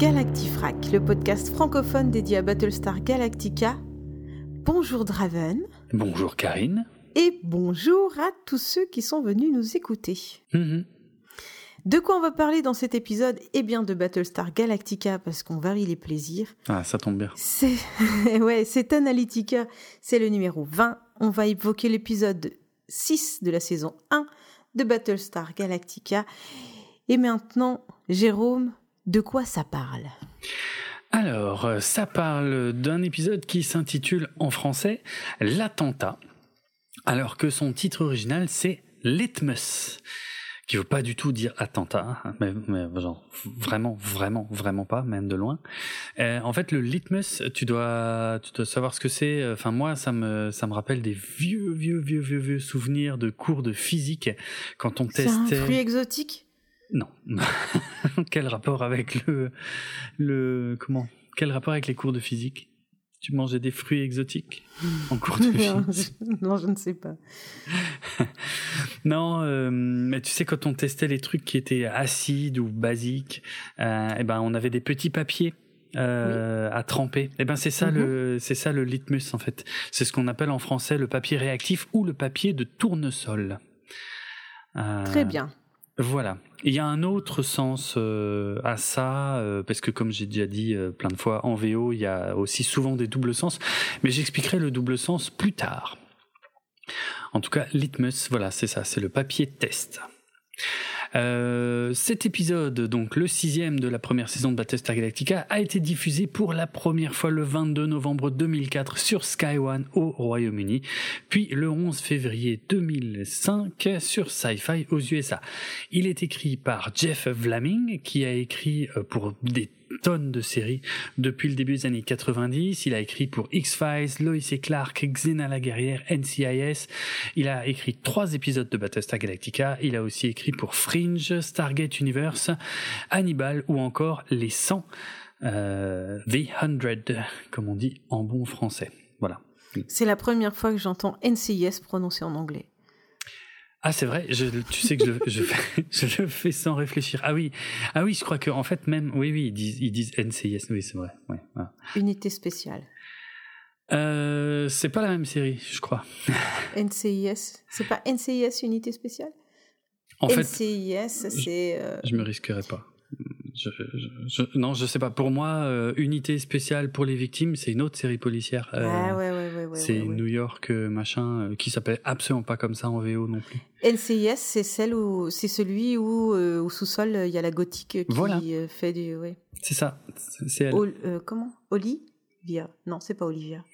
le podcast francophone dédié à Battlestar Galactica. Bonjour Draven. Bonjour Karine. Et bonjour à tous ceux qui sont venus nous écouter. Mhm. De quoi on va parler dans cet épisode? Eh bien de Battlestar Galactica parce qu'on varie les plaisirs. Ah, ça tombe bien. C'est ouais, c'est Analytica, c'est le numéro 20. On va évoquer l'épisode 6 de la saison 1 de Battlestar Galactica. Et maintenant, Jérôme, de quoi ça parle? Alors, euh, ça parle d'un épisode qui s'intitule en français L'attentat, alors que son titre original c'est Litmus, qui veut pas du tout dire attentat, hein, mais, mais genre vraiment, vraiment, vraiment pas, même de loin. Euh, en fait, le litmus, tu dois, tu dois savoir ce que c'est. Enfin, moi, ça me, ça me rappelle des vieux, vieux, vieux, vieux, vieux souvenirs de cours de physique quand on C'est un testait. fruit exotique? Non. Quel rapport avec le, le, comment? Quel rapport avec les cours de physique? Tu mangeais des fruits exotiques en cours de non, physique? non, je ne sais pas. Non, euh, mais tu sais quand on testait les trucs qui étaient acides ou basiques, euh, eh ben on avait des petits papiers. euh, à tremper. Eh ben c'est ça Mhm. le c'est ça le litmus en fait. C'est ce qu'on appelle en français le papier réactif ou le papier de tournesol. Très bien. Voilà. Il y a un autre sens euh, à ça, euh, parce que comme j'ai déjà dit euh, plein de fois, en VO, il y a aussi souvent des doubles sens, mais j'expliquerai le double sens plus tard. En tout cas, litmus, voilà, c'est ça, c'est le papier test. Euh, cet épisode, donc le sixième de la première saison de Battlestar Galactica, a été diffusé pour la première fois le 22 novembre 2004 sur Sky One au Royaume-Uni, puis le 11 février 2005 sur Sci-Fi aux USA. Il est écrit par Jeff Vlaming, qui a écrit euh, pour des tonnes de séries depuis le début des années 90. Il a écrit pour X-Files, Lois et Clark, Xena la guerrière, NCIS. Il a écrit trois épisodes de Battlestar Galactica. Il a aussi écrit pour Fringe, Stargate Universe, Hannibal ou encore Les 100, euh, The Hundred, comme on dit en bon français. Voilà. C'est la première fois que j'entends NCIS prononcé en anglais. Ah c'est vrai, je, tu sais que je, je, je le fais sans réfléchir. Ah oui, ah oui, je crois que en fait même, oui oui, ils disent, ils disent NCIS, oui c'est vrai. Ouais. Unité spéciale. Euh, c'est pas la même série, je crois. NCIS. C'est pas NCIS, unité spéciale? En fait, NCIS, c'est. euh, je me risquerai pas. Je, je, non, je sais pas. Pour moi, euh, Unité spéciale pour les victimes, c'est une autre série policière. Euh, Ah ouais, ouais, ouais. c'est. New York euh, machin, qui s'appelle absolument pas comme ça en VO non plus. NCIS, c'est celle où c'est celui où euh, au sous-sol il y a la gothique qui Voilà. fait du. C'est ça. C'est c'est elle. Ol- comment? Olivia Non, c'est pas Olivia.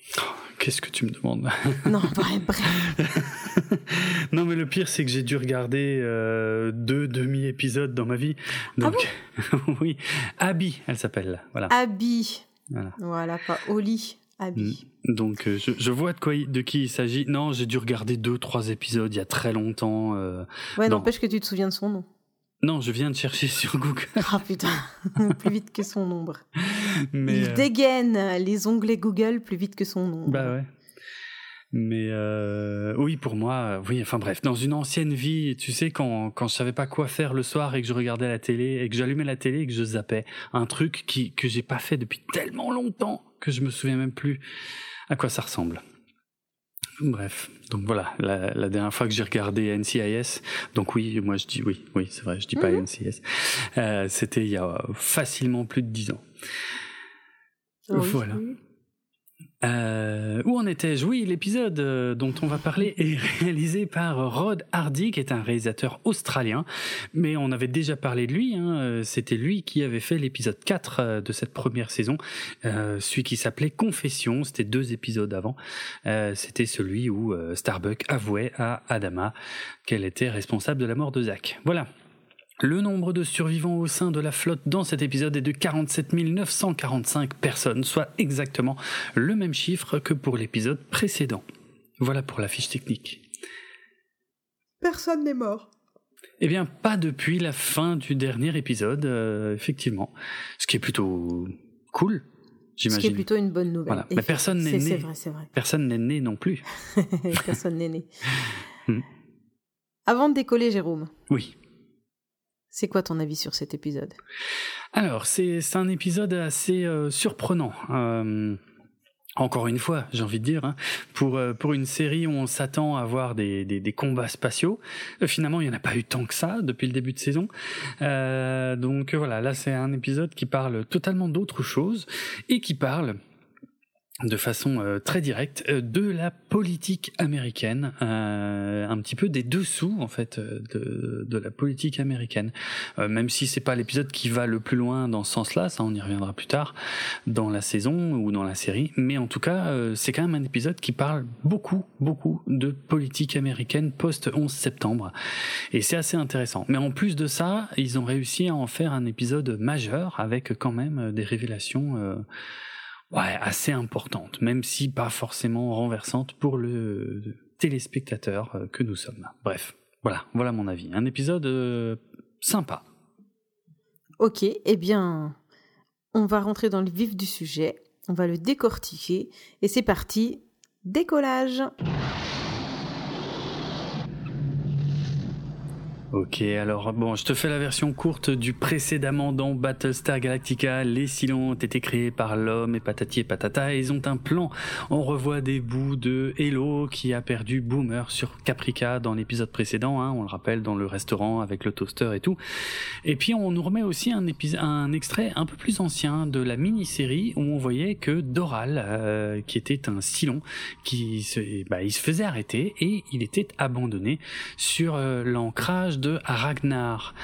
Qu'est-ce que tu me demandes Non, bref, bref. Non, mais le pire, c'est que j'ai dû regarder euh, deux demi-épisodes dans ma vie. Donc, oui, Abby, elle s'appelle. Voilà. Abby. Voilà. Voilà, pas Oli. Abby. Donc, euh, je, je vois de quoi, de qui il s'agit. Non, j'ai dû regarder deux, trois épisodes il y a très longtemps. euh. Ouais, n'empêche que tu te souviens de son nom. Non, je viens de chercher sur Google. Ah putain, plus vite que son ombre. Mais, Il euh, dégaine les onglets Google plus vite que son ombre. Bah ouais. Mais euh, oui, pour moi, euh, oui, enfin bref, dans une ancienne vie, tu sais, quand, quand je savais pas quoi faire le soir et que je regardais la télé et que j'allumais la télé et que je zappais, un truc qui, que j'ai pas fait depuis tellement longtemps que je me souviens même plus à quoi ça ressemble. Bref, donc voilà, la, la dernière fois que j'ai regardé NCIS, donc oui, moi je dis oui, oui, c'est vrai, je dis pas Mhm. NCIS, euh, c'était il y a facilement plus de dix ans. Ah voilà. Euh, où en étais-je Oui, l'épisode euh, dont on va parler est réalisé par Rod Hardy, qui est un réalisateur australien. Mais on avait déjà parlé de lui. Hein, euh, C'était lui qui avait fait l'épisode 4 euh, de cette première saison, celui qui s'appelait Confession. C'était deux épisodes avant. C'était celui où Starbuck avouait à Adama qu'elle était responsable de la mort de Zach. Voilà. Le nombre de survivants au sein de la flotte dans cet épisode est de 47 945 personnes, soit exactement le même chiffre que pour l'épisode précédent. Voilà pour la fiche technique. Personne n'est mort. Eh bien, pas depuis la fin du dernier épisode, euh, effectivement. Ce qui est plutôt cool, Ce qui est j'imagine. plutôt une bonne nouvelle. Voilà. Mais personne n'est C'est- C'est né. vrai, c'est vrai. Personne n'est né non plus. Personne n'est né. Hmm. Avant de décoller, Jérôme, Oui. C'est quoi ton avis sur cet épisode? Alors, c'est un épisode assez euh, surprenant. Euh, encore une fois, j'ai envie de dire, hein, pour, euh, pour une série où on s'attend à voir des, des, des combats spatiaux, finalement il n'y en a pas eu tant que ça depuis le début de saison. donc voilà, là c'est un épisode qui parle totalement d'autre chose et qui parle de façon euh, très directe euh, de la politique américaine, euh, un petit peu des dessous en fait de, de la politique américaine. même si c'est pas l'épisode qui va le plus loin dans ce sens-là, ça on y reviendra plus tard dans la saison ou dans la série. Mais en tout cas, c'est quand même un épisode qui parle beaucoup, beaucoup de politique américaine post 11 septembre, et c'est assez intéressant. Mais en plus de ça, ils ont réussi à en faire un épisode majeur avec quand même des révélations ouais, assez importante, même si pas forcément renversante pour le téléspectateur euh, que nous sommes. Bref, voilà, voilà mon avis. Un épisode euh, sympa. Ok, eh bien, on va rentrer dans le vif du sujet, on va le décortiquer, et c'est parti, décollage Ok, alors bon, je te fais la version courte du précédemment dans Battlestar Galactica. Les Silons ont été créés par l'homme et patati et patata ils ont un plan. On revoit des bouts de Hello qui a perdu Boomer sur Caprica dans l'épisode précédent, hein, on le rappelle, dans le restaurant avec le toaster et tout. Et puis on nous remet aussi un, extrait un peu plus ancien de la mini-série où on voyait que Doral, euh, qui était un Silon, qui se, bah, il se faisait arrêter et il était abandonné sur euh, l'ancrage de Ragnar.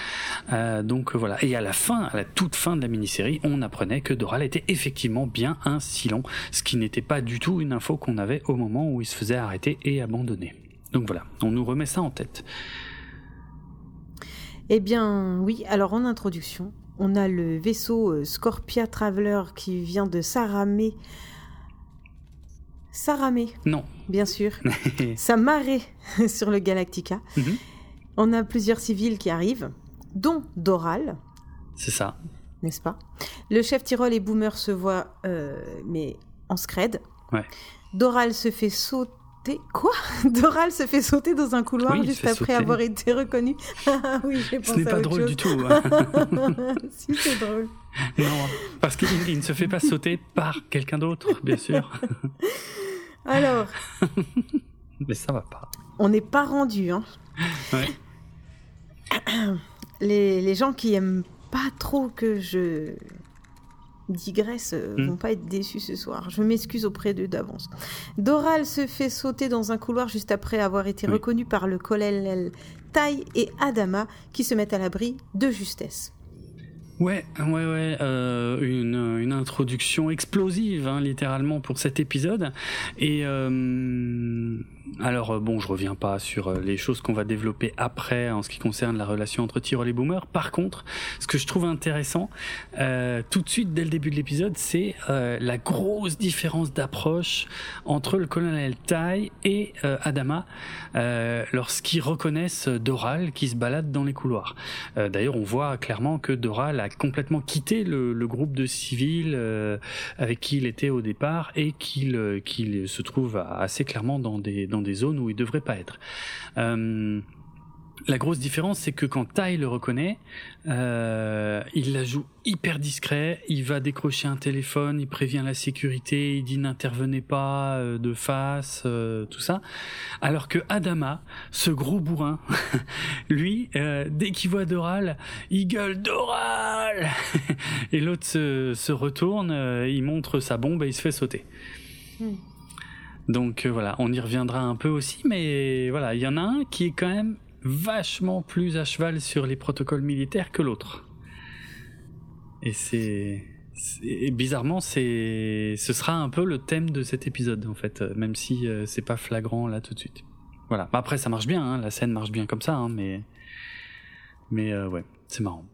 Euh, donc voilà. Et à la fin, à la toute fin de la mini-série, on apprenait que Doral était effectivement bien un Silon, ce qui n'était pas du tout une info qu'on avait au moment où il se faisait arrêter et abandonner. Donc voilà, on nous remet ça en tête. Eh bien oui, alors en introduction, on a le vaisseau euh, Scorpia Traveler qui vient de s'arramer. S'arramer Non. Bien sûr. S'amarrer sur le Galactica. Mhm. On a plusieurs civils qui arrivent, dont Doral. C'est ça. N'est-ce pas? Le chef Tyrol et Boomer se voient, euh, mais en scred. Ouais. Doral se fait sauter. Quoi? Doral se fait sauter dans un couloir juste après avoir été reconnu. Ah oui, j'ai pensé Ce n'est pas drôle du tout. Hein. si, c'est drôle. Non, parce qu'il ne se fait pas sauter par quelqu'un d'autre, bien sûr. Alors. Mais ça va pas. On n'est pas rendu, hein. Ouais. Les, gens qui aiment pas trop que je digresse euh, hmm. vont pas être déçus ce soir. Je m'excuse auprès d'eux d'avance. Doral se fait sauter dans un couloir juste après avoir été reconnu par le colonel Tai et Adama qui se mettent à l'abri de justesse. Ouais, ouais, ouais, euh, une, introduction explosive, hein, littéralement, pour cet épisode. Et euh, alors bon, je reviens pas sur euh, les choses qu'on va développer après en ce qui concerne la relation entre Tyrol et Boomer. Par contre, ce que je trouve intéressant tout de suite dès le début de l'épisode, c'est la grosse différence d'approche entre le colonel Tai et Adama lorsqu'ils reconnaissent Doral qui se balade dans les couloirs. D'ailleurs, on voit clairement que Doral a complètement quitté le, groupe de civils avec qui il était au départ et qu'il qu'il se trouve assez clairement dans des dans des zones où il devrait pas être. Euh, la grosse différence, c'est que quand Tai le reconnaît, euh, il la joue hyper discret, il va décrocher un téléphone, il prévient la sécurité, il dit n'intervenez pas euh, de face, tout ça. Alors que Adama, ce gros bourrin, lui, dès qu'il voit Doral, il gueule Doral Et l'autre se, retourne, il montre sa bombe et il se fait sauter. Hmm. Donc euh, voilà, on y reviendra un peu aussi, mais voilà, il y en a un qui est quand même vachement plus à cheval sur les protocoles militaires que l'autre. Et c'est bizarrement, c'est, ce sera un peu le thème de cet épisode en fait, même si euh, c'est pas flagrant là tout de suite. Voilà. Après, ça marche bien, hein, la scène marche bien comme ça, hein, mais mais euh, ouais, c'est marrant.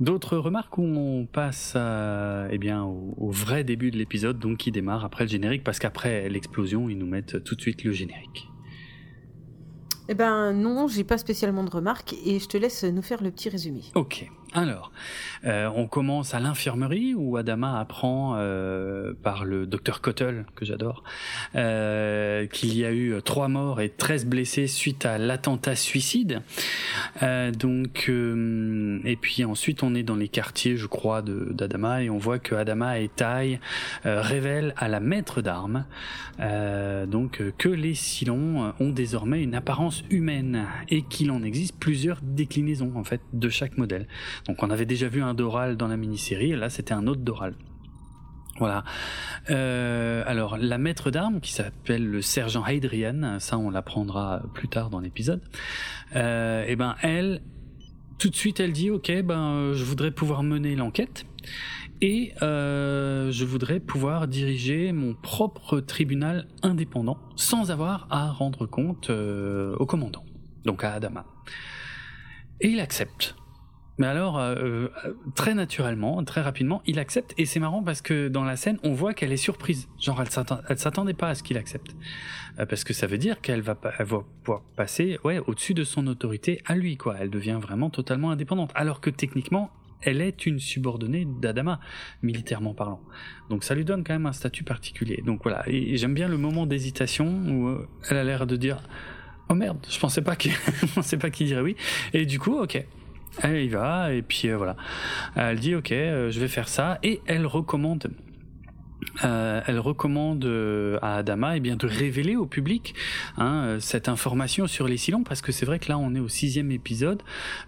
D'autres remarques où on passe eh bien, au, vrai début de l'épisode, donc qui démarre après le générique, parce qu'après l'explosion, ils nous mettent tout de suite le générique. Eh ben non, j'ai pas spécialement de remarques et je te laisse nous faire le petit résumé. Ok. Alors, euh, on commence à l'infirmerie où Adama apprend euh, par le docteur Cottle, que j'adore, euh, qu'il y a eu trois morts et 13 blessés suite à l'attentat suicide. donc, et puis ensuite on est dans les quartiers, je crois, d'Adama et on voit que Adama et Tai révèlent à la maître d'armes donc que les Silons ont désormais une apparence humaine et qu'il en existe plusieurs déclinaisons en fait de chaque modèle. Donc on avait déjà vu un Doral dans la mini-série, là c'était un autre Doral. Voilà. Euh, alors la maître d'armes qui s'appelle le sergent Hadrian, ça on l'apprendra plus tard dans l'épisode. Euh, et eh ben elle, tout de suite elle dit ok ben je voudrais pouvoir mener l'enquête et euh, je voudrais pouvoir diriger mon propre tribunal indépendant sans avoir à rendre compte au commandant, donc à Adama. Et il accepte. Mais alors, euh, euh, très naturellement, très rapidement, il accepte. Et c'est marrant parce que dans la scène, on voit qu'elle est surprise. Genre, elle s'attendait pas à ce qu'il accepte. Euh, parce que ça veut dire qu'elle va, pouvoir passer ouais, au-dessus de son autorité à lui. quoi. Elle devient vraiment totalement indépendante. Alors que techniquement, elle est une subordonnée d'Adama, militairement parlant. Donc ça lui donne quand même un statut particulier. Donc voilà, et, j'aime bien le moment d'hésitation où elle a l'air de dire Oh merde, je pensais pas pensais pas qu'il dirait oui. Et du coup, ok, elle y va et puis euh, voilà. Elle dit ok, euh, je vais faire ça et elle recommande euh, elle recommande euh, à Adama eh bien, de révéler au public hein, euh, cette information sur les Silons, parce que c'est vrai que là on est au sixième épisode.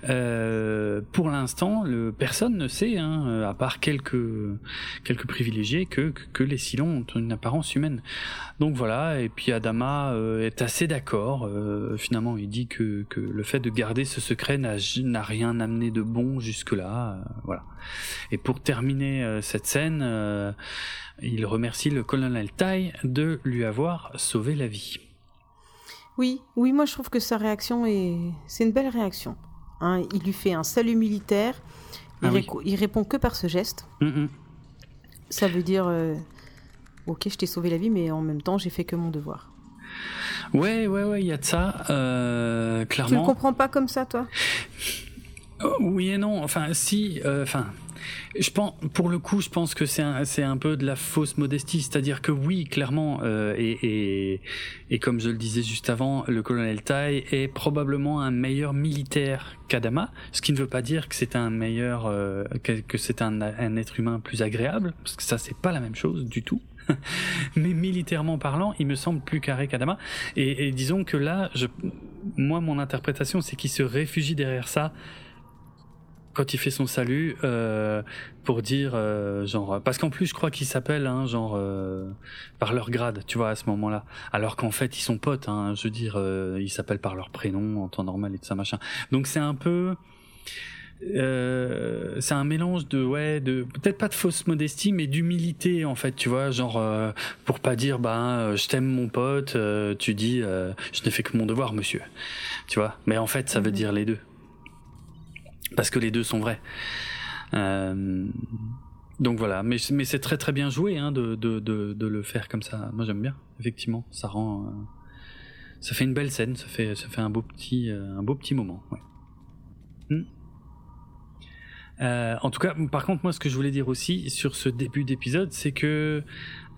Euh, pour l'instant, personne ne sait, hein, à part quelques, quelques privilégiés, que, que, les Silons ont une apparence humaine. Donc voilà, et puis Adama est assez d'accord. finalement, il dit que, que le fait de garder ce secret n'a rien amené de bon jusque-là. voilà. Et pour terminer cette scène, il remercie le colonel Tai de lui avoir sauvé la vie. Oui, oui, moi je trouve que sa réaction est, c'est une belle réaction. Hein. il lui fait un salut militaire. Il, ah répond que par ce geste. Mm, mm. Ça veut dire, euh, ok, je t'ai sauvé la vie, mais en même temps, j'ai fait que mon devoir. Ouais, ouais, ouais, il y a de ça, euh, clairement. Tu ne comprends pas comme ça, toi? Oui et non. Enfin, si, euh, enfin. Je pense, pour le coup, je pense que c'est un, un peu de la fausse modestie, c'est-à-dire que oui, clairement, euh, et, et, et, comme je le disais juste avant, le colonel Tai est probablement un meilleur militaire qu'Adama, ce qui ne veut pas dire que c'est un meilleur, euh, que, c'est un, un être humain plus agréable, parce que ça c'est pas la même chose du tout. mais militairement parlant, il me semble plus carré qu'Adama. Et, et, disons que là, je, moi, mon interprétation, c'est qu'il se réfugie derrière ça quand il fait son salut euh, pour dire euh, genre parce qu'en plus je crois qu'ils s'appellent hein, genre euh, par leur grade tu vois à ce moment-là. Alors qu'en fait ils sont potes hein, je veux dire euh, ils s'appellent par leur prénom en temps normal et tout ça machin. Donc c'est un peu euh, c'est un mélange de ouais de peut-être pas de fausse modestie mais d'humilité en fait tu vois genre pour pas dire bah je t'aime mon pote tu dis je n'ai fait que mon devoir monsieur. Tu vois? Mais en fait ça veut mhm. dire les deux parce que les deux sont vrais. Euh, donc voilà, mais, c'est très très bien joué hein, de, le faire comme ça. Moi j'aime bien, effectivement, ça rend, euh, ça fait une belle scène, ça fait ça fait un beau petit euh, un beau petit moment. Hmm. en tout cas, par contre, moi, ce que je voulais dire aussi sur ce début d'épisode, c'est que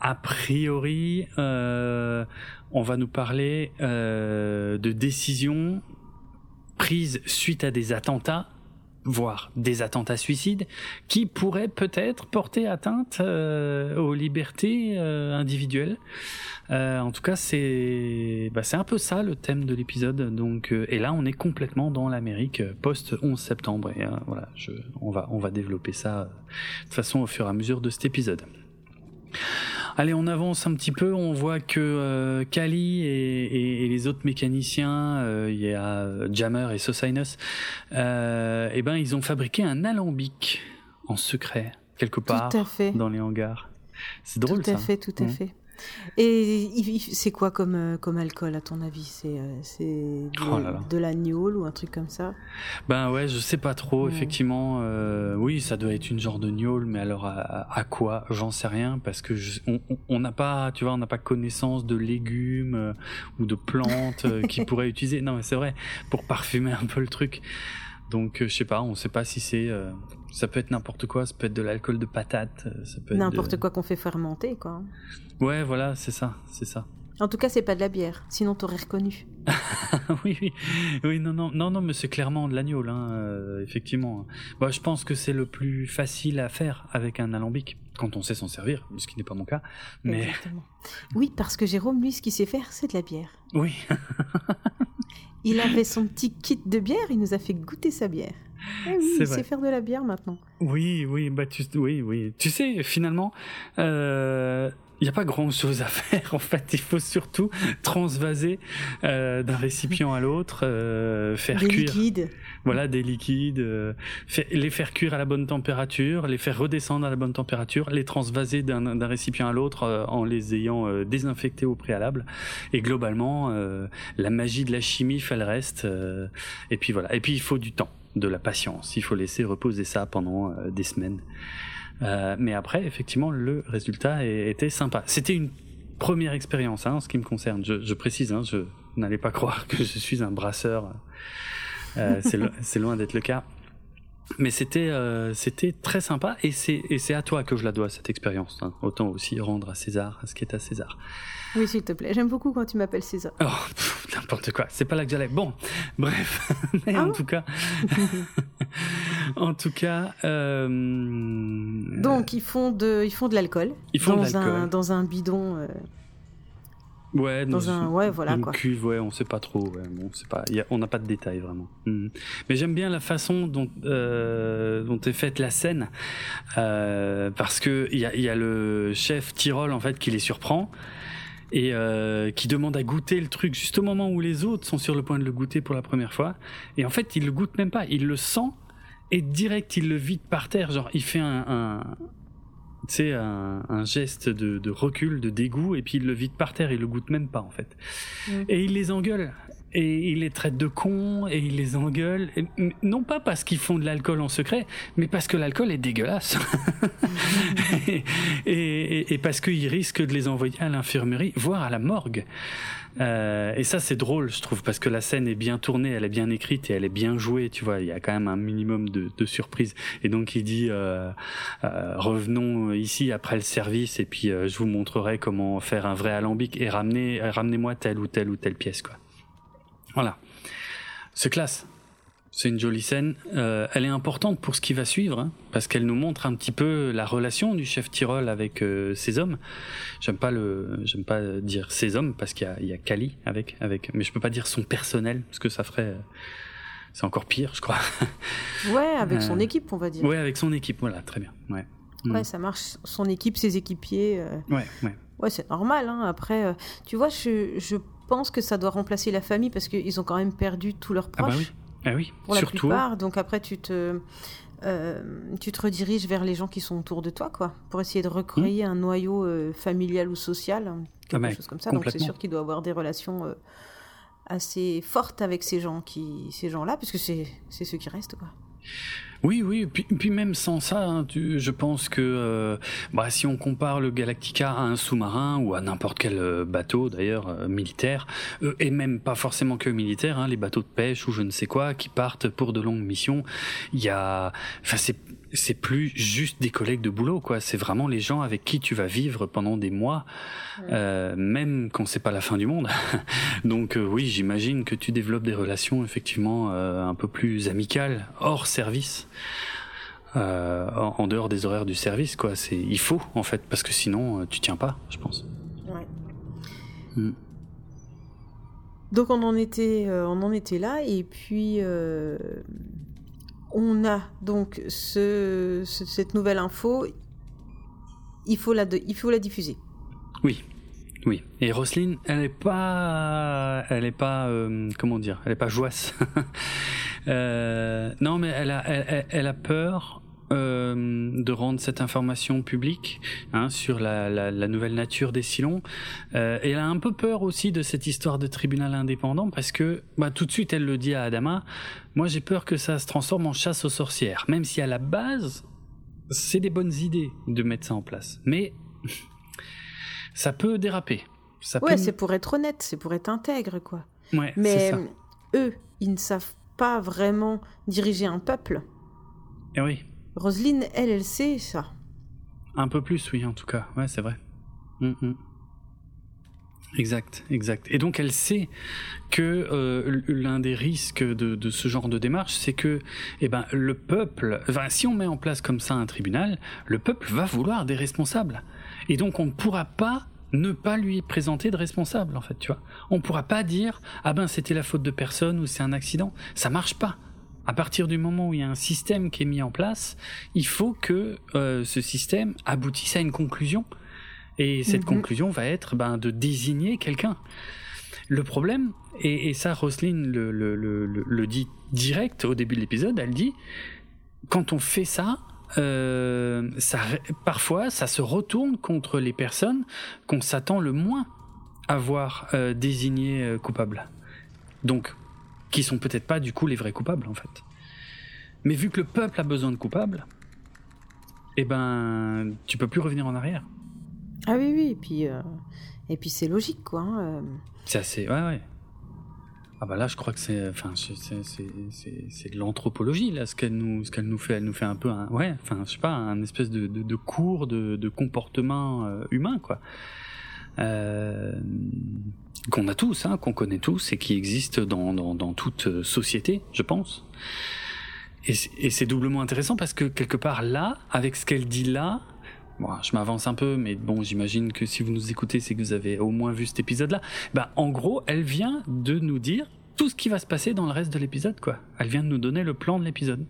a priori, on va nous parler de décisions prises suite à des attentats voire des attentats suicides, qui pourraient peut-être porter atteinte euh, aux libertés euh, individuelles. Euh, en tout cas, c'est bah, c'est un peu ça le thème de l'épisode. Donc, et là, on est complètement dans l'Amérique post 11 septembre. Et voilà, je, on va on va développer ça de façon au fur et à mesure de cet épisode. Allez, on avance un petit peu. On voit que euh, Kali et, les autres mécaniciens, euh, il y a Jammer et Sosinus, euh, eh ben ils ont fabriqué un alambic en secret quelque part dans les hangars. C'est drôle ça. Tout à fait, tout à mmh. fait. Et c'est quoi comme, euh, comme alcool à ton avis? C'est euh, oh de, la gnôle ou un truc comme ça? Ben ouais, je sais pas trop. Effectivement, euh, oui, ça doit être une genre de gnôle, mais alors à, quoi? J'en sais rien parce que on n'a pas, tu vois, on n'a pas connaissance de légumes ou de plantes qui pourraient utiliser. Non, mais c'est vrai pour parfumer un peu le truc. Donc je sais pas, on sait pas si c'est ça peut être n'importe quoi, ça peut être de l'alcool de patate, ça peut n'importe quoi qu'on fait fermenter quoi. Ouais, voilà, c'est ça, c'est ça. En tout cas, c'est pas de la bière, sinon t'aurais reconnu. oui, oui, oui, non, non, non, non, mais c'est clairement de l'agneau, hein, euh, effectivement. Bah, je pense que c'est le plus facile à faire avec un alambic quand on sait s'en servir, ce qui n'est pas mon cas. Mais oui, parce que Jérôme, lui, ce qu'il sait faire, c'est de la bière. Oui. il avait son petit kit de bière, il nous a fait goûter sa bière. Eh oui, il sait faire de la bière maintenant. Oui, oui, bah tu, oui, oui. Tu sais, finalement, euh, il n'y a pas grand chose à faire en fait. Il faut surtout transvaser euh, d'un récipient à l'autre, euh, faire des cuire. Liquides. Voilà, des liquides, euh, les faire cuire à la bonne température, les faire redescendre à la bonne température, les transvaser d'un récipient à l'autre euh, en les ayant euh, désinfectés au préalable. Et globalement, la magie de la chimie fait le reste. et puis voilà. Et puis il faut du temps, de la patience. Il faut laisser reposer ça pendant des semaines. Euh, mais après, effectivement, le résultat était sympa. C'était une première expérience hein, en ce qui me concerne. Je, précise, hein, je n'allais pas croire que je suis un brasseur. Euh, c'est loin d'être le cas. Mais c'était euh, c'était très sympa et c'est et c'est à toi que je la dois cette expérience. Hein. Autant aussi rendre à César ce qui est à César. Oui, s'il te plaît. J'aime beaucoup quand tu m'appelles César. Oh, n'importe quoi. C'est pas là que j'allais. Bon, bref. Mais en ah tout cas, en tout cas. Donc ils font de ils font de l'alcool. Ils font dans de un dans un bidon. Euh, Ouais, dans un, ouais, voilà une quoi. cuve, ouais, on sait pas trop. Ouais, bon, pas, on n'a pas de détails vraiment. Mhm. Mais j'aime bien la façon dont euh, dont est faite la scène, euh, parce que il y a, y a le chef Tyrol en fait qui les surprend et euh, qui demande à goûter le truc juste au moment où les autres sont sur le point de le goûter pour la première fois. Et en fait, il le goûte même pas, il le sent et direct il le vide par terre. Genre, il fait un, un c'est un, un, geste de, de, recul, de dégoût, et puis il le vide par terre, il le goûte même pas en fait. Mm. Et il les engueule, et il les traite de cons, et il les engueule, non pas parce qu'ils font de l'alcool en secret, mais parce que l'alcool est dégueulasse, et, et, et, parce qu'il risque de les envoyer à l'infirmerie, voire à la morgue. Euh, et ça, c'est drôle, je trouve, parce que la scène est bien tournée, elle est bien écrite et elle est bien jouée. Tu vois, il y a quand même un minimum de, de. Et donc, il dit euh, euh, revenons ici après le service et puis euh, je vous montrerai comment faire un vrai alambic et ramenez, ramenez-moi telle ou telle ou telle pièce, quoi. Voilà, c'est classe. C'est une jolie scène. Euh, elle est importante pour ce qui va suivre, hein, parce qu'elle nous montre un petit peu la relation du chef Tyrol avec euh, ses hommes. J'aime pas le, j'aime pas dire ses hommes parce qu'il y a, Kali avec, avec, mais je peux pas dire son personnel parce que ça ferait, c'est encore pire, je crois. Ouais, avec son euh, équipe, on va dire. Ouais, avec son équipe, voilà, très bien. Ouais. Ouais, mm. ça marche. Son équipe, ses équipiers. Ouais, ouais. Ouais, c'est normal. Hein. Après, tu vois, je, je pense que ça doit remplacer la famille parce qu'ils ont quand même perdu tous leurs proches. Ah bah oui. Ah oui, pour la plupart. Donc après, tu te, euh, tu te rediriges vers les gens qui sont autour de toi, quoi, pour essayer de recréer hmm. un noyau euh, familial ou social, quelque ah chose comme ça. Donc c'est sûr qu'il doit avoir des relations euh, assez fortes avec ces gens qui, ces gens-là, puisque c'est, c'est ceux qui restent, quoi. Oui, oui, puis, puis même sans ça, hein, je pense que euh, bah, si on compare le Galactica à un sous-marin ou à n'importe quel euh, bateau d'ailleurs euh, militaire, et même pas forcément que militaire, hein, les bateaux de pêche ou je ne sais quoi qui partent pour de longues missions, il y a, enfin c'est c'est plus juste des collègues de boulot, quoi. C'est vraiment les gens avec qui tu vas vivre pendant des mois, euh, même quand c'est pas la fin du monde. Donc euh, oui, j'imagine que tu développes des relations effectivement euh, un peu plus amicales, hors service, en, dehors des horaires du service, quoi. C'est il faut en fait, parce que sinon tu tiens pas, je pense. Ouais. Mm. Donc on en était, on en était là, et puis on a donc ce, cette nouvelle info, il faut la, diffuser. Oui, oui. Et Roselyne, elle n'est pas, elle pas, euh, comment dire, elle est pas joisse. euh, non, mais elle a, peur euh, de rendre cette information publique hein, sur la, nouvelle nature des Silons. Et elle a un peu peur aussi de cette histoire de tribunal indépendant parce que bah, tout de suite elle le dit à Adama, moi j'ai peur que ça se transforme en chasse aux sorcières, même si à la base c'est des bonnes idées de mettre ça en place. Mais ça peut déraper. Ça ouais, c'est pour être honnête, c'est pour être intègre, quoi. Ouais, Mais eux, ils ne savent pas vraiment diriger un peuple. Et eh oui. Roselyne, elle, elle sait ça. Un peu plus, oui, en tout cas. Ouais, c'est vrai. Mm, mm. Exact, exact. Et donc elle sait que euh, l'un des risques de, ce genre de démarche, c'est que, eh ben, le peuple, enfin, si on met en place comme ça un tribunal, le peuple va vouloir des responsables. Et donc on ne pourra pas ne pas lui présenter de responsable, en fait, tu vois. On ne pourra pas dire, ah ben, c'était la faute de personne ou c'est un accident. Ça marche pas. À partir du moment où il y a un système qui est mis en place, il faut que euh, ce système aboutisse à une conclusion et cette mhm. conclusion va être ben, de désigner quelqu'un. Le problème, et, ça Roselyne le, le, le, le, dit direct au début de l'épisode, elle dit, quand on fait ça, euh, ça, parfois ça se retourne contre les personnes qu'on s'attend le moins à voir euh, désignées euh, coupables. Donc, qui sont peut-être pas du coup les vrais coupables en fait. Mais vu que le peuple a besoin de coupables, eh ben, tu peux plus revenir en arrière. Ah oui, oui, et puis, euh, et puis c'est logique, quoi. Hein, euh. C'est assez. Ouais, ouais. Ah bah là, je crois que c'est, enfin, c'est de l'anthropologie là, ce qu'elle nous, ce nous fait, elle nous fait un peu, un, ouais, enfin, je sais pas, un espèce de, de, cours de, de comportement euh, humain, quoi, qu'on a tous, hein, qu'on connaît tous et qui existe dans, dans, dans toute société, je pense. Et c'est doublement intéressant parce que quelque part là, avec ce qu'elle dit là, je m'avance un peu, mais bon, j'imagine que si vous nous écoutez, c'est que vous avez au moins vu cet épisode-là. Bah, en gros, elle vient de nous dire tout ce qui va se passer dans le reste de l'épisode, quoi. Elle vient de nous donner le plan de l'épisode.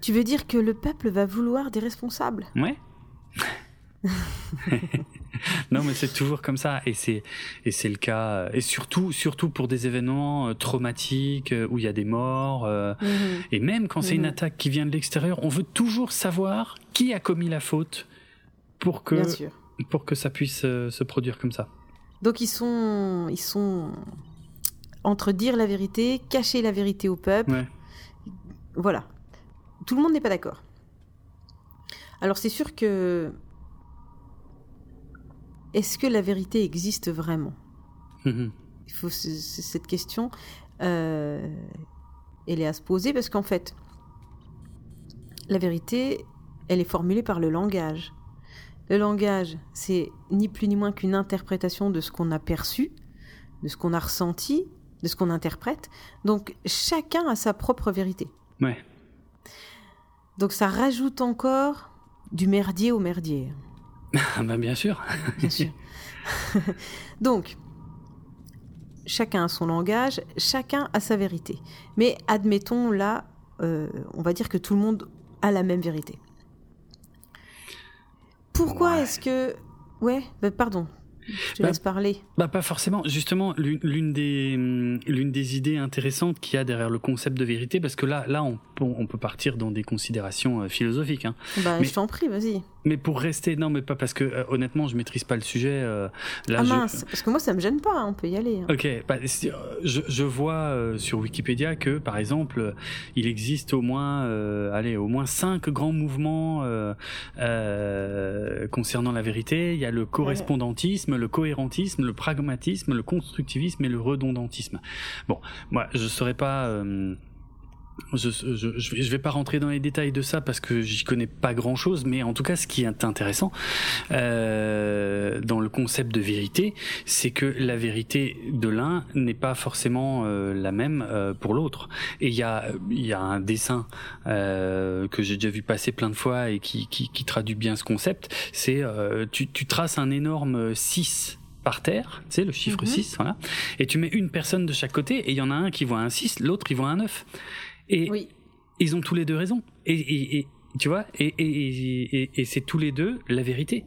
Tu veux dire que le peuple va vouloir des responsables? Ouais. non, mais c'est toujours comme ça, et c'est et c'est le cas, et surtout surtout pour des événements euh, traumatiques euh, où il y a des morts, euh, mhm. et même quand c'est une mhm. attaque qui vient de l'extérieur, on veut toujours savoir qui a commis la faute pour que, pour que ça puisse euh, se produire comme ça. Donc ils sont, ils sont entre dire la vérité, cacher la vérité au peuple. Voilà. Tout le monde n'est pas d'accord. Alors c'est sûr que... Est-ce que la vérité existe vraiment? Mhm. Il faut cette question, euh, elle est à se poser parce qu'en fait, la vérité, elle est formulée par le langage. Le langage, c'est ni plus ni moins qu'une interprétation de ce qu'on a perçu, de ce qu'on a ressenti, de ce qu'on interprète. Donc chacun a sa propre vérité. Ouais. Donc ça rajoute encore du merdier au merdier. Ah bah bien sûr. bien sûr. Donc, chacun a son langage, chacun a sa vérité. Mais admettons là, euh, on va dire que tout le monde a la même vérité. Pourquoi est-ce que... Ouais, bah, pardon. Je te bah, laisse parler. Bah pas forcément. Justement, l'une des l'une des idées intéressantes qu'il y a derrière le concept de vérité, parce que là là on, on peut partir dans des considérations euh, philosophiques. Hein. Bah, je t'en prie, vas-y. Mais pour rester, non, mais pas parce que euh, honnêtement, je maîtrise pas le sujet. Euh, là, ah mince, parce que moi ça me gêne pas, hein, on peut y aller. Hein. Ok, bah, je, je, vois sur Wikipédia que par exemple, il existe au moins, allez, au moins cinq grands mouvements concernant la vérité. Il y a le correspondantisme, le cohérentisme, le pragmatisme, le constructivisme et le redondantisme. Bon, moi, je saurais pas je, je, je, vais pas rentrer dans les détails de ça parce que j'y connais pas grand chose, mais en tout cas, ce qui est intéressant euh, dans le concept de vérité, c'est que la vérité de l'un n'est pas forcément euh, la même euh, pour l'autre. Et il y a, y a un dessin euh, que j'ai déjà vu passer plein de fois et qui, qui, qui traduit bien ce concept. C'est euh, tu, tu traces un énorme 6 par terre, tu sais, le chiffre 6, mhm. voilà, et tu mets une personne de chaque côté, et il y en a un qui voit un 6, l'autre il voit un 9. Et ils ont tous les deux raison. Et, tu vois, et, c'est tous les deux la vérité.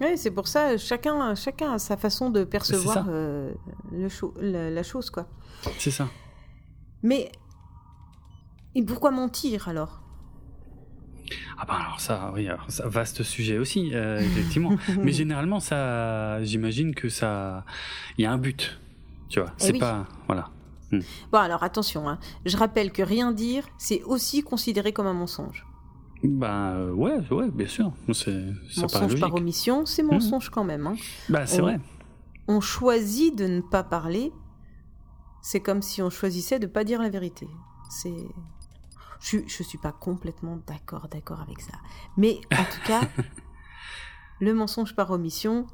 Oui, c'est pour ça, chacun, chacun a sa façon de percevoir euh, le la, chose, quoi. C'est ça. Mais et pourquoi mentir alors? Ah ben alors ça, oui, alors ça, vaste sujet aussi, euh, effectivement. Mais généralement, ça, j'imagine que ça, il y a un but, tu vois. Eh c'est pas, voilà. Hmm. Bon, alors attention, hein. je rappelle que rien dire, c'est aussi considéré comme un mensonge. Bah ouais, ouais, bien sûr. mensonge par omission, c'est hmm. mensonge quand même. Hein. Bah c'est vrai. On choisit de ne pas parler c'est comme si on choisissait de pas dire la vérité. C'est je, je suis pas complètement d'accord d'accord avec ça. Mais en tout cas, le mensonge par omission,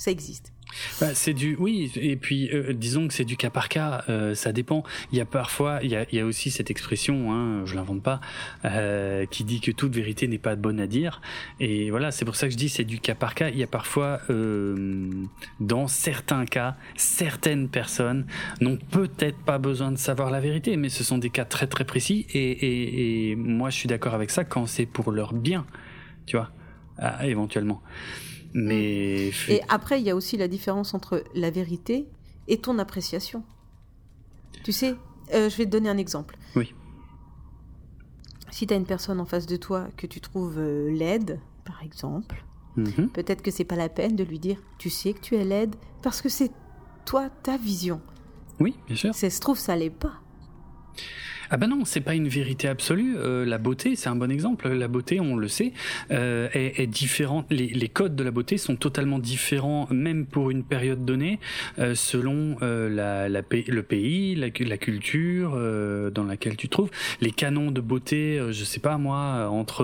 ça existe. Bah, c'est du oui et puis euh, disons que c'est du cas par cas euh, ça dépend. Il y a parfois il y a, aussi cette expression hein, je l'invente pas euh, qui dit que toute vérité n'est pas bonne à dire. Et voilà c'est pour ça que je dis c'est du cas par cas. Il y a parfois dans certains cas certaines personnes n'ont peut-être pas besoin de savoir la vérité mais ce sont des cas très très précis. Et, moi je suis d'accord avec ça quand c'est pour leur bien tu vois éventuellement mais Et après, il y a aussi la différence entre la vérité et ton appréciation. Tu sais, euh, je vais te donner un exemple. Oui. Si tu as une personne en face de toi que tu trouves euh, laide, par exemple, Mhm. peut-être que c'est pas la peine de lui dire tu sais que tu es laide parce que c'est toi ta vision. oui bien sûr Ça se trouve ça l'est pas. Ah ben non, c'est pas une vérité absolue. Euh, la beauté, c'est un bon exemple. La beauté, on le sait, euh, est, différente. Les, codes de la beauté sont totalement différents, même pour une période donnée, euh, selon la, le pays, la, cu- la culture dans laquelle tu te trouves. Les canons de beauté, je sais pas moi, entre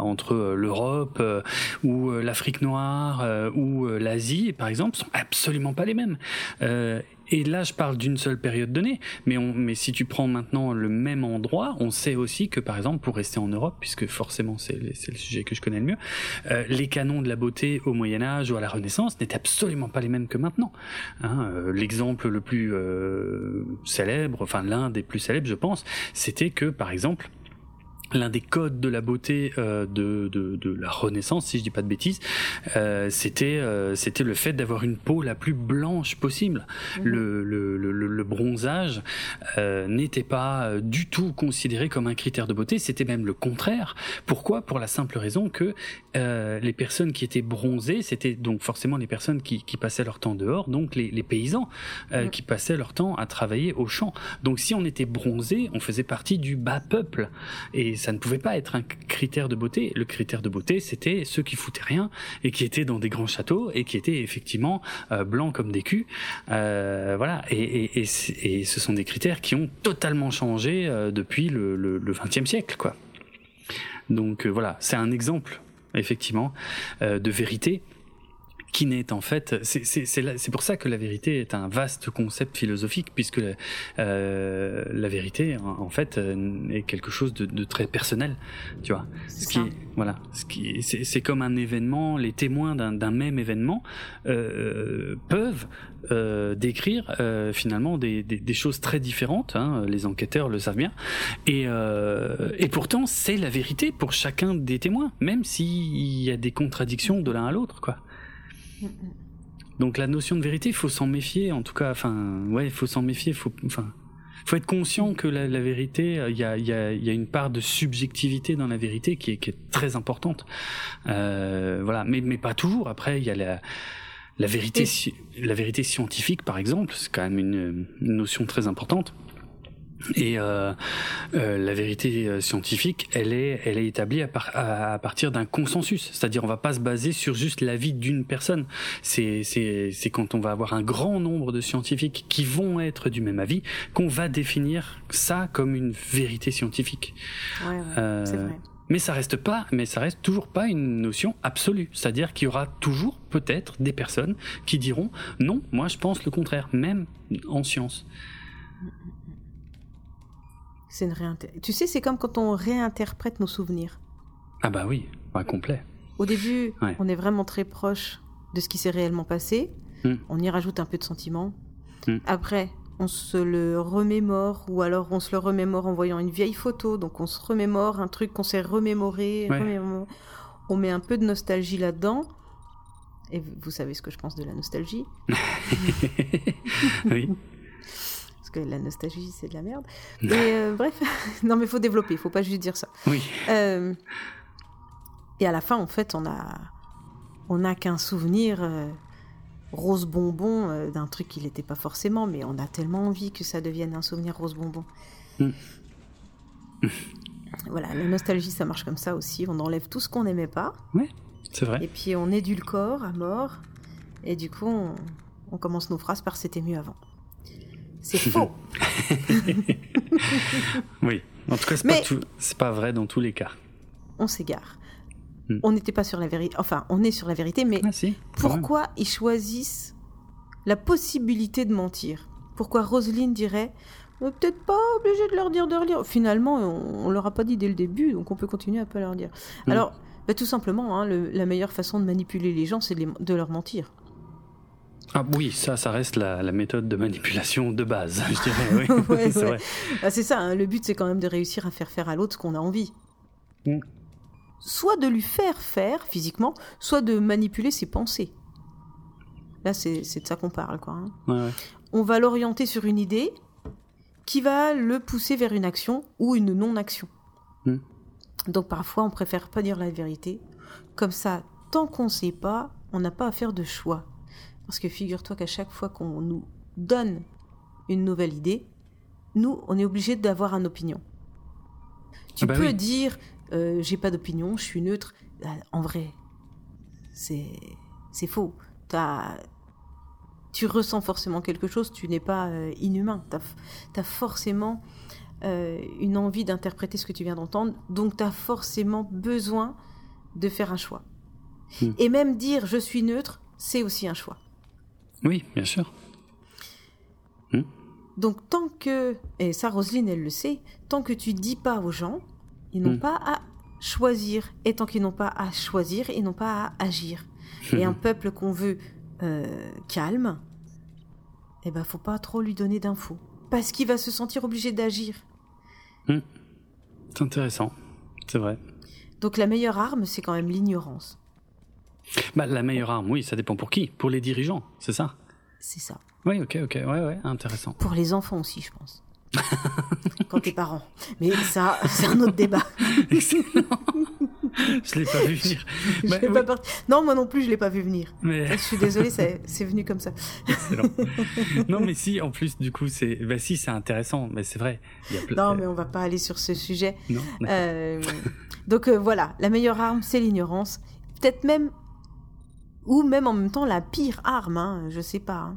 entre l'Europe ou l'Afrique noire ou l'Asie, par exemple, sont absolument pas les mêmes. Et là, je parle d'une seule période donnée, mais, si tu prends maintenant le même endroit, on sait aussi que, par exemple, pour rester en Europe, puisque forcément c'est le, c'est le sujet que je connais le mieux, euh, les canons de la beauté au Moyen Âge ou à la Renaissance n'étaient absolument pas les mêmes que maintenant. Hein, euh, L'exemple le plus euh, célèbre, enfin l'un des plus célèbres, je pense, c'était que, par exemple, L'un des codes de la beauté euh, de, de, de la Renaissance, si je dis pas de bêtises, euh, c'était euh, c'était le fait d'avoir une peau la plus blanche possible. Le, le, le, le- le bronzage n'était pas du tout considéré comme un critère de beauté, c'était même le contraire. Pourquoi? Pour la simple raison que les personnes qui étaient bronzées, c'était donc forcément les personnes qui, qui passaient leur temps dehors, donc les, les paysans Mhm. qui passaient leur temps à travailler au champ. Donc si on était bronzé, on faisait partie du bas peuple et ça ne pouvait pas être un critère de beauté. Le critère de beauté, c'était ceux qui foutaient rien et qui étaient dans des grands châteaux et qui étaient effectivement euh, blancs comme des culs. Euh, voilà. Et, ce sont des critères qui ont totalement changé euh, depuis le, le, le 20e siècle, quoi. Donc voilà, c'est un exemple effectivement de vérité qui n'est en fait, c'est- c'est c'est la- c'est pour ça que la vérité est un vaste concept philosophique, puisque euh, la vérité, en, fait, euh, est quelque chose de, de très personnel, tu vois. C'est Ce qui, voilà, ce qui, est- c'est c'est comme un événement. Les témoins d'un d'un même événement euh, peuvent euh, décrire euh, finalement des, des, des choses très différentes. Hein, les enquêteurs le savent bien. Et, euh, et pourtant, c'est la vérité pour chacun des témoins, même s'il y a des contradictions de l'un à l'autre, quoi. Donc la notion de vérité, il faut s'en méfier. En tout cas, enfin, ouais, il faut s'en méfier. Faut, enfin, faut être conscient que la, la vérité, euh, il y a, il y, a, il y a une part de subjectivité dans la vérité qui est, qui est très importante. Euh, voilà, mais, mais pas toujours. Après, il y a la, la vérité, la vérité scientifique, par exemple, c'est quand même une, une notion très importante. Et euh, euh, la vérité euh, scientifique, elle est, elle est établie à, par- à, à partir d'un consensus. C'est-à-dire, on va pas se baser sur juste l'avis d'une personne. C'est, c'est, c'est quand on va avoir un grand nombre de scientifiques qui vont être du même avis qu'on va définir ça comme une vérité scientifique. Ouais, ouais, Euh, c'est vrai. Mais ça reste pas, mais ça reste toujours pas une notion absolue. C'est-à-dire qu'il y aura toujours peut-être des personnes qui diront non, moi je pense le contraire, même en science. C'est une réinter- Tu sais, c'est comme quand on réinterprète nos souvenirs. Ah bah oui, bah complet. Au début, Ouais. on est vraiment très proche de ce qui s'est réellement passé. Hmm. On y rajoute un peu de sentiment. Hmm. Après, on se le remémore, ou alors on se le remémore en voyant une vieille photo. Donc on se remémore un truc qu'on s'est remémoré. Ouais. remémoré. On met un peu de nostalgie là-dedans. Et vous savez ce que je pense de la nostalgie oui. Que la nostalgie, c'est de la merde. Et euh, bref, non mais faut développer, faut pas juste dire ça. Oui. Euh, et à la fin, en fait, on a, on n'a qu'un souvenir euh, rose bonbon d'un truc qui n'était pas forcément, mais on a tellement envie que ça devienne un souvenir rose bonbon. Mm. voilà, la nostalgie, ça marche comme ça aussi. On enlève tout ce qu'on n'aimait pas, C'est vrai. et puis on édulcore à mort, et du coup, on, on commence nos phrases par c'était mieux avant. C'est faux. oui. En tout cas, c'est pas, tout... pas vrai dans tous les cas. On s'égare. Hmm. On n'était pas sur la vérité. Enfin, on est sur la vérité, mais ah, si, pourquoi ils choisissent la possibilité de mentir? Pourquoi Roselyne dirait on peut-être pas obligé de leur dire de relire? Finalement, on, on, leur a pas dit dès le début, donc on peut continuer à pas leur dire. Hmm. Alors, bah, tout simplement, hein, la meilleure façon de manipuler les gens, c'est de, leur mentir. Ah oui, ça, ça reste la, méthode de manipulation de base, je dirais. Oui. c'est ça, hein, le but c'est quand même de réussir à faire faire à l'autre ce qu'on a envie. Hmm. Soit de lui faire faire physiquement, soit de manipuler ses pensées. Là, c'est de ça qu'on parle, quoi. Hein. On va l'orienter sur une idée qui va le pousser vers une action ou une non-action. Hmm. Donc parfois, on préfère pas dire la vérité. Comme ça, tant qu'on ne sait pas, on n'a pas à faire de choix. Parce que figure-toi qu'à chaque fois qu'on nous donne une nouvelle idée, nous, on est obligé d'avoir une opinion. Tu ah bah peux dire, euh, j'ai pas d'opinion, je suis neutre. Euh, en vrai, c'est faux. As, tu ressens forcément quelque chose, tu n'es pas euh, inhumain. Tu as, forcément euh, une envie d'interpréter ce que tu viens d'entendre, donc tu as forcément besoin de faire un choix. Hmm. Et même dire je suis neutre, c'est aussi un choix. Oui, bien sûr. Hmm. Donc tant que, et ça Roselyne elle le sait, tant que tu dis pas aux gens, ils n'ont hmm. pas à choisir, et tant qu'ils n'ont pas à choisir, ils n'ont pas à agir. Et un peuple qu'on veut euh, calme, eh ben faut pas trop lui donner d'infos, parce qu'il va se sentir obligé d'agir. Hmm. C'est intéressant, c'est vrai. Donc la meilleure arme, c'est quand même l'ignorance. Bah, la meilleure arme, oui, ça dépend pour qui Pour les dirigeants, c'est ça? C'est ça. Oui, ok, ok, ouais, ouais, intéressant. Pour les enfants aussi, je pense. quand t'es parent. Mais ça, c'est un autre débat. Excellent. je l'ai pas vu venir. Bah, non, moi non plus, je l'ai pas vu venir. Mais... Je suis désolée, c'est venu comme ça. Excellent. Non, mais si, en plus, du coup, c'est, bah si, c'est intéressant, mais c'est vrai. Non, mais on va pas aller sur ce sujet. Non. Euh, donc euh, voilà, la meilleure arme, c'est l'ignorance. Peut-être même, ou même en même temps la pire arme, hein, je sais pas. Hein.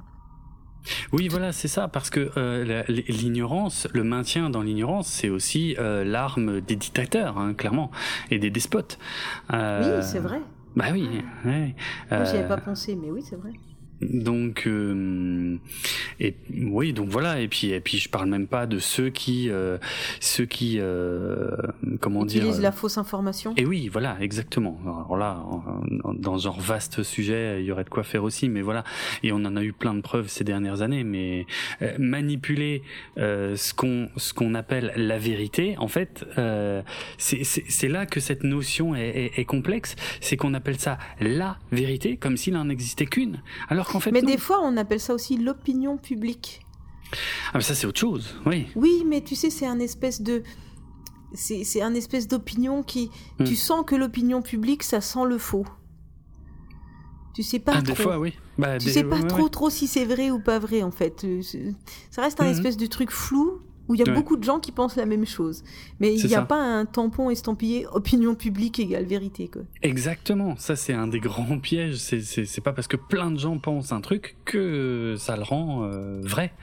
Oui, voilà, c'est ça, parce que euh, l'ignorance, le maintien dans l'ignorance, c'est aussi euh, l'arme des dictateurs, hein, clairement, et des despotes. Euh, oui, c'est vrai. Bah oui. Ouais. Moi, j'y avais pas pensé, mais oui, c'est vrai. Donc euh, et oui donc voilà et puis et puis je parle même pas de ceux qui euh, ceux qui euh, comment dire utilisent la fausse information. Et oui voilà exactement. Alors là dans un genre vaste sujet il y aurait de quoi faire aussi mais voilà et on en a eu plein de preuves ces dernières années mais manipuler ce qu'on ce qu'on appelle la vérité en fait c'est c'est là que cette notion est, est, est complexe c'est qu'on appelle ça la vérité comme s'il en existait qu'une alors mais des fois, on appelle ça aussi l'opinion publique. Ah, mais ça, c'est autre chose, oui. Oui, mais tu sais, c'est un espèce de. C'est un espèce d'opinion qui. Hmm. Tu sens que l'opinion publique, ça sent le faux. Tu sais pas ah, trop. Des fois, oui. Bah, tu sais pas trop, trop si c'est vrai ou pas vrai, en fait. Euh, ça reste un hmm. espèce de truc flou où il y a beaucoup de gens qui pensent la même chose. Mais il n'y a pas un tampon estampillé opinion publique égale vérité. Quoi. Exactement, ça c'est un des grands pièges. C'est pas parce que plein de gens pensent un truc que ça le rend euh, vrai.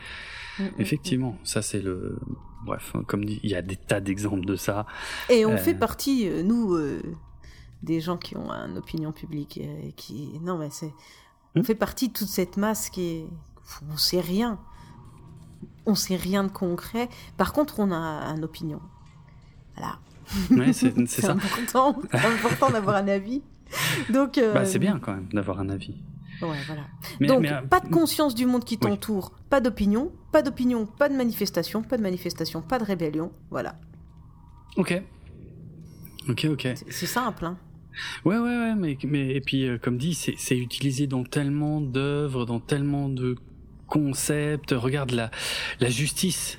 Mm, mm, Effectivement, mm. ça c'est le... Bref, comme dit, il y a des tas d'exemples de ça. Et on euh, fait partie, euh, nous, des gens qui ont une opinion publique, qui... Non, mais c'est... On fait partie de toute cette masse qui est... On sait rien on sait rien de concret. Par contre, on a une opinion. Voilà. c'est important, important d'avoir un avis. Donc, euh, bah, c'est bien quand même d'avoir un avis. Ouais, voilà. Donc, euh, pas de conscience du monde qui t'entoure, pas d'opinion, pas d'opinion, pas de manifestation, pas de manifestation, pas de rébellion, voilà. Ok. Ok, ok. C'est simple, hein. Ouais, ouais, ouais, mais, mais et puis, euh, comme dit, c'est utilisé dans tellement d'œuvres, dans tellement de concept, regarde la, la justice.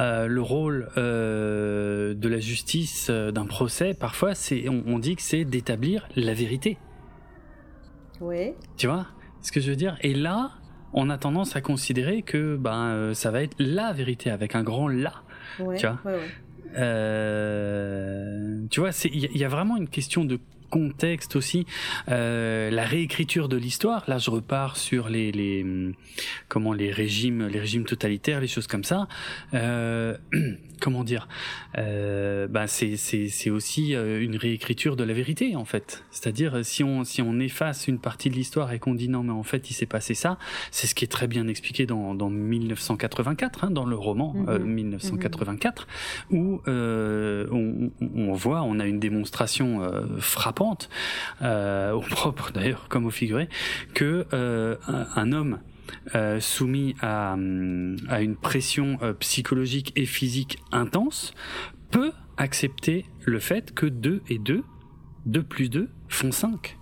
Euh, le rôle euh, de la justice euh, d'un procès, parfois, c'est, on, dit que c'est d'établir la vérité. Oui. Tu vois ce que je veux dire? Et là, on a tendance à considérer que ben ça va être la vérité avec un grand la. Ouais, tu vois? ouais, Tu vois, il y, a vraiment une question de contexte aussi, euh, la réécriture de l'histoire. Là, je repars sur les, les comment les régimes, les régimes totalitaires, les choses comme ça. Euh, comment dire euh, bah c'est c'est aussi euh, une réécriture de la vérité en fait. C'est-à-dire si on si on efface une partie de l'histoire et qu'on dit non mais en fait il s'est passé ça, c'est ce qui est très bien expliqué dans dans 1984 hein, dans le roman 1984 mhm. euh, où euh, on, on, voit on a une démonstration euh, frappante au propre d'ailleurs comme au figuré que un homme euh, soumis à, à, une pression euh, psychologique et physique intense peut accepter le fait que 2 et 2, 2 plus 2 font 5.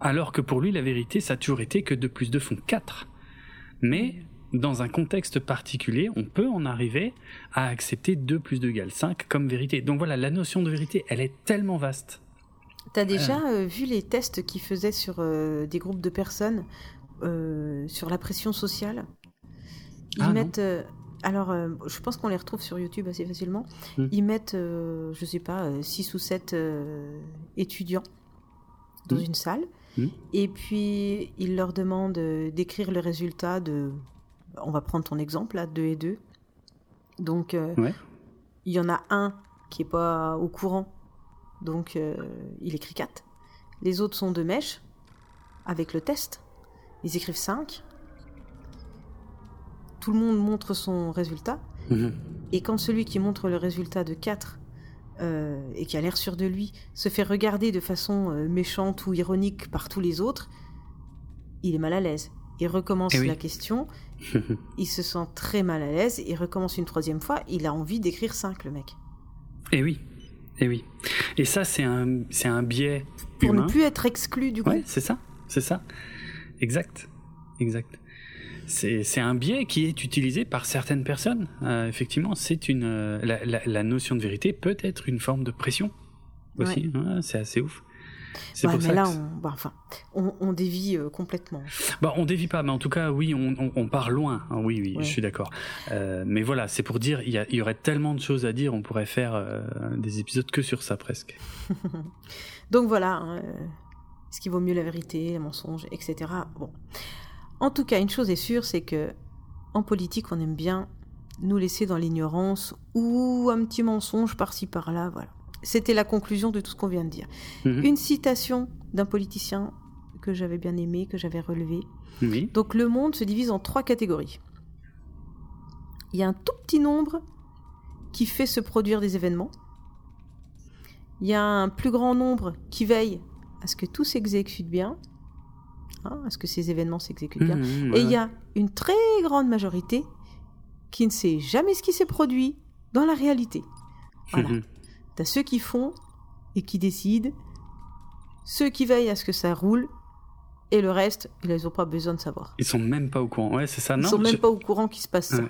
Alors que pour lui, la vérité, ça a toujours été que 2 plus 2 font 4. Mais dans un contexte particulier, on peut en arriver à accepter 2 plus 2 égale 5 comme vérité. Donc voilà, la notion de vérité, elle est tellement vaste. T'as déjà euh. vu les tests qu'ils faisaient sur des groupes de personnes euh, sur la pression sociale. Ils ah, mettent. Euh, alors, euh, je pense qu'on les retrouve sur YouTube assez facilement. Hmm. Ils mettent, je sais pas, 6 ou 7 étudiants dans hmm. une salle. Hmm. Et puis, ils leur demandent d'écrire le résultat de. On va prendre ton exemple, là, 2 et 2. Donc, il y en a un qui est pas au courant. Donc, il écrit 4. Les autres sont de mèche avec le test. Ils écrivent 5. Tout le monde montre son résultat. Mhm. Et quand celui qui montre le résultat de 4 euh, et qui a l'air sûr de lui se fait regarder de façon euh, méchante ou ironique par tous les autres, il est mal à l'aise. Il recommence eh la question, il se sent très mal à l'aise, il recommence une troisième fois, il a envie d'écrire 5, le mec. Et eh oui, et eh oui. Et ça, c'est un, c'est un biais. Pour ne plus être exclu du coup. Ouais, c'est ça, c'est ça. Exact, exact. C'est un biais qui est utilisé par certaines personnes. Euh, effectivement, c'est une euh, la, la, notion de vérité peut être une forme de pression aussi. c'est assez ouf. Ouais, mais là, on, bah, enfin, on, on dévie euh, complètement. Bah, on dévie pas, mais en tout cas, oui, on, on part loin. Hein, oui, oui, je suis d'accord. mais voilà, c'est pour dire, il y, y, aurait tellement de choses à dire, on pourrait faire des épisodes que sur ça presque. Donc voilà, hein, est-ce qu'il vaut mieux la vérité, le mensonge, etc. Bon. En tout cas, une chose est sûre, c'est que en politique, on aime bien nous laisser dans l'ignorance ou un petit mensonge par-ci par-là, voilà. C'était la conclusion de tout ce qu'on vient de dire. Mhm. Une citation d'un politicien que j'avais bien aimé, que j'avais relevé. Donc le monde se divise en trois catégories. Il y a un tout petit nombre qui fait se produire des événements. Il y a un plus grand nombre qui veille à ce que tout s'exécute bien, hein, à ce que ces événements s'exécutent bien. Mmh, mmh, et il y a une très grande majorité qui ne sait jamais ce qui s'est produit dans la réalité. Voilà. Mmh, tu as ceux qui font et qui décident, ceux qui veillent à ce que ça roule, et le reste, ils n'ont pas besoin de savoir. Ils sont même pas au courant, ouais, c'est ça, non Ils sont même pas au courant qu'il se passe ça.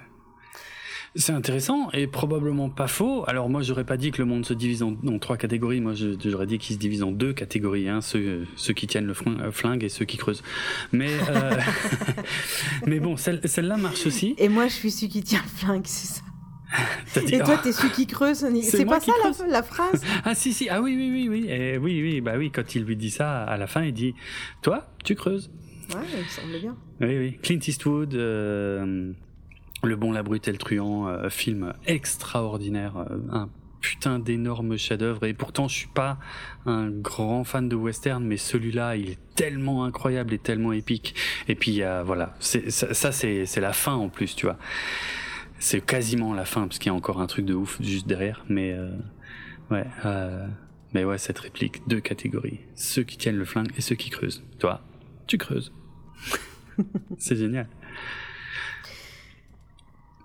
C'est intéressant et probablement pas faux. Alors moi, j'aurais pas dit que le monde se divise en, trois catégories. Moi, j'aurais dit qu'il se divise en deux catégories. Hein, ceux, ceux qui tiennent le euh, flingue et ceux qui creusent. Mais euh... mais bon, celle-là marche aussi. Et moi, je suis celui qui tient le flingue, c'est ça. et toi, t'es celui qui creuse. C'est pas ça la, phrase? Ah si si. Ah oui oui oui oui. Et oui oui bah oui. Quand il lui dit ça à la fin, il dit toi, tu creuses. Ouais, il me semble bien. Oui oui. Clint Eastwood. Euh, le bon, la brute et le truand, euh, film extraordinaire, euh, un putain d'énorme chef-d'œuvre. Et pourtant, je suis pas un grand fan de western, mais celui-là, il est tellement incroyable et tellement épique. Et puis, voilà, c'est, ça, c'est, la fin en plus, tu vois. C'est quasiment la fin, parce qu'il y a encore un truc de ouf juste derrière. Mais euh, ouais, mais ouais, cette réplique, deux catégories ceux qui tiennent le flingue et ceux qui creusent. Toi, tu creuses. c'est génial.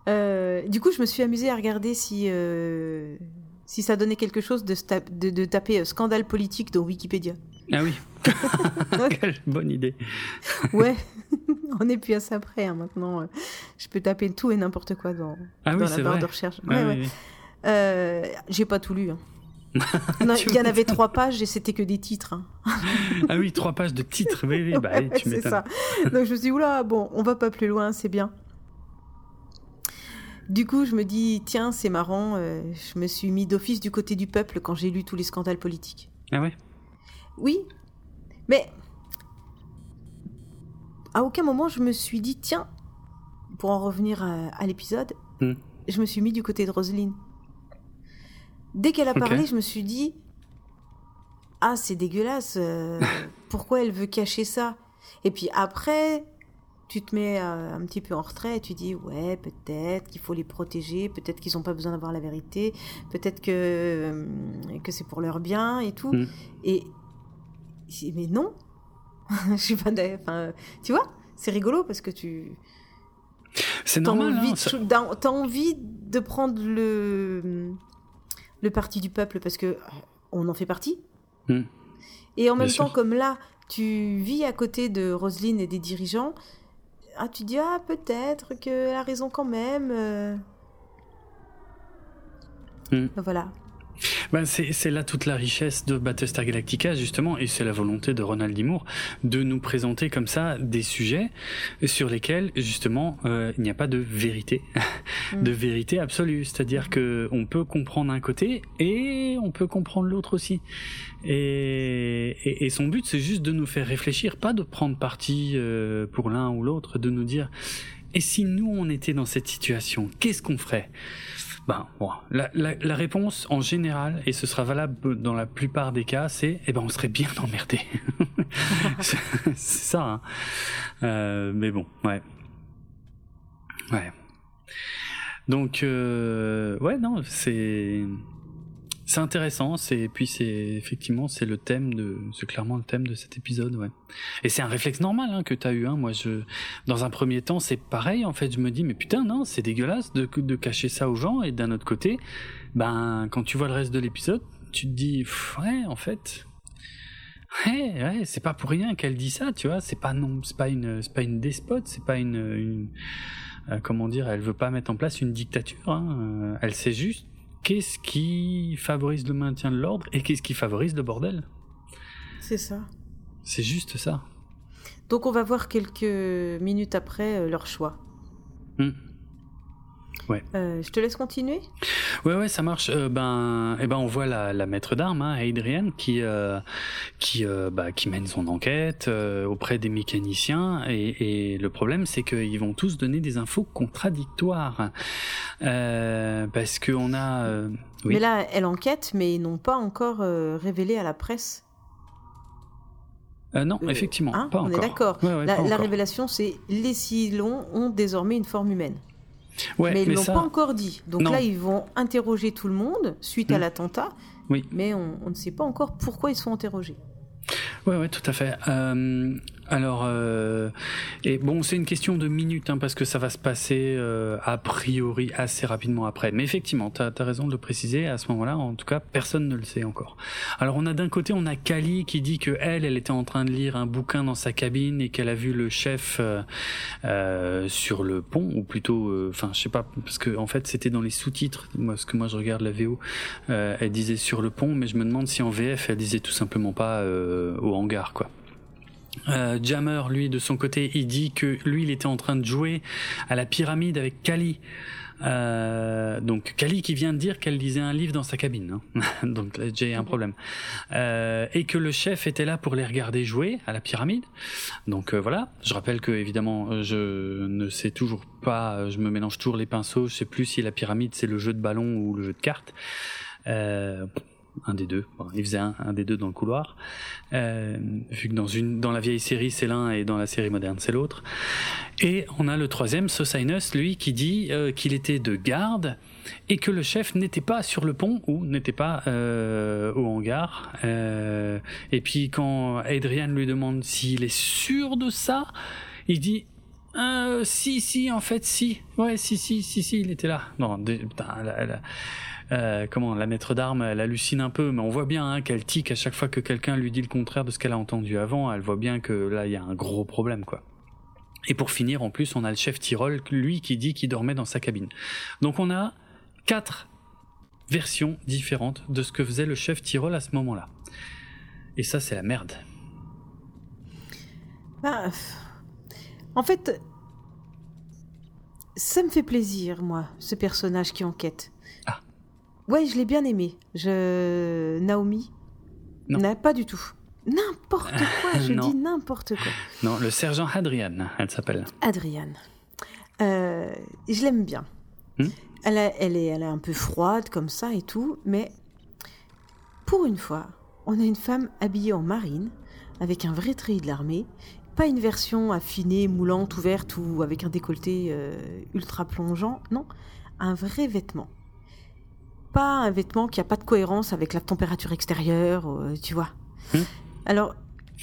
Euh, du coup, je me suis amusée à regarder si, euh, si ça donnait quelque chose de, de, taper euh, scandale politique dans Wikipédia. Ah oui. Quelle bonne idée. ouais, on est plus à ça près hein, maintenant. Je peux taper tout et n'importe quoi dans, ah dans la barre de recherche. Ouais, ouais, J'ai pas tout lu. Hein. il y en avait trois pages et c'était que des titres. Hein. ah oui, trois pages de titres, oui, oui, bah, tu C'est ça. Donc je me suis dit, oula, bon, on va pas plus loin, c'est bien. Du coup, je me dis, tiens, c'est marrant, euh, je me suis mis d'office du côté du peuple quand j'ai lu tous les scandales politiques. Ah ouais? Oui, mais à aucun moment je me suis dit, tiens, pour en revenir à, l'épisode, Hmm. je me suis mis du côté de Roselyne. Dès qu'elle a parlé, je me suis dit, ah, c'est dégueulasse, euh, pourquoi elle veut cacher ça? Et puis après, tu te mets euh, un petit peu en retrait et tu dis, ouais, peut-être qu'il faut les protéger, peut-être qu'ils n'ont pas besoin d'avoir la vérité, peut-être que, euh, que c'est pour leur bien et tout. Hmm. Et mais non, je suis pas. Enfin, tu vois, c'est rigolo parce que tu C'est normal. envie, hein, ça- t'as- envie de prendre le le parti du peuple parce que euh, on en fait partie. Hmm. Et en Bien même temps, comme là, tu vis à côté de Roselyne et des dirigeants, ah, tu dis ah peut-être qu'elle a raison quand même. euh. Hmm. Voilà. Ben, c'est là toute la richesse de Battlestar Galactica, justement, et c'est la volonté de Ronald D. Moore de nous présenter comme ça des sujets sur lesquels, justement, euh, il n'y a pas de vérité, Mm. de vérité absolue. C'est-à-dire que on peut comprendre un côté et on peut comprendre l'autre aussi. Et, et, et son but, c'est juste de nous faire réfléchir, pas de prendre parti euh, pour l'un ou l'autre, de nous dire et si nous on était dans cette situation, qu'est-ce qu'on ferait? Ben, bon, la, la, la réponse en général, et ce sera valable dans la plupart des cas, c'est eh ben on serait bien emmerdé. c'est ça. Hein. Euh, mais bon, ouais, ouais. Donc euh, ouais, non, c'est c'est intéressant. C'est puis c'est effectivement c'est le thème de c'est clairement le thème de cet épisode, ouais. Et c'est un réflexe normal hein, que t'as eu. Hein. Moi, je dans un premier temps, c'est pareil. En fait, je me dis mais putain non, c'est dégueulasse de, de cacher ça aux gens. Et d'un autre côté, ben quand tu vois le reste de l'épisode, tu te dis ouais, en fait. Ouais, ouais, c'est pas pour rien qu'elle dit ça, tu vois. C'est pas non, c'est pas une, c'est pas une despote, c'est pas une, une euh, comment dire, elle veut pas mettre en place une dictature. Hein. Euh, Elle sait juste qu'est-ce qui favorise le maintien de l'ordre et qu'est-ce qui favorise le bordel? C'est ça. C'est juste ça. Donc on va voir quelques minutes après euh, leur choix. Hmm. Ouais. Euh, je te laisse continuer. Ouais, ouais, ça marche. Euh, ben, eh ben, on voit la, la maître d'armes, hein, Adrienne, qui euh, qui bah, qui mène son enquête auprès des mécaniciens. Et, et le problème, c'est qu'ils vont tous donner des infos contradictoires, parce que on a. oui. Mais là, elle enquête, mais ils n'ont pas encore révélé à la presse. Non, effectivement, hein, pas on encore. est d'accord. Ouais, ouais, la, la révélation, c'est les Cylons ont désormais une forme humaine. Ouais, mais ils mais l'ont ça, pas encore dit. Donc Non. là, ils vont interroger tout le monde suite à Hmm. l'attentat. Oui. Mais on, on ne sait pas encore pourquoi ils sont interrogés. Ouais, ouais, tout à fait. Euh, alors, euh, et bon, c'est une question de minutes, hein, parce que ça va se passer euh, a priori assez rapidement après. Mais effectivement, tu as, raison de le préciser. À ce moment-là, en tout cas, personne ne le sait encore. Alors, on a d'un côté, on a Kali qui dit que elle, était en train de lire un bouquin dans sa cabine et qu'elle a vu le chef euh, euh, sur le pont, ou plutôt, euh, enfin, je sais pas, parce que en fait, c'était dans les sous-titres. Moi, parce que moi, je regarde la VO, elle disait sur le pont, mais je me demande si en VF, elle disait tout simplement pas au hangar, quoi. Euh, Jammer, lui, de son côté, il dit que lui, il était en train de jouer à la pyramide avec Kali. Euh, donc Kali qui vient de dire qu'elle lisait un livre dans sa cabine. hein. donc j'ai un problème. Euh, et que le chef était là pour les regarder jouer à la pyramide. Donc euh, voilà. Je rappelle que évidemment, euh, je ne sais toujours pas. euh, Je me mélange toujours les pinceaux. Je sais plus si la pyramide c'est le jeu de ballon ou le jeu de cartes. Un des deux. Bon, il faisait un, un des deux dans le couloir. Euh, vu que dans une, dans la vieille série c'est l'un et dans la série moderne c'est l'autre. Et on a le troisième, Sosinus, lui, qui dit euh, qu'il était de garde et que le chef n'était pas sur le pont ou n'était pas euh, au hangar. Euh, et puis quand Adrian lui demande s'il est sûr de ça, il dit euh, si si en fait si ouais si si si si il était là. Non, putain, elle- elle- euh, comment la maître d'armes, elle hallucine un peu, mais on voit bien hein, qu'elle tique à chaque fois que quelqu'un lui dit le contraire de ce qu'elle a entendu avant. Elle voit bien que là, il y a un gros problème, quoi. Et pour finir, en plus, on a le chef Tyrol, lui, qui dit qu'il dormait dans sa cabine. Donc on a quatre versions différentes de ce que faisait le chef Tyrol à ce moment-là. Et ça, c'est la merde. Bah, en fait, ça me fait plaisir, moi, ce personnage qui enquête. Ouais, je l'ai bien aimé. Je... Naomi Non. n'a pas du tout. N'importe quoi, je dis n'importe quoi. Non, le sergent Adrian, elle s'appelle. Adriane. Euh, je l'aime bien. Hmm elle, a- elle, est, elle est un peu froide comme ça et tout, mais pour une fois, on a une femme habillée en marine, avec un vrai treillis de l'armée, pas une version affinée, moulante, ouverte ou avec un décolleté euh, ultra plongeant, non, un vrai vêtement. Pas un vêtement qui a pas de cohérence avec la température extérieure, euh, tu vois. Hmm. Alors,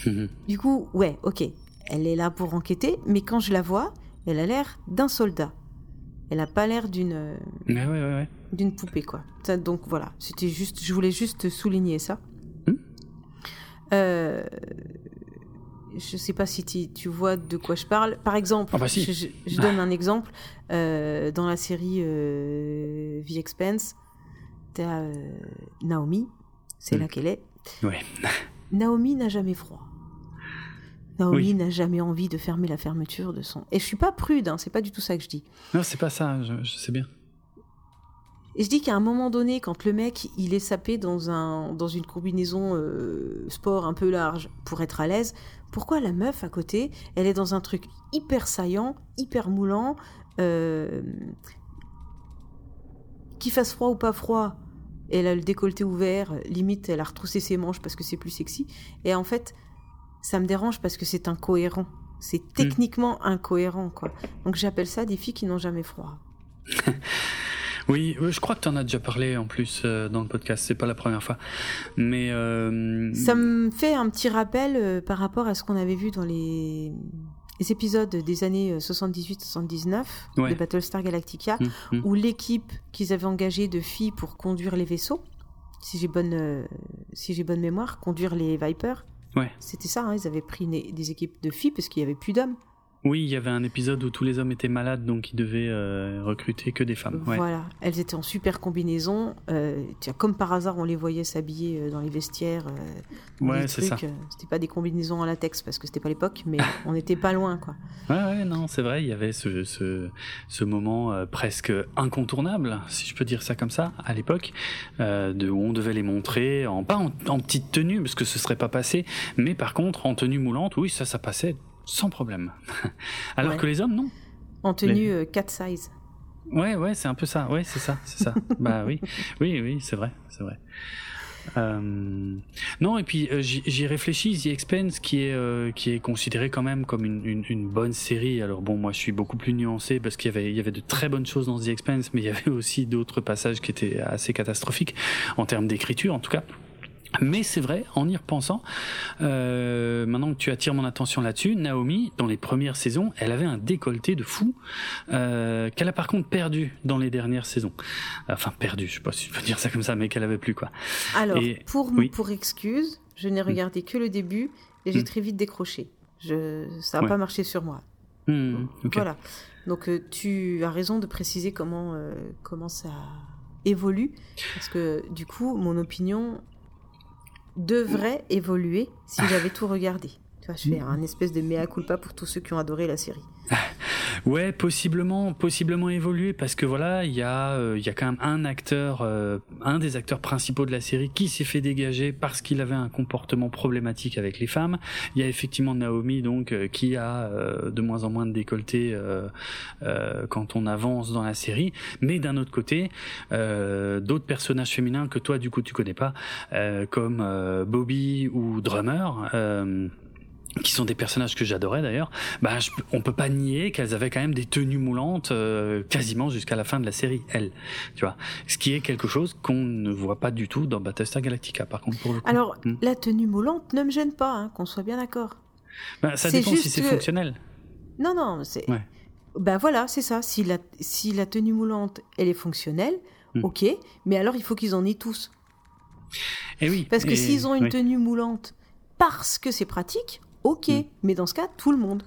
Mhm. du coup, ouais, ok, elle est là pour enquêter, mais quand je la vois, elle a l'air d'un soldat. Elle a pas l'air d'une euh, Ouais, ouais, ouais, ouais. d'une poupée, quoi. Ça, donc voilà, c'était juste, je voulais juste souligner ça. Hmm. Euh, je sais pas si tu, vois de quoi je parle. Par exemple, Ah bah si. je, je- je donne un exemple. Euh, dans la série euh, The Expanse, t'as euh, Naomi, c'est Hmm. là qu'elle est. Ouais. Naomi n'a jamais froid. Naomi Oui. n'a jamais envie de fermer la fermeture de son. Et je suis pas prude, hein, c'est pas du tout ça que je dis. Non, c'est pas ça, je, je sais bien. Et je dis qu'à un moment donné, quand le mec il est sapé dans un dans une combinaison euh, sport un peu large pour être à l'aise, pourquoi la meuf à côté, elle est dans un truc hyper saillant, hyper moulant, euh, qu'il fasse froid ou pas froid, elle a le décolleté ouvert, limite elle a retroussé ses manches parce que c'est plus sexy. Et en fait, ça me dérange parce que c'est incohérent. C'est techniquement incohérent, quoi. Donc j'appelle ça des filles qui n'ont jamais froid. Oui, oui, je crois que tu en as déjà parlé en plus euh, dans le podcast, c'est pas la première fois. Mais. euh, Ça me fait un petit rappel euh, par rapport à ce qu'on avait vu dans les, les épisodes des années euh, 78-79 Ouais. de Battlestar Galactica, hum, hum. où l'équipe qu'ils avaient engagée de filles pour conduire les vaisseaux, si j'ai bonne, euh, si j'ai bonne mémoire, conduire les Vipers, Ouais. c'était ça, hein, ils avaient pris une- des équipes de filles parce qu'il y avait plus d'hommes. Oui, il y avait un épisode où tous les hommes étaient malades, donc ils devaient euh, recruter que des femmes. Ouais. Voilà, elles étaient en super combinaison. euh, tiens, comme par hasard, on les voyait s'habiller euh, dans les vestiaires. euh, Ouais, c'est ça. euh, C'était pas des combinaisons en latex parce que c'était pas l'époque, mais on n'était pas loin, quoi. Ouais, ouais, non, c'est vrai, il y avait ce, ce, ce moment presque incontournable, si je peux dire ça comme ça, à l'époque, de où on devait les montrer, en, pas en, en petite tenue, parce que ce serait pas passé, mais par contre en tenue moulante, oui, ça, ça passait sans problème. Alors Ouais. que les hommes, non. En tenue euh, cat size. Ouais, ouais, c'est un peu ça. Ouais, c'est ça, c'est ça. bah oui, oui, oui, c'est vrai, c'est vrai. Euh, non, et puis euh, j'y j'y réfléchis. The Expense, qui est euh, qui est considéré quand même comme une, une, une bonne série. Alors bon, moi je suis beaucoup plus nuancé parce qu'il y avait il y avait de très bonnes choses dans The Expense, mais il y avait aussi d'autres passages qui étaient assez catastrophiques en termes d'écriture, en tout cas. Mais c'est vrai, en y repensant, euh, maintenant que tu attires mon attention là-dessus, Naomi, dans les premières saisons, elle avait un décolleté de fou, euh, qu'elle a par contre perdu dans les dernières saisons. Enfin, perdu, je sais pas si je peux dire ça comme ça, mais qu'elle avait plus, quoi. Alors, Et- pour, oui. pour excuse, je n'ai regardé que le début et j'ai Mm. très vite décroché. Je, ça n'a Ouais. pas marché sur moi. Ok. Voilà. Donc, euh, tu as raison de préciser comment, euh, comment ça évolue. Parce que, du coup, mon opinion devrait évoluer si j'avais tout regardé. Je fais un espèce de mea culpa pour tous ceux qui ont adoré la série. Ouais, possiblement, possiblement évoluer parce que voilà, il y a, euh, il quand même un acteur, euh, un des acteurs principaux de la série qui s'est fait dégager parce qu'il avait un comportement problématique avec les femmes. Il y a effectivement Naomi donc euh, qui a de moins en moins de décolleté quand on avance dans la série. Mais d'un autre côté, d'autres personnages féminins que toi du coup tu connais pas, comme Bobby ou Drummer. Qui sont des personnages que j'adorais d'ailleurs, bah, je, on peut pas nier qu'elles avaient quand même des tenues moulantes euh, quasiment jusqu'à la fin de la série, elles. Tu vois, ce qui est quelque chose qu'on ne voit pas du tout dans Battlestar Galactica. Par contre, pour le coup, Alors, Hmm. la tenue moulante ne me gêne pas, hein, qu'on soit bien d'accord. Bah, ça dépend si c'est que- fonctionnel. Non, non, c'est. Ouais. Ben voilà, c'est ça. Si la, si la tenue moulante, elle est fonctionnelle, Hmm. ok. Mais alors, il faut qu'ils en aient tous. Et oui. Parce que s'ils ont une oui. tenue moulante parce que c'est pratique, ok. Hmm. Mais dans ce cas, tout le monde.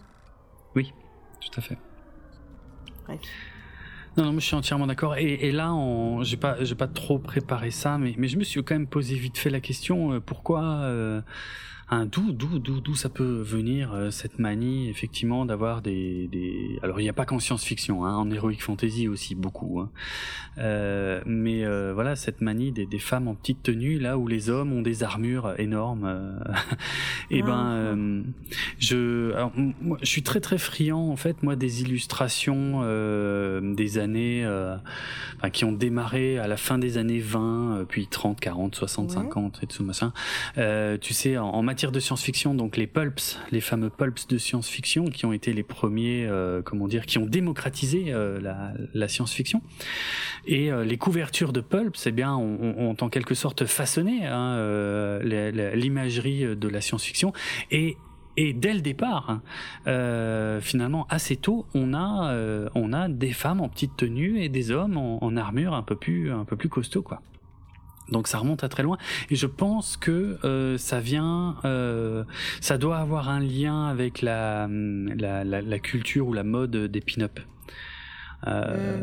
Oui, tout à fait. Bref. Non, non, moi je suis entièrement d'accord. Et, et là, on... j'ai pas, j'ai pas trop préparé ça, mais, mais je me suis quand même posé vite fait la question euh, pourquoi, euh, d'où d'où d'où d'où ça peut venir euh, cette manie effectivement d'avoir des, des alors il n'y a pas qu'en science-fiction hein, en heroic fantasy aussi beaucoup hein. euh, mais euh, voilà cette manie des, des, femmes en petite tenue là où les hommes ont des armures énormes et ben ah. euh, je alors, moi, je suis très très friand en fait moi des illustrations des années enfin, qui ont démarré à la fin des années 20 puis 30 40 60 ouais. 50 et tout ça machin tu sais en, en matière de science-fiction, donc les pulps, les fameux pulps de science-fiction, qui ont été les premiers, euh, comment dire, qui ont démocratisé euh, la, science-fiction. Et euh, les couvertures de pulps, eh bien, ont, en quelque sorte façonné hein, l'imagerie de la science-fiction et dès le départ, hein, finalement assez tôt, on a des femmes en petite tenue et des hommes en, armure un peu plus un costaud quoi. Donc ça remonte à très loin et je pense que euh, ça vient, euh, ça doit avoir un lien avec la, la, la, la culture ou la mode des pin-up. Euh.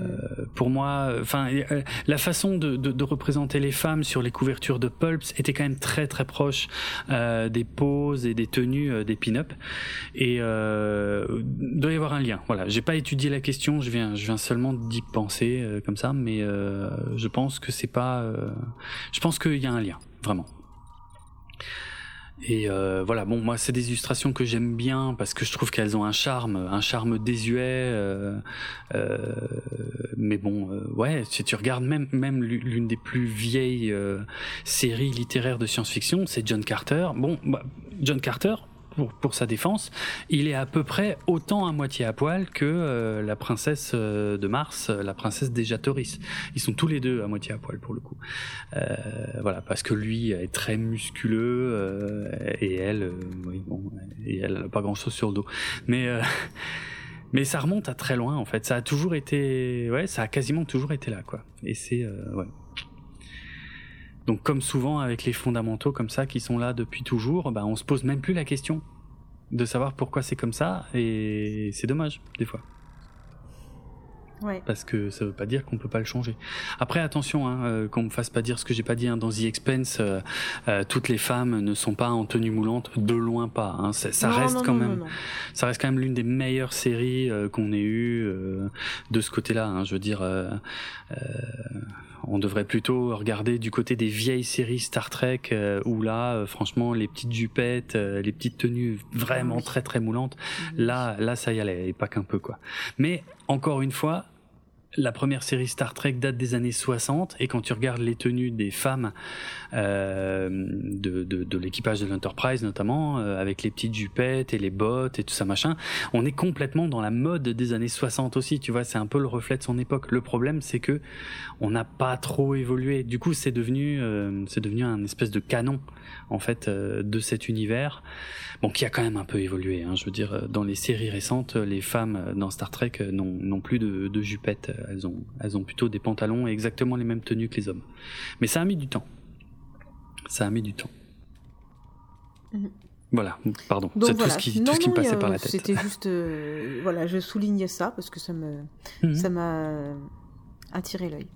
Pour moi, enfin, la façon de, de, de, représenter les femmes sur les couvertures de pulps était quand même très très proche euh, des poses et des tenues euh, des pin-up. Et euh, doit y avoir un lien. Voilà, j'ai pas étudié la question, je viens, je viens seulement d'y penser euh, comme ça, mais euh, je pense que c'est pas. je pense qu'il y a un lien, vraiment. Et euh, voilà, bon, moi, c'est des illustrations que j'aime bien parce que je trouve qu'elles ont un charme, un charme désuet. Euh, euh, mais bon, euh, ouais, si tu regardes même même l'une des plus vieilles séries littéraires de science-fiction, c'est John Carter. Bon, bah, John Carter, pour, sa défense, il est à peu près autant à moitié à poil que euh, la princesse euh, de Mars, euh, la princesse d'Ejatoris. Ils sont tous les deux à moitié à poil pour le coup. Voilà, parce que lui est très musculeux et elle, oui, bon, et elle n'a pas grand-chose sur le dos. Mais mais ça remonte à très loin en fait. Ça a toujours été, ouais, ça a quasiment toujours été là quoi. Et c'est, ouais. Donc comme souvent avec les fondamentaux comme ça qui sont là depuis toujours, bah, on se pose même plus la question de savoir pourquoi c'est comme ça et c'est dommage des fois. Ouais. Parce que ça veut pas dire qu'on peut pas le changer. Après, attention, hein, euh, qu'on me fasse pas dire ce que j'ai pas dit hein, dans The Expense. Euh, euh, toutes les femmes ne sont pas en tenue moulante, de loin pas. Hein, ça non, reste non, quand non, même, ça reste quand même l'une des meilleures séries euh, qu'on ait eues euh, de ce côté-là. Hein, je veux dire, euh, on devrait plutôt regarder du côté des vieilles séries Star Trek où là, franchement, les petites jupettes, les petites tenues vraiment oui. très très moulantes, oui. là, là, ça y allait, et pas qu'un peu quoi. Mais encore une fois, la première série Star Trek date des années 60 et quand tu regardes les tenues des femmes euh, de, de, l'équipage de l'Enterprise notamment euh, avec les petites jupettes et les bottes et tout ça machin on est complètement dans la mode des années 60 aussi tu vois c'est un peu le reflet de son époque. Le problème c'est que on n'a pas trop évolué. Du coup c'est devenu euh, c'est devenu un espèce de canon en fait euh, de cet univers bon qui a quand même un peu évolué hein, je veux dire dans les séries récentes les femmes dans Star Trek n'ont plus de, de jupettes elles ont, elles ont plutôt des pantalons et exactement les mêmes tenues que les hommes. Mais ça a mis du temps. Ça a mis du temps. Mmh. Voilà, pardon. C'est voilà. tout ce qui, non, tout ce qui non, me passait par la tête. C'était juste, euh, voilà, je soulignais ça parce que ça me, mmh. ça m'a attiré l'œil.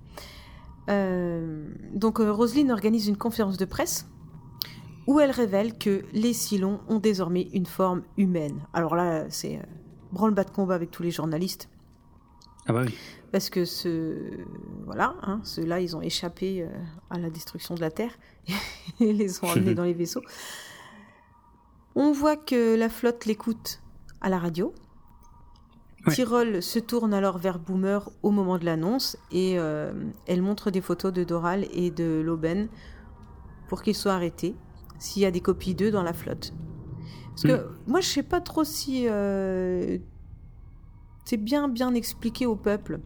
Euh, donc euh, Roselyne organise une conférence de presse où elle révèle que les Cylons ont désormais une forme humaine. Alors là, c'est euh, branle-bas de combat avec tous les journalistes. Ah bah oui. Parce que ce, voilà, hein, ceux-là, ils ont échappé euh, à la destruction de la Terre et les ont emmenés dans les vaisseaux. On voit que la flotte l'écoute à la radio. Ouais. Tyrol se tourne alors vers Boomer au moment de l'annonce et euh, elle montre des photos de Doral et de Loben pour qu'ils soient arrêtés s'il y a des copies d'eux dans la flotte. Parce que mm. moi, je sais pas trop si euh, c'est bien bien expliqué au peuple.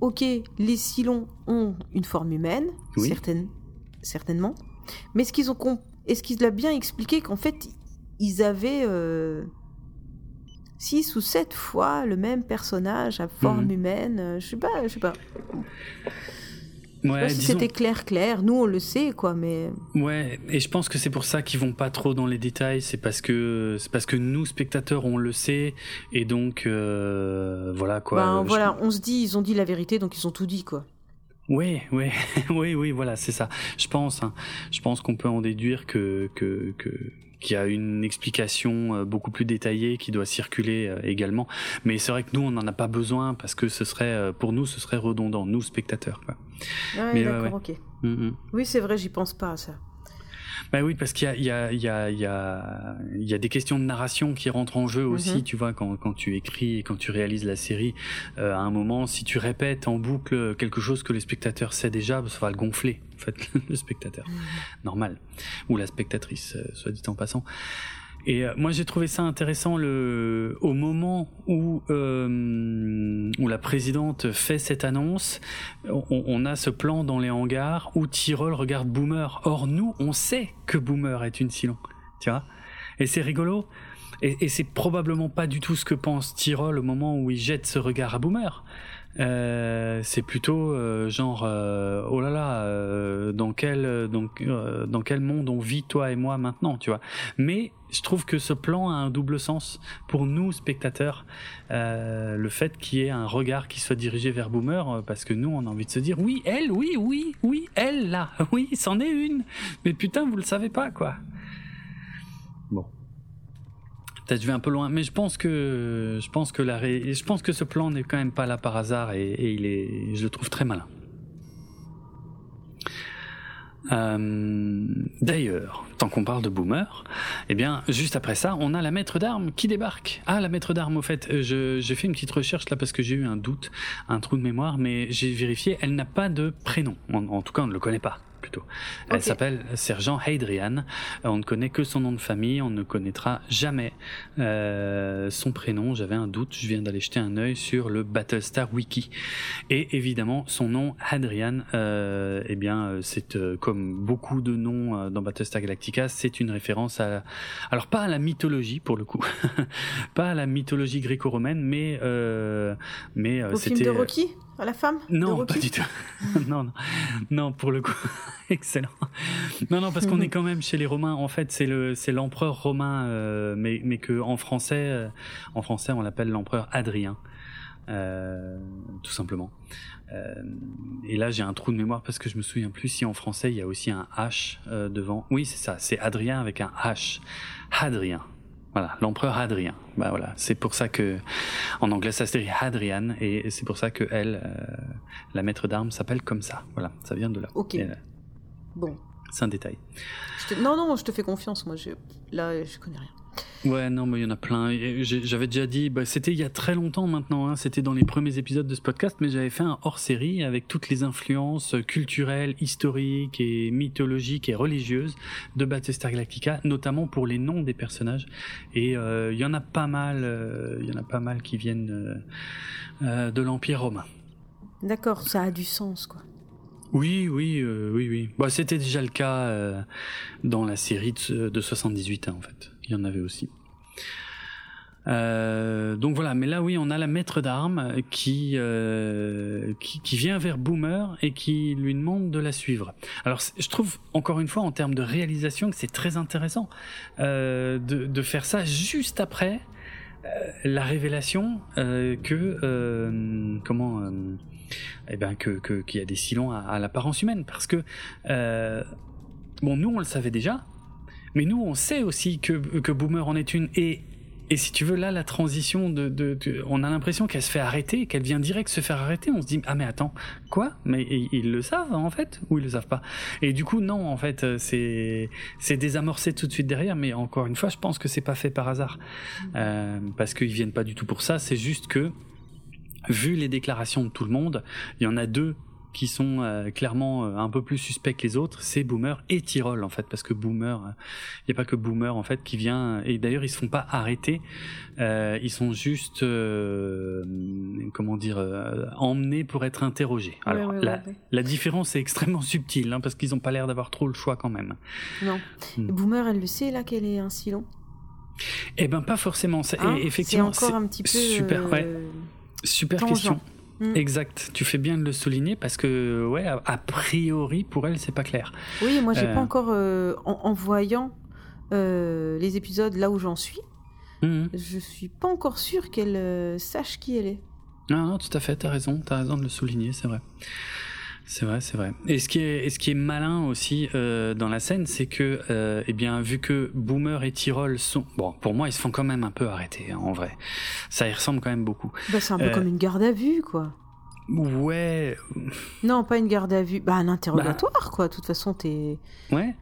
Ok, les Cylons ont une forme humaine, oui. certaine, certainement, mais est-ce qu'ils ont est-ce qu'il bien expliqué qu'en fait ils avaient euh, six ou sept fois le même personnage à forme mmh. humaine Je sais pas, je sais pas. Ouais, si disons... c'était clair, clair. Nous, on le sait, quoi, mais. Ouais, et je pense que c'est pour ça qu'ils vont pas trop dans les détails. C'est parce que c'est parce que nous, spectateurs, on le sait, et donc euh, voilà quoi. Ben, je... voilà, on se dit, ils ont dit la vérité, donc ils ont tout dit, quoi. Oui, oui, oui, oui, voilà, c'est ça. Je pense, hein, je pense qu'on peut en déduire que que que qui a une explication euh, beaucoup plus détaillée qui doit circuler euh, également. Mais c'est vrai que nous, on n'en a pas besoin parce que ce serait, euh, pour nous, ce serait redondant, nous spectateurs. Quoi. Ouais, d'accord, ok. Mm, mm. Oui, c'est vrai, j'y pense pas à ça. Bah oui, parce qu'il y a, il y, a, il y, a, il y, a, des questions de narration qui rentrent en jeu aussi, mhm. tu vois, quand, quand tu écris et quand tu réalises la série, euh, à un moment, si tu répètes en boucle quelque chose que le spectateur sait déjà, ça va le gonfler, en fait, le spectateur. Mhm. Normal. Ou la spectatrice, euh, soit dit en passant. Et euh, moi j'ai trouvé ça intéressant le au moment où euh, où la présidente fait cette annonce, on, a ce plan dans les hangars où Tyrol regarde Boomer. Or nous on sait que Boomer est une Silon, tu vois. Et c'est rigolo. Et, et c'est probablement pas du tout ce que pense Tyrol au moment où il jette ce regard à Boomer. Euh, c'est plutôt euh, genre euh, oh là là dans quel donc dans quel monde on vit toi et moi maintenant tu vois. Mais je trouve que ce plan a un double sens. Pour nous spectateurs le fait qu'il y ait un regard qui soit dirigé vers Boomer parce que nous on a envie de se dire oui elle oui oui oui elle là. Oui c'en est une. Mais putain vous le savez pas quoi Peut-être je vais un peu loin, mais je pense que je pense que la je pense que ce plan n'est quand même pas là par hasard et, il est, je le trouve très malin. Euh, D'ailleurs, tant qu'on parle de boomer, eh bien, juste après ça, on a la maître d'armes qui débarque. Ah, la maître d'armes, au fait, j'ai fait une petite recherche là parce que j'ai eu un doute, un trou de mémoire, mais j'ai vérifié, elle n'a pas de prénom. en, tout cas, on ne le connaît pas. Elle s'appelle Sergent Hadrian. On ne connaît que son nom de famille, on ne connaîtra jamais euh, son prénom. J'avais un doute, je viens d'aller jeter un œil sur le Battlestar Wiki. Et évidemment, son nom, Hadrian, euh, eh bien, euh, c'est euh, comme beaucoup de noms dans Battlestar Galactica, c'est une référence à, alors pas à la mythologie pour le coup, pas à la mythologie gréco-romaine, mais mais Au film de Rocky? À la femme Non, pas du tout. non, non, non, pour le coup, excellent. Non, non, parce qu'on est quand même chez les Romains. En fait, c'est le, c'est l'empereur romain, euh, mais mais que en français, euh, en français, on l'appelle l'empereur Adrien, euh, tout simplement. Et là, j'ai un trou de mémoire parce que je me souviens plus si en français il y a aussi un H devant. Oui, c'est ça, c'est Adrien avec un H. Hadrien. Voilà, l'empereur Hadrien. Bah voilà, c'est pour ça que en anglais ça se dit Hadrian et c'est pour ça que elle, euh, la maître d'armes, s'appelle comme ça. Voilà, ça vient de là. Ok. Euh, bon. C'est un détail. Non non, je te fais confiance. Moi, je... là, je connais rien. Ouais, non, mais il y en a plein. J'avais déjà dit, bah, c'était il y a très longtemps maintenant, hein, c'était dans les premiers épisodes de ce podcast, mais j'avais fait un hors-série avec toutes les influences culturelles, historiques et mythologiques et religieuses de Battlestar Galactica, notamment pour les noms des personnages. Et euh, il y en a pas mal, euh, il y en a pas mal qui viennent euh, de l'Empire romain. D'accord, ça a du sens, quoi. Oui, oui, oui, oui. Bah, c'était déjà le cas dans la série de, de 78, hein, en fait il y en avait aussi. Euh, donc voilà, mais là oui, on a la maître d'armes qui, euh, qui, qui vient vers Boomer et qui lui demande de la suivre. Alors je trouve encore une fois en termes de réalisation que c'est très intéressant euh, de, de, faire ça juste après la révélation que comment eh ben que qu'il y a des silons à, à l'apparence humaine parce que bon nous on le savait déjà mais nous, on sait aussi que, que Boomer en est une. Et, et si tu veux, là, la transition, de, de, on a l'impression qu'elle se fait arrêter, qu'elle vient direct se faire arrêter. On se dit, ah mais attends, quoi? Mais ils le savent en fait Ou ils le savent pas? Et du coup, non, en fait, c'est c'est désamorcé tout de suite derrière. Mais encore une fois, je pense que c'est pas fait par hasard. Euh, parce qu'ils viennent pas du tout pour ça. C'est juste que, vu les déclarations de tout le monde, il y en a deux qui sont euh, clairement euh, un peu plus suspects que les autres, c'est Boomer et Tyrol en fait, parce que Boomer, il euh, n'y a pas que Boomer en fait qui vient, et d'ailleurs ils se font pas arrêter, ils sont juste, comment dire, emmenés pour être interrogés. Alors la, la, différence est extrêmement subtile, hein, parce qu'ils n'ont pas l'air d'avoir trop le choix quand même. Non. Hmm. Boomer, elle le sait là qu'elle est un silon Eh ben pas forcément. Hein effectivement, c'est encore un petit peu super, ouais, super question. Mm. Exact, tu fais bien de le souligner parce que, ouais, a, priori, pour elle, c'est pas clair. Oui, moi, j'ai pas euh. encore, euh, en, voyant euh, les épisodes là où j'en suis, mm. je suis pas encore sûr qu'elle sache qui elle est. Non, non, tout à fait, t'as raison, t'as raison de le souligner, c'est vrai. C'est vrai, c'est vrai. Et ce qui est, ce qui est malin aussi euh, dans la scène, c'est que, euh, eh bien, vu que Boomer et Tyrol sont, bon, pour moi, ils se font quand même un peu arrêter, hein, en vrai. Ça y ressemble quand même beaucoup. Bah, c'est un peu Euh, comme une garde à vue, quoi. Ouais, Non, pas une garde à vue. Bah, un interrogatoire, quoi. De toute façon, t'es. ouais,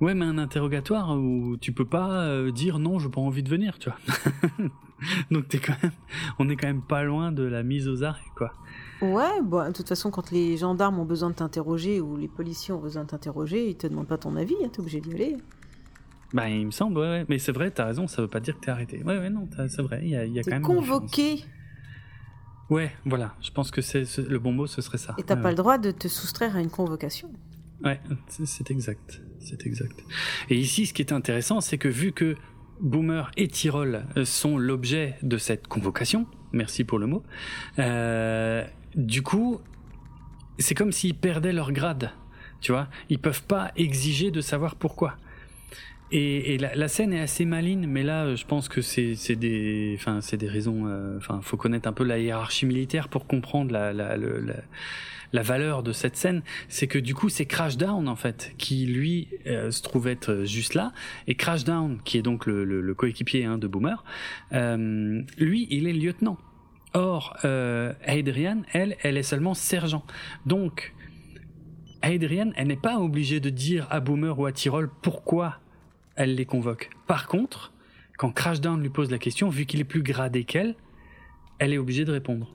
ouais, mais un interrogatoire où tu peux pas euh, dire non, j'ai pas envie de venir, tu vois. Donc t'es quand même, on est quand même pas loin de la mise aux arrêts, quoi. Ouais, bah, de toute façon, quand les gendarmes ont besoin de t'interroger ou les policiers ont besoin de t'interroger, ils te demandent pas ton avis, hein, t'es obligé d'y aller. Bah, il me semble, ouais, ouais. Mais c'est vrai, t'as raison, ça veut pas dire que t'es arrêté. Ouais, ouais, non, c'est vrai, il y a, y a quand même. convoqué Ouais, voilà, je pense que c'est ce- le bon mot, ce serait ça. et t'as Ouais, pas ouais. le droit de te soustraire à une convocation. Ouais, c'est exact, c'est exact. Et ici, ce qui est intéressant, c'est que vu que Boomer et Tyrol euh, sont l'objet de cette convocation, merci pour le mot, euh, du coup, c'est comme s'ils perdaient leur grade, tu vois. Ils peuvent pas exiger de savoir pourquoi. Et, la, scène est assez maligne, mais là, euh, je pense que c'est des, enfin, c'est des raisons. euh, Enfin, faut connaître un peu la hiérarchie militaire pour comprendre la, la valeur de cette scène. C'est que du coup, c'est Crashdown en fait qui lui euh, se trouve être juste là, et Crashdown, qui est donc le coéquipier hein, de Boomer, euh, lui, il est lieutenant. Or, euh, Adrian, elle, elle est seulement sergent. Donc, Adrian, elle n'est pas obligée de dire à Boomer ou à Tyrol pourquoi elle les convoque. Par contre, quand Crashdown lui pose la question, vu qu'il est plus gradé qu'elle, elle est obligée de répondre.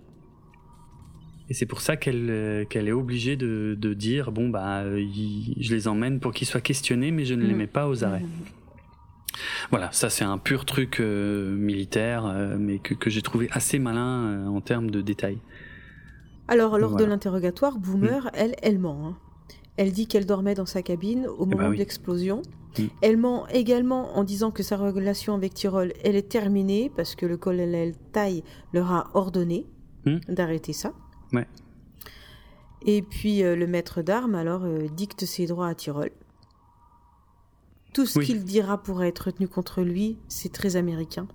Et c'est pour ça qu'elle euh, qu'elle est obligée de, de dire bon bah euh, il- je les emmène pour qu'ils soient questionnés, mais je ne les Mhm. mets pas aux arrêts. Mhm. Voilà, ça c'est un pur truc euh, militaire, euh, mais que, que j'ai trouvé assez malin en termes de détails. Alors, lors Voilà. de l'interrogatoire, Boomer, elle, elle ment. hein. Elle dit qu'elle dormait dans sa cabine au moment bah oui. de l'explosion. Mm. Elle ment également en disant que sa relation avec Tyrol, elle est terminée parce que le colonel Taille leur a ordonné Mm. d'arrêter ça. Ouais. Et puis euh, le maître d'armes alors euh, dicte ses droits à Tyrol. Tout ce Oui. qu'il dira pourra être retenu contre lui, c'est très américain.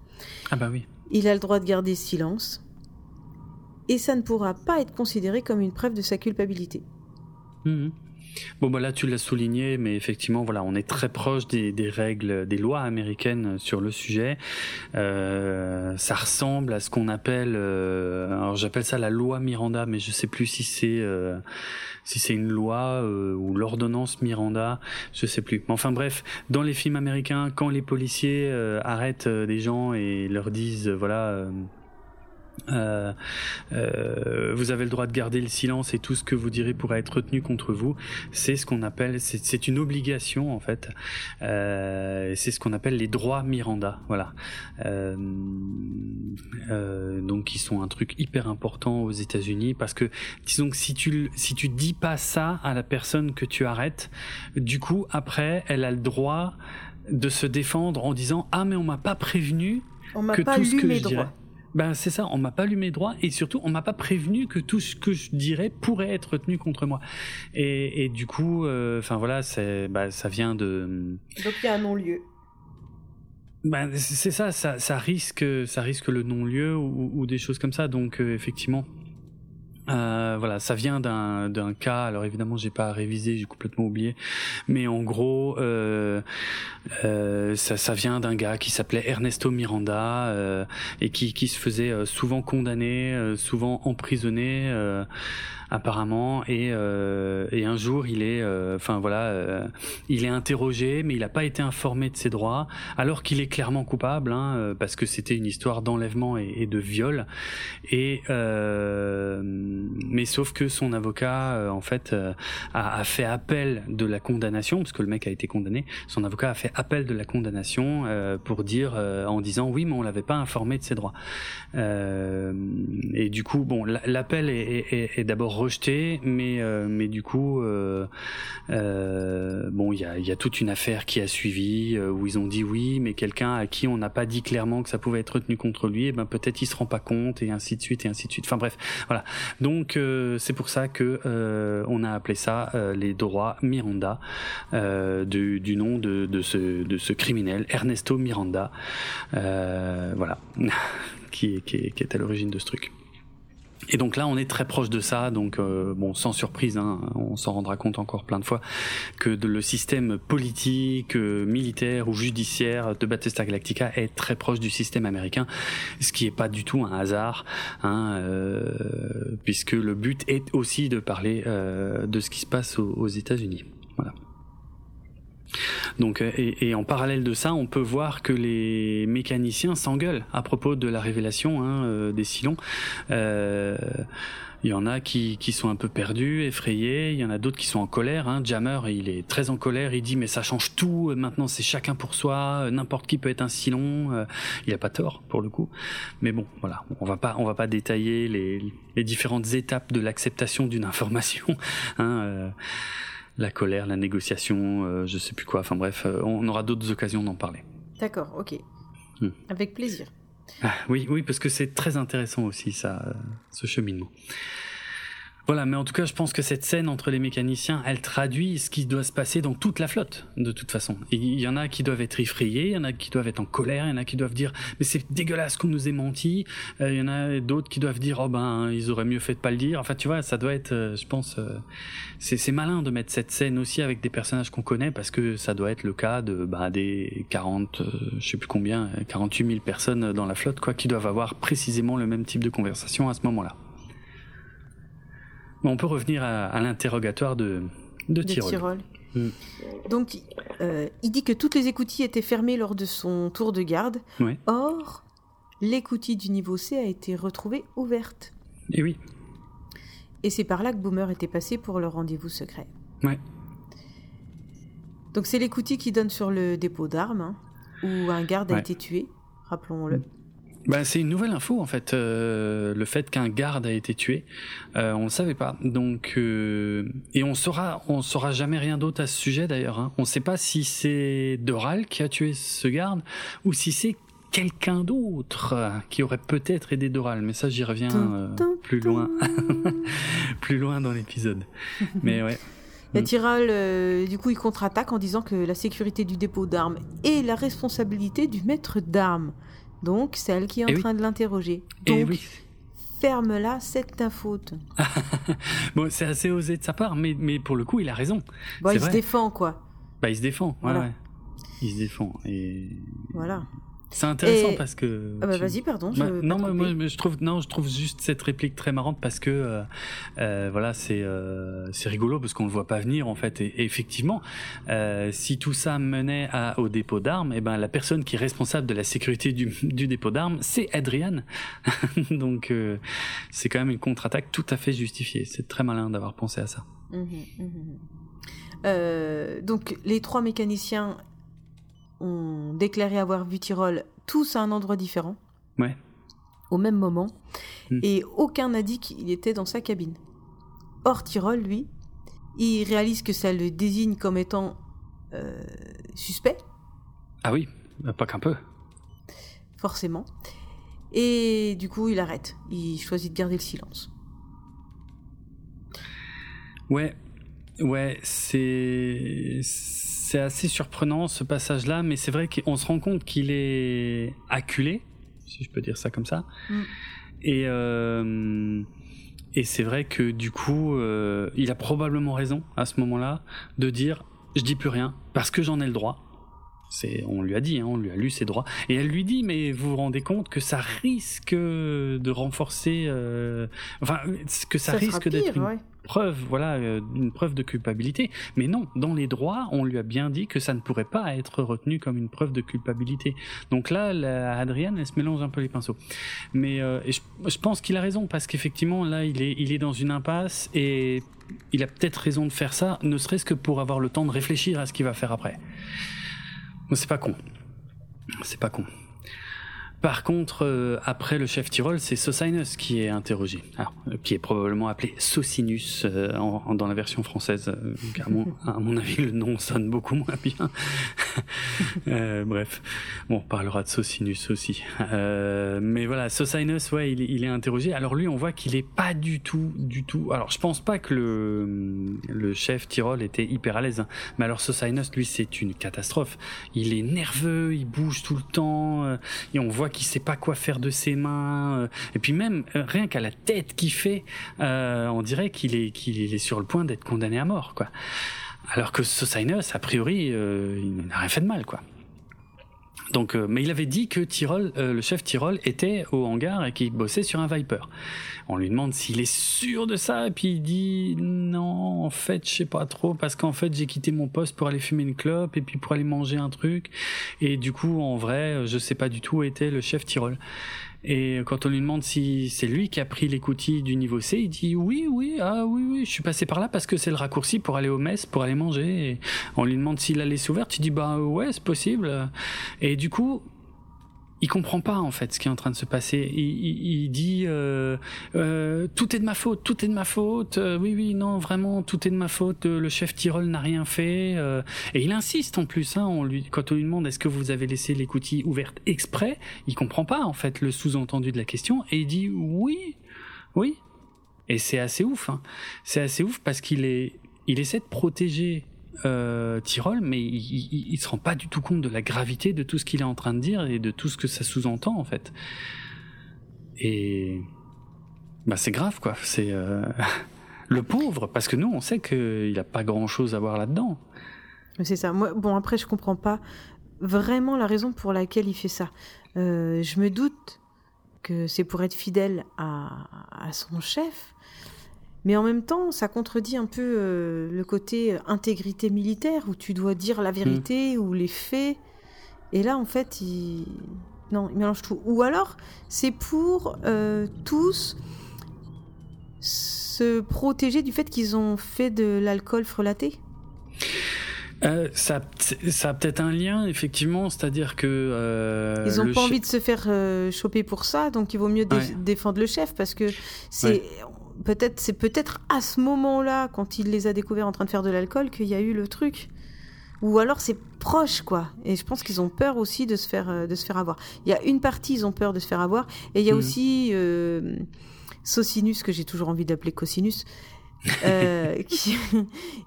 Ah bah oui. Il a le droit de garder silence. Et ça ne pourra pas être considéré comme une preuve de sa culpabilité. Mhm. Bon bah là tu l'as souligné, mais effectivement voilà, on est très proche des, des règles, des lois américaines sur le sujet. Euh, ça ressemble à ce qu'on appelle, euh, alors j'appelle ça la loi Miranda, mais je sais plus si c'est euh, si c'est une loi euh, ou l'ordonnance Miranda, je sais plus. Mais enfin bref, dans les films américains, quand les policiers euh, arrêtent euh, des gens et leur disent euh, voilà. Euh, euh, vous avez le droit de garder le silence et tout ce que vous direz pourra être retenu contre vous. C'est ce qu'on appelle, c'est une obligation en fait. Euh, c'est ce qu'on appelle les droits Miranda. Voilà. Donc ils sont un truc hyper important aux États-Unis parce que disons que si tu si tu dis pas ça à la personne que tu arrêtes, du coup après elle a le droit de se défendre en disant ah mais on m'a pas prévenu On que pas tout ce lu que mes je dirais. Ben c'est ça, on m'a pas lu mes droits et surtout on m'a pas prévenu que tout ce que je dirais pourrait être retenu contre moi. Et, et du coup, euh, enfin voilà, c'est bah, ça vient de, Donc il y a un non-lieu. ben c'est ça, ça, ça risque, ça risque le non-lieu ou, ou des choses comme ça. Donc euh, effectivement. Euh, voilà, ça vient d'un d'un cas. Alors évidemment, j'ai pas révisé, j'ai complètement oublié. Mais en gros, euh, euh, ça, ça vient d'un gars qui s'appelait Ernesto Miranda euh, et qui, qui se faisait euh, souvent condamner, souvent emprisonné, apparemment. Et, euh, et un jour, il est, euh, enfin voilà, euh, il est interrogé, mais il n'a pas été informé de ses droits, alors qu'il est clairement coupable, hein, parce que c'était une histoire d'enlèvement et, de viol. Et mais sauf que son avocat, en fait, a, fait appel de la condamnation, parce que le mec a été condamné. Son avocat a fait appel de la condamnation pour dire, en disant oui, mais on l'avait pas informé de ses droits. Et du coup, bon, la- l'appel est d'abord rejeté, mais euh, mais du coup, euh, euh, bon, il y a, toute une affaire qui a suivi où ils ont dit oui, mais quelqu'un à qui on n'a pas dit clairement que ça pouvait être retenu contre lui, et ben peut-être il se rend pas compte et ainsi de suite et ainsi de suite. Enfin bref, voilà. Donc c'est pour ça que on a appelé ça les droits Miranda du, nom de, ce criminel Ernesto Miranda, voilà, qui qui qui est à l'origine de ce truc. Et donc là, on est très proche de ça, donc euh, bon, sans surprise, hein, on s'en rendra compte encore plein de fois que le système politique, euh, militaire ou judiciaire de Battlestar Galactica est très proche du système américain, ce qui est pas du tout un hasard, hein, euh, puisque le but est aussi de parler de ce qui se passe aux, aux États-Unis. Donc, euh, et, en parallèle de ça, on peut voir que les mécaniciens s'engueulent à propos de la révélation hein, euh, des Silons. Euh, il y en a qui, qui sont un peu perdus, effrayés. Il y en a d'autres qui sont en colère. Hein. Jammer, il est très en colère. Il dit mais ça change tout. Maintenant c'est chacun pour soi. N'importe qui peut être un Silon. Il a pas tort pour le coup. Mais bon, voilà, on va pas on va pas détailler les, les différentes étapes de l'acceptation d'une information. Hein, la colère, la négociation, euh, je sais plus quoi. Enfin bref, euh, on aura d'autres occasions d'en parler. D'accord, ok. Hmm. Avec plaisir. Ah, oui, oui, parce que c'est très intéressant aussi ça, euh, ce cheminement. Voilà, mais en tout cas, je pense que cette scène entre les mécaniciens, elle traduit ce qui doit se passer dans toute la flotte, de toute façon. Il y en a qui doivent être effrayés, il y en a qui doivent être en colère, il y en a qui doivent dire mais c'est dégueulasse qu'on nous ait menti, euh, il y en a d'autres qui doivent dire oh ben ils auraient mieux fait de pas le dire. Enfin, tu vois, ça doit être, euh, je pense, euh, c'est malin de mettre cette scène aussi avec des personnages qu'on connaît parce que ça doit être le cas de bah, des 40, je sais plus combien, 48 000 personnes dans la flotte, quoi, qui doivent avoir précisément le même type de conversation à ce moment-là on peut revenir à, l'interrogatoire de, de, Tyrol. Mm. Donc, euh, il dit que toutes les écoutilles étaient fermées lors de son tour de garde. Or, l'écoutille du niveau C a été retrouvée ouverte. Et oui. Et c'est par là que Boomer était passé pour le rendez-vous secret. Ouais. Donc c'est l'écoutille qui donne sur le dépôt d'armes, hein, où un garde a été tué, rappelons-le. Ben, c'est une nouvelle info en fait, euh, le fait qu'un garde a été tué, euh, on ne savait pas. Donc euh, et on saura, on saura jamais rien d'autre à ce sujet d'ailleurs. Hein. On ne sait pas si c'est Doral qui a tué ce garde ou si c'est quelqu'un d'autre qui aurait peut-être aidé Doral. Mais ça, j'y reviens plus loin, plus loin dans l'épisode. Mais ouais. La Tyrol, du coup, il contre-attaque en disant que la sécurité du dépôt d'armes est la responsabilité du maître d'armes. Donc, c'est elle qui est en eh train de l'interroger. Eh Donc, ferme-la, c'est ta faute. bon, c'est assez osé de sa part, mais, mais pour le coup, il a raison. Bon, il se défend, quoi. Bah, il se défend, voilà. Il se défend. Et... Voilà. C'est intéressant parce que. Ah bah vas-y, pardon. Je non, moi, je trouve non, je trouve juste cette réplique très marrante parce que euh, euh, voilà, c'est euh, c'est rigolo parce qu'on le voit pas venir en fait. Et, effectivement, si tout ça menait à, au dépôt d'armes, et eh ben la personne qui est responsable de la sécurité du, du dépôt d'armes, c'est Adrian. Donc c'est quand même une contre-attaque tout à fait justifiée. C'est très malin d'avoir pensé à ça. Mmh mmh donc les trois mécaniciens ont déclaré avoir vu Tyrol tous à un endroit différent. Ouais. Au même moment. Hmm. Et aucun n'a dit qu'il était dans sa cabine. Or, Tyrol, lui, il réalise que ça le désigne comme étant euh, suspect. Ah oui, pas qu'un peu. Forcément. Et du coup, il arrête. Il choisit de garder le silence. Ouais, ouais, c'est c'est assez surprenant ce passage-là, mais c'est vrai qu'on se rend compte qu'il est acculé, si je peux dire ça comme ça. Mm. Et, euh, et c'est vrai que du coup, euh, il a probablement raison à ce moment-là de dire je dis plus rien parce que j'en ai le droit. C'est, on lui a dit, hein, on lui a lu ses droits, et elle lui dit, mais vous vous rendez compte que ça risque de renforcer, euh, enfin, que ça, risque d'être une preuve, voilà, euh, une preuve de culpabilité. Mais non, dans les droits, on lui a bien dit que ça ne pourrait pas être retenu comme une preuve de culpabilité. Donc là, Adrienne, elle se mélange un peu les pinceaux. Mais euh, je, pense qu'il a raison parce qu'effectivement, là, il est, il est dans une impasse et il a peut-être raison de faire ça, ne serait-ce que pour avoir le temps de réfléchir à ce qu'il va faire après. C'est pas con. C'est pas con. Par contre, euh, après le chef Tyrol, c'est Sosinus qui est interrogé, euh, qui est probablement appelé Socinus euh, dans la version française, car à mon avis le nom sonne beaucoup moins bien. bref, bon, on parlera de Socinus aussi. mais voilà, Sosinus, ouais, il, est interrogé. Alors lui, on voit qu'il est pas du tout, du tout. Alors je pense pas que le, chef Tyrol était hyper à l'aise, hein. mais alors Sosinus, lui, c'est une catastrophe. Il est nerveux, il bouge tout le temps euh, et on voit qu'il sait pas quoi faire de ses mains. euh, et puis même euh, rien qu'à la tête qu'il fait, euh, on dirait qu'il est sur le point d'être condamné à mort, quoi. Alors que Sosinus, a priori, il n'a rien fait de mal, quoi. Donc, euh, mais il avait dit que Tyrol, euh, le chef Tyrol, était au hangar et qu'il bossait sur un Viper. On lui demande s'il est sûr de ça, et puis il dit non, en fait, je sais pas trop, parce qu'en fait, j'ai quitté mon poste pour aller fumer une clope et puis pour aller manger un truc, et du coup, en vrai, je sais pas du tout où était le chef Tyrol. Et quand on lui demande si c'est lui qui a pris l'écoutille du niveau C, il dit oui, oui, ah oui, oui, je suis passé par là parce que c'est le raccourci pour aller au mess, pour aller manger. On lui demande s'il a laissé ouverte, il dit bah ouais, c'est possible. Et du coup, il comprend pas en fait ce qui est en train de se passer. Il, il, il dit euh, euh, tout est de ma faute, tout est de ma faute. Euh, oui, oui, non, vraiment, tout est de ma faute. Euh, Le chef Tyrol n'a rien fait. euh, et il insiste en plus. Hein, on lui, quand on lui demande est-ce que vous avez laissé l'écoutille ouverte exprès, il comprend pas en fait le sous-entendu de la question et il dit oui, oui. Et c'est assez ouf. Hein. C'est assez ouf parce qu'il est, il essaie de protéger euh, Tyrol, mais il, il, il se rend pas du tout compte de la gravité de tout ce qu'il est en train de dire et de tout ce que ça sous-entend en fait. Et bah c'est grave quoi. C'est euh, le pauvre parce que nous on sait qu'il a pas grand chose à voir là-dedans. C'est ça. Moi, bon après je comprends pas vraiment la raison pour laquelle il fait ça. Euh, je me doute que c'est pour être fidèle à, à son chef. Mais en même temps, ça contredit un peu euh, le côté intégrité militaire où tu dois dire la vérité mmh. ou les faits. Et là, en fait, il... non, il mélange tout. Ou alors, c'est pour euh, tous se protéger du fait qu'ils ont fait de l'alcool frelaté. Euh, ça, ça a peut-être un lien, effectivement, c'est-à-dire que... Euh, ils n'ont pas envie de se faire euh, choper pour ça, donc il vaut mieux dé ouais. défendre le chef, parce que c'est... Ouais peut-être c'est peut-être à ce moment-là, quand il les a découverts en train de faire de l'alcool, qu'il y a eu le truc. Ou alors c'est proche, quoi. Et je pense qu'ils ont peur aussi de se faire de se faire avoir. Il y a une partie, ils ont peur de se faire avoir, et il y a mmh. aussi euh, Socinus que j'ai toujours envie d'appeler Cosinus, euh, qui,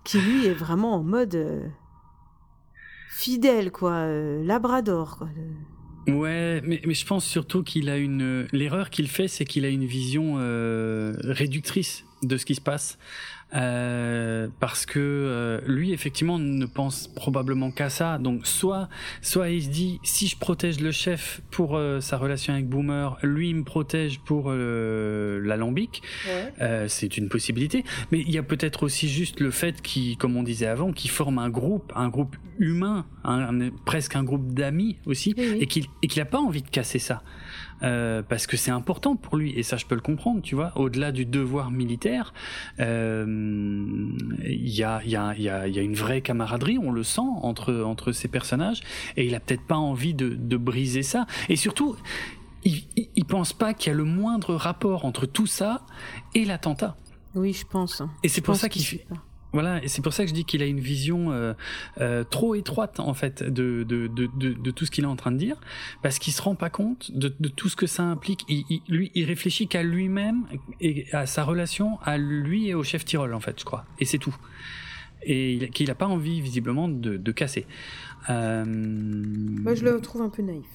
qui lui est vraiment en mode euh, fidèle, quoi, euh, Labrador, quoi. Ouais, mais, je pense surtout qu'il a une. L'erreur qu'il fait, c'est qu'il a une vision euh, réductrice de ce qui se passe. Euh, parce que euh, lui effectivement ne pense probablement qu'à ça donc soit soit il se dit si je protège le chef pour euh, sa relation avec Boomer lui il me protège pour l'alambic ouais. c'est une possibilité mais il y a peut-être aussi juste le fait qu'il comme on disait avant qu'il forme un groupe un groupe humain un, un, presque un groupe d'amis aussi oui, oui. et qu'il et qu'il a pas envie de casser ça euh, parce que c'est important pour lui et ça je peux le comprendre tu vois. Au-delà du devoir militaire il euh, y, a, y, a, y, a, y a une vraie camaraderie on le sent entre, entre ces personnages et il a peut-être pas envie de, de briser ça. Et surtout il, il, il pense pas qu'il y a le moindre rapport entre tout ça et l'attentat. Oui je pense. Et c'est pour ça qu'il fait voilà, et c'est pour ça que je dis qu'il a une vision euh, euh, trop étroite en fait de, de, de, de, de tout ce qu'il est en train de dire, parce qu'il se rend pas compte de, de tout ce que ça implique. Il, il, lui, il réfléchit qu'à lui-même et à sa relation à lui et au chef Tyrol en fait, je crois, et c'est tout. Et qu'il n'a pas envie visiblement de, de casser. Euh... Moi, je le trouve un peu naïf.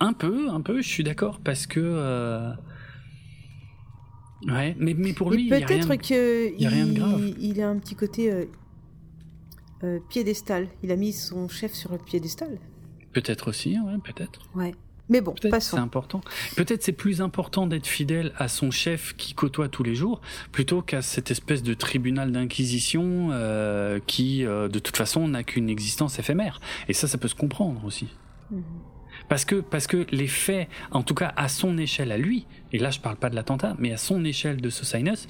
Un peu, un peu, je suis d'accord, parce que. Ouais, mais, mais pour lui, peut-être qu'il. Il a un petit côté euh, euh, piédestal. Il a mis son chef sur le piédestal. Peut-être aussi, ouais, peut-être. Ouais. Mais bon. C'est important. Peut-être c'est plus important d'être fidèle à son chef qui côtoie tous les jours plutôt qu'à cette espèce de tribunal d'inquisition euh, qui, euh, de toute façon, n'a qu'une existence éphémère. Et ça, ça peut se comprendre aussi. -hmm. Parce que, parce que les faits, en tout cas à son échelle à lui, et là je parle pas de l'attentat, mais à son échelle de Sosinus,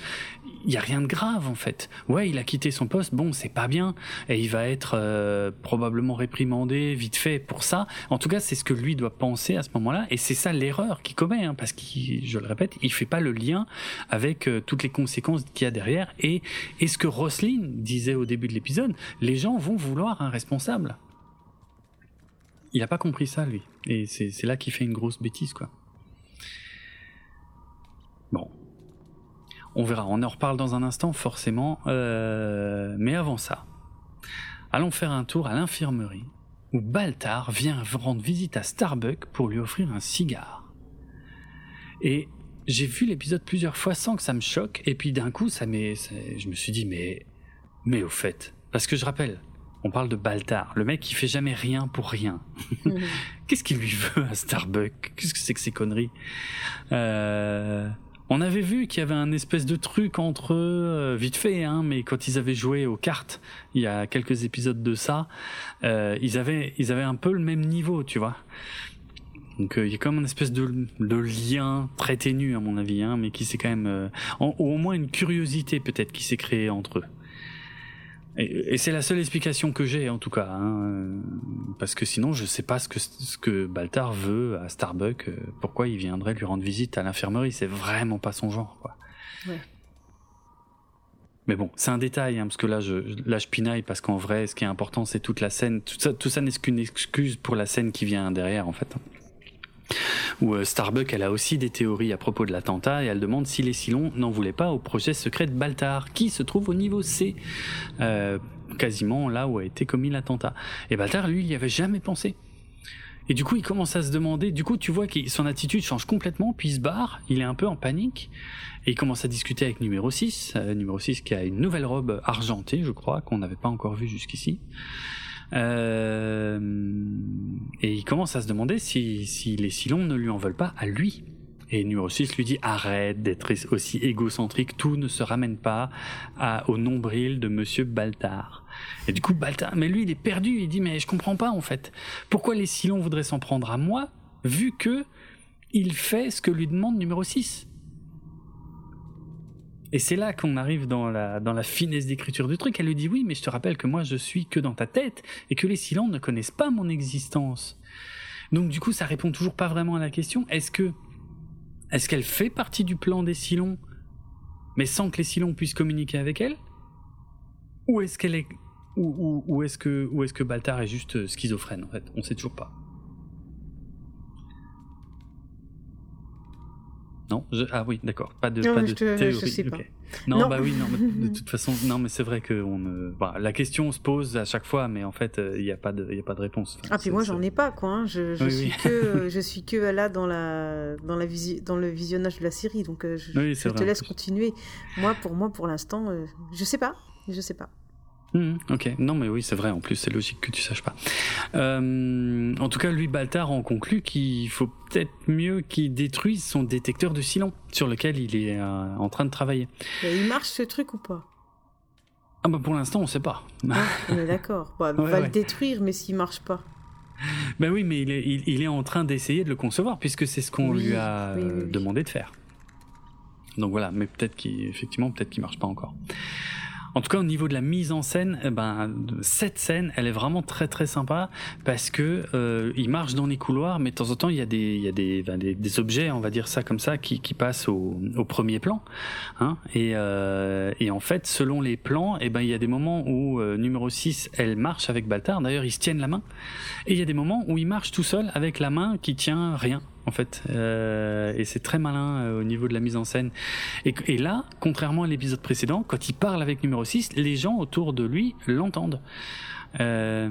il y a rien de grave en fait. Ouais, il a quitté son poste, bon, c'est pas bien, et il va être euh, probablement réprimandé vite fait pour ça. En tout cas, c'est ce que lui doit penser à ce moment-là, et c'est ça l'erreur qu'il commet, hein, parce qu'il, je le répète, il fait pas le lien avec euh, toutes les conséquences qu'il y a derrière, et, et ce que Roslin disait au début de l'épisode, les gens vont vouloir un responsable il a pas compris ça lui et c'est là qu'il fait une grosse bêtise quoi bon on verra. On en reparle dans un instant forcément. Euh, mais avant ça allons faire un tour à l'infirmerie où Baltar vient rendre visite à Starbuck pour lui offrir un cigare. Et j'ai vu l'épisode plusieurs fois sans que ça me choque, et puis d'un coup, ça m'est, je me suis dit, mais, mais au fait, parce que je rappelle, on parle de Baltar, le mec qui fait jamais rien pour rien. Qu'est-ce qu'il lui veut à Starbuck? Qu'est-ce que c'est que ces conneries? Euh, On avait vu qu'il y avait un espèce de truc entre eux, euh, vite fait, hein, mais quand ils avaient joué aux cartes, il y a quelques épisodes de ça, euh, ils avaient, ils avaient un peu le même niveau, tu vois. Donc il y a comme une espèce de, lien très ténu à mon avis, hein, mais qui s'est quand même, ou au moins une curiosité peut-être qui s'est créée entre eux. Et, c'est la seule explication que j'ai en tout cas, hein, parce que sinon je sais pas ce que ce que Baltar veut à Starbuck, euh, pourquoi il viendrait lui rendre visite à l'infirmerie, c'est vraiment pas son genre quoi. Ouais. Mais bon, c'est un détail, hein, parce que là je, là je pinaille, parce qu'en vrai, ce qui est important, c'est toute la scène. Tout ça, tout ça n'est qu'une excuse pour la scène qui vient derrière, en fait où euh, Starbuck, elle a aussi des théories à propos de l'attentat et elle demande si les Silons n'en voulaient pas au projet secret de Baltar, qui se trouve au niveau C, euh, quasiment là où a été commis l'attentat. Et Baltar, lui, il n'y avait jamais pensé. Et du coup, il commence à se demander, du coup, tu vois que son attitude change complètement, puis il se barre, il est un peu en panique, et il commence à discuter avec numéro 6, euh, numéro 6 qui a une nouvelle robe argentée, je crois, qu'on n'avait pas encore vue jusqu'ici. Euh, et il commence à se demander si, les Silons ne lui en veulent pas à lui. Et numéro 6 lui dit arrête d'être aussi égocentrique, tout ne se ramène pas au nombril de monsieur Baltar. Et du coup Baltar, mais lui il est perdu, il dit mais je comprends pas en fait. Pourquoi les Silons voudraient s'en prendre à moi vu que il fait ce que lui demande numéro 6 et c'est là qu'on arrive dans la, finesse d'écriture du truc. Elle lui dit oui, mais je te rappelle que moi je suis que dans ta tête et que les Silons ne connaissent pas mon existence. Donc du coup, ça répond toujours pas vraiment à la question. Est-ce que est-ce qu'elle fait partie du plan des Silons, mais sans que les Silons puissent communiquer avec elle? Ou est-ce qu'elle est ou, est-ce que Baltar est juste schizophrène en fait? On sait toujours pas. Non Ah oui, d'accord. Pas de, pas de théorie. Je sais pas. Non, bah oui, non, de toute façon, non, mais c'est vrai que on, bah, la question se pose à chaque fois, mais en fait, euh, il n'y a pas de, il a pas de réponse. ah puis moi, j'en ai pas quoi. Hein. Je, je suis que, je suis que là dans la, dans la dans le visionnage de la série, donc euh, je, je te laisse continuer. Moi, pour moi, pour l'instant, euh, je sais pas, je sais pas. Hmm, ok, non mais oui c'est vrai, en plus c'est logique que tu saches pas. Euh, en tout cas, lui, Baltar en conclut qu'il faut peut-être mieux qu'il détruise son détecteur de silence sur lequel il est euh, en train de travailler. il marche ce truc ou pas? Ah bah pour l'instant on sait pas. Ah, on est d'accord, bah, on va le détruire mais s'il marche pas. Ben oui, mais il est, il, est en train d'essayer de le concevoir puisque c'est ce qu'on lui a demandé de faire. Donc voilà, mais peut-être qu'effectivement, peut-être qu'il marche pas encore. En tout cas, au niveau de la mise en scène, eh ben cette scène, elle est vraiment très très sympa parce que euh, il marche dans les couloirs, mais de temps en temps il y a des il y a des, ben, des, objets, on va dire ça comme ça, qui, qui passent au, au premier plan. Hein, et, euh, et en fait, selon les plans, eh ben il y a des moments où euh, numéro 6, elle marche avec Baltar. D'ailleurs, ils se tiennent la main. Et il y a des moments où il marche tout seul avec la main qui tient rien en fait. Euh, et c'est très malin euh, au niveau de la mise en scène. Et, là, contrairement à l'épisode précédent, quand il parle avec numéro 6, les gens autour de lui l'entendent. Euh,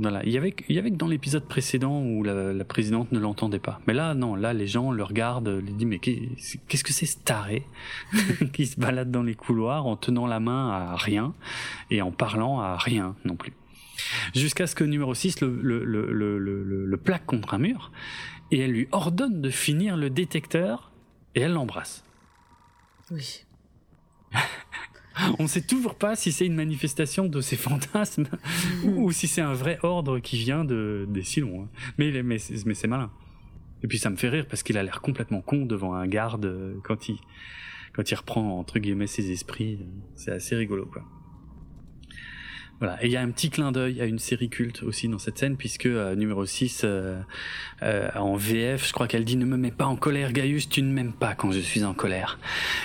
voilà, il y avait, il y avait que dans l'épisode précédent où la, présidente ne l'entendait pas. Mais là, non, là, les gens le regardent, lui disent mais qu'est-ce que c'est ce taré qui se balade dans les couloirs en tenant la main à rien et en parlant à rien non plus. Jusqu'à ce que numéro 6 le, le, le, le, le plaque contre un mur et elle lui ordonne de finir le détecteur et elle l'embrasse. Oui. On ne sait toujours pas si c'est une manifestation de ses fantasmes ou si c'est un vrai ordre qui vient de, des Silons. Hein. Mais, mais, mais c'est malin. Et puis ça me fait rire parce qu'il a l'air complètement con devant un garde euh, quand il, quand il reprend entre guillemets ses esprits. C'est assez rigolo quoi. Voilà. Et il y a un petit clin d'œil à une série culte aussi dans cette scène, puisque euh, numéro 6, euh, euh, en VF, je crois qu'elle dit « Ne me mets pas en colère, Gaius, tu ne m'aimes pas quand je suis en colère ».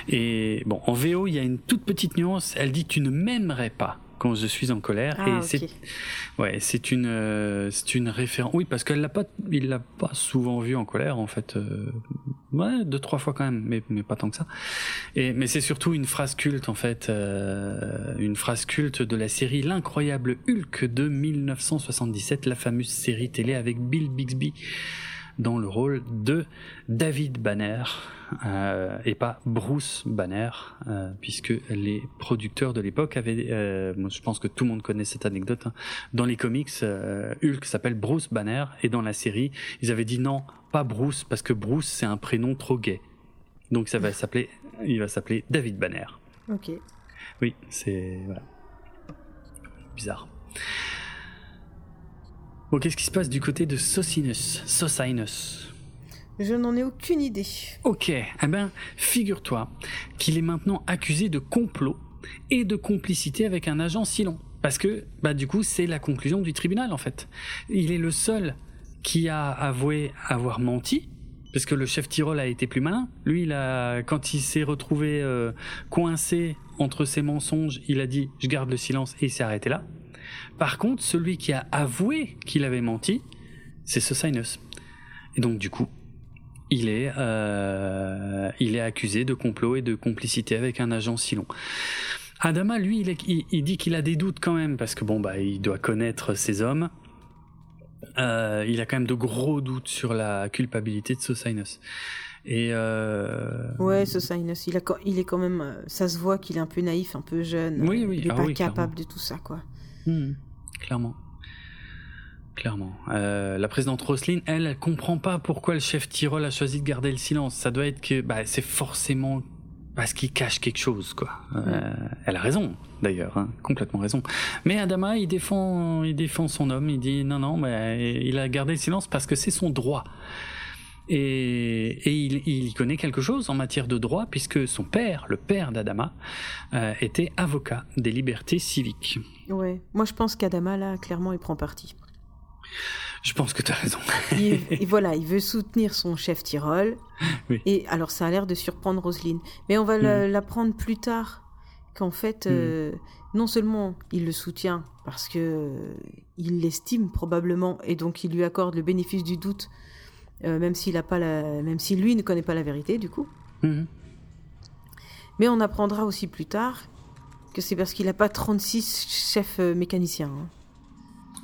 Et bon, en VO, il y a une toute petite nuance, elle dit « Tu ne m'aimerais pas » quand je suis en colère. Ah, et c'est ouais c'est une c'est une référence. Oui parce qu'elle l'a pas il l'a pas souvent vu en colère en fait Ouais, deux trois fois quand même, mais mais pas tant que ça. Et mais c'est surtout une phrase culte en fait, euh, une phrase culte de la série L'incroyable Hulk de 1977, la fameuse série télé avec Bill Bixby dans le rôle de David Banner euh, et pas Bruce Banner, euh, puisque les producteurs de l'époque avaient, euh, je pense que tout le monde connaît cette anecdote, hein. dans les comics, Hulk s'appelle Bruce Banner et dans la série, ils avaient dit non, pas Bruce parce que Bruce c'est un prénom trop gay. Donc ça va s'appeler, il va s'appeler David Banner. Ok. Oui, c'est voilà. bizarre. Bon, qu'est-ce qui se passe du côté de Socinus, Socinus Je n'en ai aucune idée. Ok, eh ben, figure-toi qu'il est maintenant accusé de complot et de complicité avec un agent Silon. Parce que, bah, du coup, c'est la conclusion du tribunal, en fait. Il est le seul qui a avoué avoir menti, parce que le chef Tyrol a été plus malin. Lui, il a, quand il s'est retrouvé euh, coincé entre ses mensonges, il a dit je garde le silence et il s'est arrêté là. Par contre, celui qui a avoué qu'il avait menti, c'est Sosinus. Et donc du coup, il est, euh, il est accusé de complot et de complicité avec un agent Silon. Adama, lui, il, il dit qu'il a des doutes quand même parce que bon bah il doit connaître ses hommes. Euh, il a quand même de gros doutes sur la culpabilité de Sosinus. Et euh... ouais, Sosinus, il, a, il est quand même, euh, ça se voit qu'il est un peu naïf, un peu jeune. Oui, oui, il est ah pas oui, capable clairement. de tout ça, quoi. Hmm, clairement. Clairement. Euh, la présidente Roselyne, elle, elle comprend pas pourquoi le chef Tyrol a choisi de garder le silence. Ça doit être que, bah, c'est forcément parce qu'il cache quelque chose, quoi. Euh, elle a raison, d'ailleurs, hein, complètement raison. Mais Adama, il défend, il défend son homme. Il dit non, non, mais il a gardé le silence parce que c'est son droit. Et, et il, il y connaît quelque chose en matière de droit puisque son père, le père d'Adama, euh, était avocat des libertés civiques. Ouais. Moi, je pense qu'Adama, là, clairement, il prend parti. Je pense que tu as raison. Il, et voilà, il veut soutenir son chef Tyrol. Oui. Et alors, ça a l'air de surprendre Roselyne. Mais on va Mm. l'apprendre plus tard qu'en fait, Mm. euh, non seulement il le soutient parce que euh, il l'estime probablement et donc il lui accorde le bénéfice du doute, euh, même s'il a pas la, même si lui ne connaît pas la vérité du coup. Mhm. Mais on apprendra aussi plus tard que c'est parce qu'il n'a pas 36 chefs euh, mécaniciens. hein.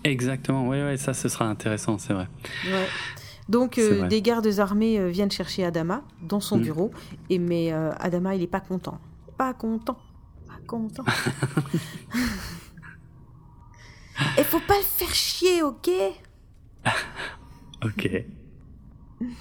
Exactement, oui, ouais, ça ce sera intéressant, c'est vrai. Ouais. Donc euh, vrai. des gardes armés viennent chercher Adama dans son Mm. bureau et mais euh, Adama il est pas content. Pas content. Pas content. Et faut pas le faire chier, OK? Ok.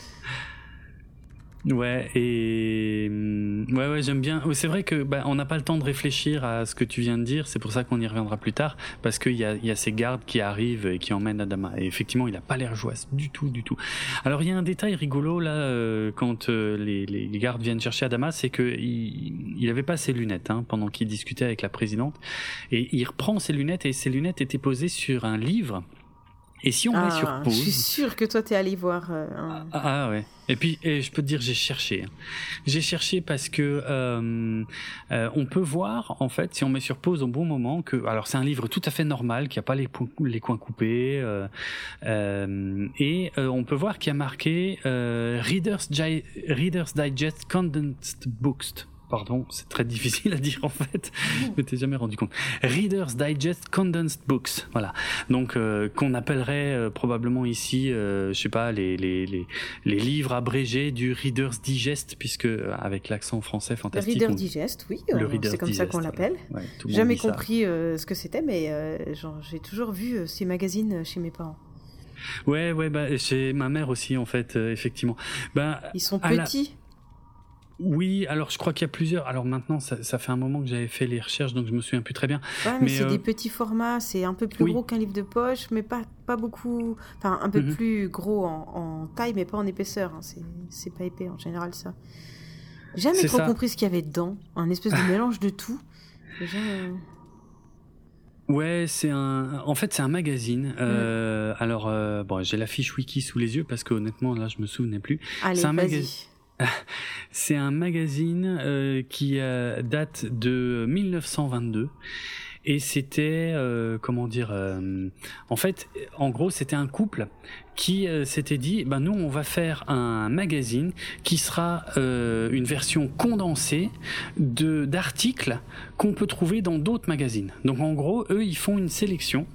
Ouais, et hum, ouais, ouais, j'aime bien. C'est vrai que bah, on n'a pas le temps de réfléchir à ce que tu viens de dire. C'est pour ça qu'on y reviendra plus tard, parce qu'il y a, y a ces gardes qui arrivent et qui emmènent Adama. Et effectivement, il a pas l'air joyeux du tout, du tout. Alors il y a un détail rigolo là euh, quand euh, les, les gardes viennent chercher Adama, c'est que il, il pas ses lunettes hein, pendant qu'il discutait avec la présidente, et il reprend ses lunettes et ses lunettes étaient posées sur un livre. Et si on met sur Ah, pause, Je suis sûre que toi t'es allé voir. euh, un- ah, ah ouais. Et puis et je peux te dire j'ai cherché. hein. J'ai cherché parce que euh, euh, on peut voir en fait si on met sur pause au bon moment que alors c'est un livre tout à fait normal qui a pas les, coins coupés euh, euh, et on peut voir qu'il y a marqué Reader's Digest Condensed Books. Pardon, c'est très difficile à dire en fait. Je m'étais jamais rendu compte. Reader's Digest Condensed Books. Voilà. Donc euh, qu'on appellerait euh, probablement ici, euh, je sais pas, les, les, les, les livres abrégés du Reader's Digest, puisque euh, avec l'accent français Le fantastique. Reader on- Digest, oui, le Reader's c'est comme ça qu'on l'appelle. ouais, le monde Jamais compris ce que c'était, mais j'ai toujours vu ces magazines chez mes parents. Ouais, ouais, bah chez ma mère aussi en fait, euh, effectivement. Ben Ils sont petits. Oui, alors je crois qu'il y a plusieurs. Alors maintenant, ça, ça fait un moment que j'avais fait les recherches, donc je me souviens plus très bien. Ouais, mais, mais, c'est euh, des petits formats, c'est un peu plus oui. gros qu'un livre de poche, mais pas, pas beaucoup. Enfin, un peu Mhm. plus gros en, en taille, mais pas en épaisseur. hein. C'est, pas épais en général, ça. Jamais trop ça. compris ce qu'il y avait dedans. Un espèce de mélange de tout. Déjà, euh, Ouais, c'est un. En fait, c'est un magazine. Euh, alors, euh, bon, j'ai la fiche wiki sous les yeux parce que honnêtement, là, je me souvenais plus. Allez, C'est un vas-y. magazine. C'est un magazine euh, qui euh, date de 1922 et c'était euh, comment dire en fait en gros c'était un couple qui s'était dit ben nous on va faire un magazine qui sera une version condensée de d'articles qu'on peut trouver dans d'autres magazines. Donc en gros eux ils font une sélection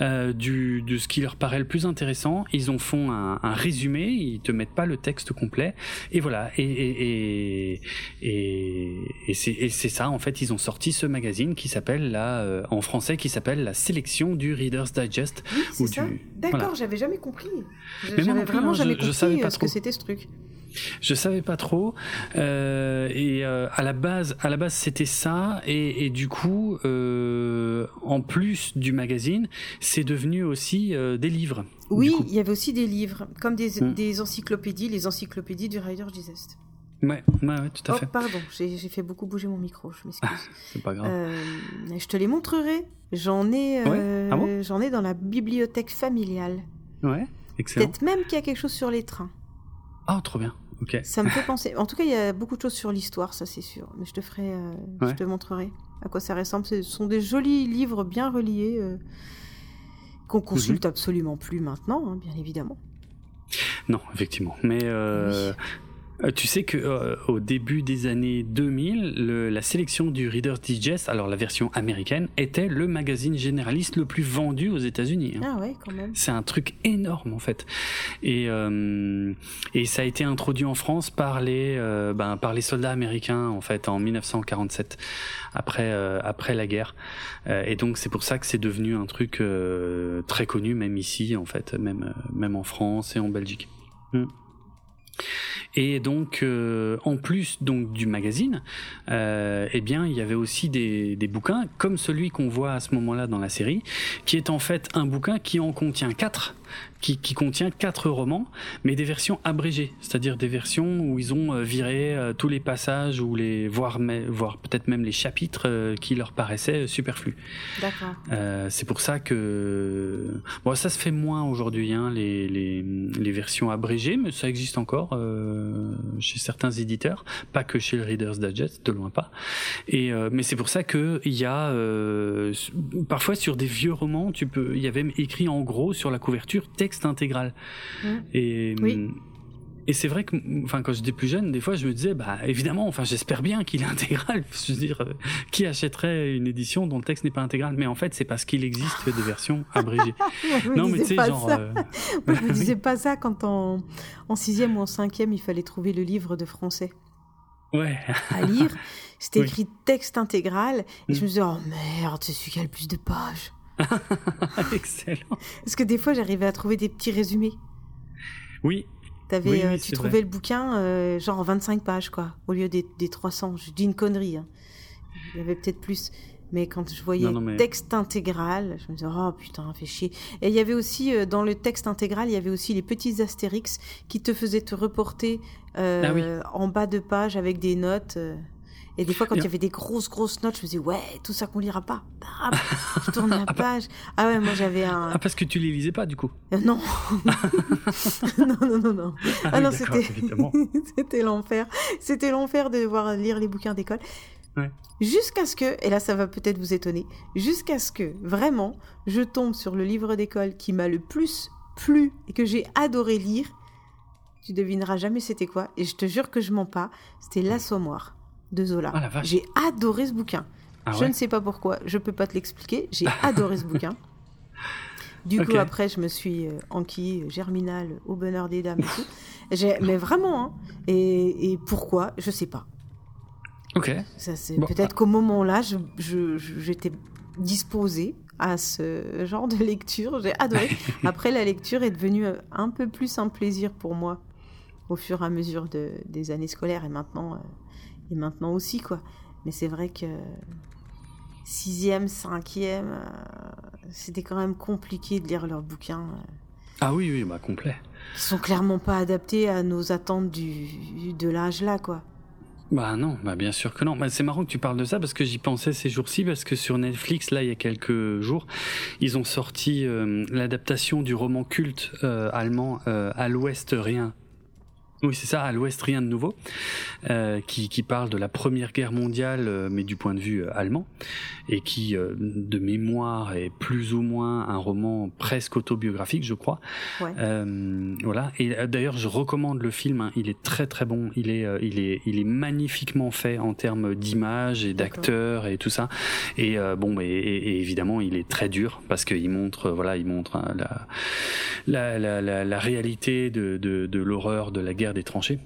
euh, du, de ce qui leur paraît le plus intéressant. Ils en font un, un résumé, ils te mettent pas le texte complet. Et voilà. Et, et, et, et c'est ça, en fait, ils ont sorti ce magazine qui s'appelle, là, euh, en français, qui s'appelle La sélection du Reader's Digest. Oui, c'est ça. D'accord, j'avais jamais compris. J'avais vraiment hein, jamais compris je savais pas ce que c'était ce truc. Je savais pas trop. Euh, et euh, à la base, à la base, c'était ça. Et, et du coup, euh, en plus du magazine, c'est devenu aussi euh, des livres. Oui, il y avait aussi des livres, comme des, mm. des encyclopédies, les encyclopédies du Rider Digest. Ouais, ouais, ouais, tout à oh, fait. Pardon, j'ai fait beaucoup bouger mon micro, je m'excuse. c'est pas grave. Euh, je te les montrerai. J'en ai, euh, ah j'en ai dans la bibliothèque familiale. Ouais, excellent. Peut-être même qu'il y a quelque chose sur les trains. Ah, trop bien. Ça me fait penser. En tout cas, il y a beaucoup de choses sur l'histoire, ça c'est sûr. Mais je te ferai, euh, je te montrerai à quoi ça ressemble. Ce sont des jolis livres bien reliés euh, qu'on consulte mhm. absolument plus maintenant, hein, bien évidemment. Non, effectivement. Mais euh, euh, tu sais que euh, au début des années 2000, le, la sélection du Reader's Digest, alors la version américaine, était le magazine généraliste le plus vendu aux États-Unis. Hein. Ah ouais, quand même. C'est un truc énorme en fait. Et euh, et ça a été introduit en France par les euh, ben, par les soldats américains en fait en 1947 après après la guerre. et donc c'est pour ça que c'est devenu un truc très connu même ici en fait, même même en France et en Belgique. Hmm. Et donc, euh, en plus donc du magazine, euh, eh bien, il y avait aussi des, des bouquins comme celui qu'on voit à ce moment-là dans la série, qui est en fait un bouquin qui en contient quatre qui, qui, contient quatre romans, mais des versions abrégées, c'est-à-dire des versions où ils ont euh, viré euh, tous les passages ou les voire, voire peut-être même les chapitres euh, qui leur paraissaient superflus. D'accord. c'est pour ça que bon, ça se fait moins aujourd'hui, hein, les, les, les, versions abrégées, mais ça existe encore chez certains éditeurs, pas que chez le Reader's Digest, de loin pas. Et mais c'est pour ça que il y a parfois sur des vieux romans, tu peux, il y avait écrit en gros sur la couverture texte intégral. Mmh. Et, et c'est vrai que, enfin, quand j'étais plus jeune, des fois, je me disais, bah, évidemment, enfin, j'espère bien qu'il est intégral. Je veux dire, euh, qui achèterait une édition dont le texte n'est pas intégral? Mais en fait, c'est parce qu'il existe des versions abrégées. non, mais tu sais, genre. Euh... je me disais pas ça quand en, en sixième ou en cinquième, il fallait trouver le livre de français. Ouais. à lire. C'était écrit texte intégral. Et je mmh. me disais, oh merde, c'est celui qui a le plus de pages. Excellent. Parce que des fois, j'arrivais à trouver des petits résumés. Oui. Avais, euh, tu trouvais le bouquin euh, genre en 25 pages, quoi, au lieu des, des 300. Je dis une connerie. Hein. Il y avait peut-être plus. Mais quand je voyais texte intégral, je me disais, oh putain, fait chier. Et il y avait aussi, euh, dans le texte intégral, il y avait aussi les petits astérix qui te faisaient te reporter ah en bas de page avec des notes. Et des fois, quand il y avait des grosses, grosses notes, je me disais, ouais, tout ça qu'on lira pas. je tourne la ah, page. Ah ouais, moi j'avais un. Ah, parce que tu les lisais pas, du coup euh, Non. non, non, non, non. Ah, ah non, c'était. c'était l'enfer. C'était l'enfer de devoir lire les bouquins d'école. Ouais. Jusqu'à ce que, et là ça va peut-être vous étonner, jusqu'à ce que vraiment je tombe sur le livre d'école qui m'a le plus plu et que j'ai adoré lire. Tu devineras jamais c'était quoi, et je te jure que je mens pas, c'était L'Assommoir de Zola. Ah, j'ai adoré ce bouquin. Ah je ne sais pas pourquoi, je peux pas te l'expliquer. J'ai adoré ce bouquin. Du coup, après, je me suis euh, enquille germinal au bonheur des dames et tout. Mais vraiment, hein. et, pourquoi, je sais pas. Ok. Ça, c'est peut-être qu'au moment-là, j'étais disposée à ce genre de lecture. J'ai adoré. Après, la lecture est devenue un peu plus un plaisir pour moi au fur et à mesure de, des années scolaires et maintenant. Euh, et maintenant aussi, quoi. Mais c'est vrai que sixième, cinquième, euh, c'était quand même compliqué de lire leurs bouquins. Euh. ah oui, oui, bah complet. Qui sont clairement pas adaptés à nos attentes du, de l'âge là, quoi. Bah non, bah bien sûr que non. Bah c'est marrant que tu parles de ça parce que j'y pensais ces jours-ci parce que sur Netflix là il y a quelques jours ils ont sorti euh, l'adaptation du roman culte allemand À l'Ouest rien Oui, c'est ça, à l'ouest, rien de nouveau, euh, qui, qui, parle de la Première Guerre mondiale, euh, mais du point de vue euh, allemand, et qui, de mémoire, est plus ou moins un roman presque autobiographique, je crois. Ouais. voilà. Et d'ailleurs, je recommande le film. Hein, il est très très bon. Il est, il est, il est magnifiquement fait en termes d'image et d'acteurs et tout ça. Et bon, et, et, évidemment, il est très dur parce qu'il montre, voilà, il montre hein, la, la, la, la, la réalité de, de, de l'horreur de la guerre des tranchées.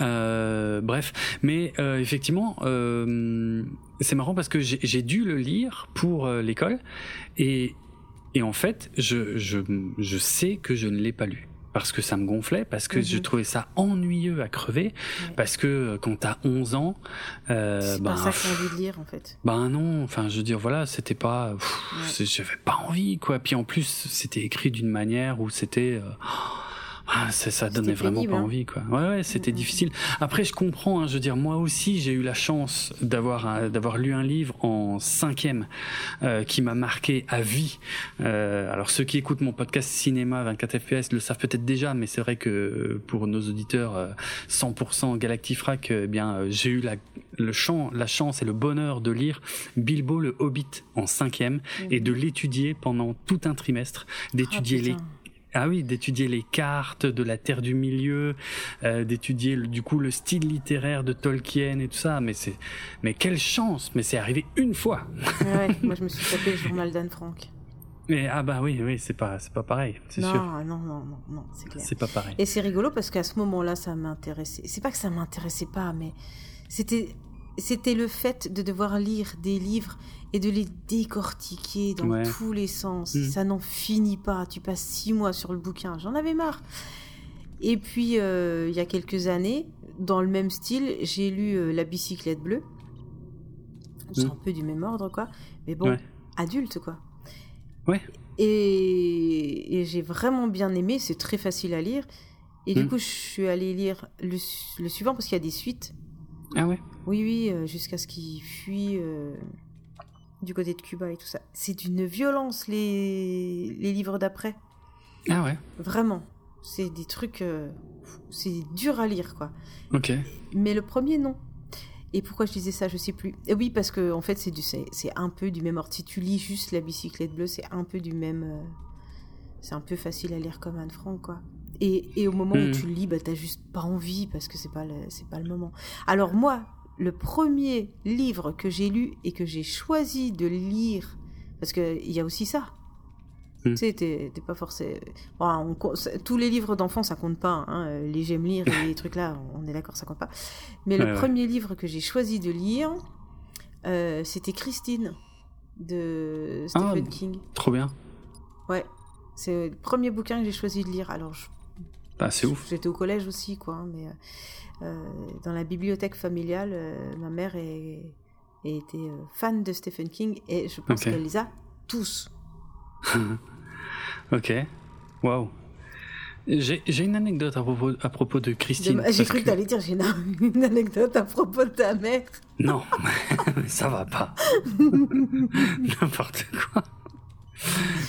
Euh, bref, mais euh, effectivement, euh, c'est marrant parce que j'ai dû le lire pour l'école et, et en fait, je, je, je sais que je ne l'ai pas lu parce que ça me gonflait, parce que je trouvais ça ennuyeux à crever, Ouais. parce que quand t'as 11 ans, C'est ben, pas ça que j'ai envie de lire en fait. ben non, enfin je veux dire voilà, c'était pas, Ouais. j'avais pas envie quoi. Puis en plus c'était écrit d'une manière où c'était, ah, ça, ça donnait vraiment pénible, pas hein. envie quoi. Ouais ouais, c'était difficile. Après je comprends, hein, je veux dire moi aussi j'ai eu la chance d'avoir d'avoir lu un livre en cinquième euh, qui m'a marqué à vie. Euh, alors ceux qui écoutent mon podcast cinéma 24 FPS le savent peut-être déjà, mais c'est vrai que euh, pour nos auditeurs euh, 100% Galactifrac, eh bien euh, j'ai eu la le champ, la chance et le bonheur de lire Bilbo le Hobbit en cinquième et de l'étudier pendant tout un trimestre, d'étudier Ah, les. Ah oui, d'étudier les cartes de la Terre du Milieu, euh, d'étudier du coup le style littéraire de Tolkien et tout ça. Mais c'est, mais quelle chance Mais c'est arrivé une fois. Ouais, moi je me suis tapé le journal d'Anne Frank. Mais ah bah oui, oui, c'est pas, c'est pas pareil, c'est non, sûr. non, non, non, non, c'est clair. C'est pas pareil. Et c'est rigolo parce qu'à ce moment-là, ça m'intéressait. C'est pas que ça m'intéressait pas, mais c'était c'était le fait de devoir lire des livres et de les décortiquer dans Ouais. tous les sens. Mm. Ça n'en finit pas. Tu passes six mois sur le bouquin. J'en avais marre. Et puis, euh, il y a quelques années, dans le même style, j'ai lu euh, La bicyclette bleue. C'est Mm. un peu du même ordre, quoi. Mais bon, Ouais. adulte, quoi. Ouais. Et, et j'ai vraiment bien aimé, c'est très facile à lire. Et du Mm. coup, je suis allée lire le, su- le suivant parce qu'il y a des suites. Ah ouais. Oui, oui, euh, jusqu'à ce qu'il fuit euh, du côté de Cuba et tout ça. C'est d'une violence, les, les livres d'après. Ah ouais. Vraiment. C'est des trucs. euh, c'est dur à lire, quoi. Ok. Mais le premier, non. Et pourquoi je disais ça, je sais plus. Et oui, parce que en fait, c'est du, c'est, c'est un peu du même ordre. Si tu lis juste la bicyclette bleue, c'est un peu du même. euh, c'est un peu facile à lire comme Anne Frank, quoi. Et, et au moment où Mhm. tu le lis, bah, t'as juste pas envie parce que c'est pas le, c'est pas le moment. Alors moi, le premier livre que j'ai lu et que j'ai choisi de lire, parce que il y a aussi ça. Mhm. Tu sais, t'es, pas on ça- tous les livres d'enfants, ça compte pas. hein, euh, Les j'aime lire et les trucs là, on est d'accord, ça compte pas. Mais le ouais. premier livre que j'ai choisi de lire, euh, c'était Christine de Stephen Ah. King. Trop bien. Ouais, c'est le premier bouquin que j'ai choisi de lire. Alors, je- Bah c'est ouf. j'étais au collège aussi, quoi. hein, mais euh, euh, dans la bibliothèque familiale, euh, ma mère est, était euh, fan de Stephen King et je pense Ok. qu'elle les a tous. ok. Waouh. J'ai une anecdote à propos, à propos de Christine. J'ai cru que, t'allais dire j'ai une, une anecdote à propos de ta mère. Non, ça va pas. N'importe quoi.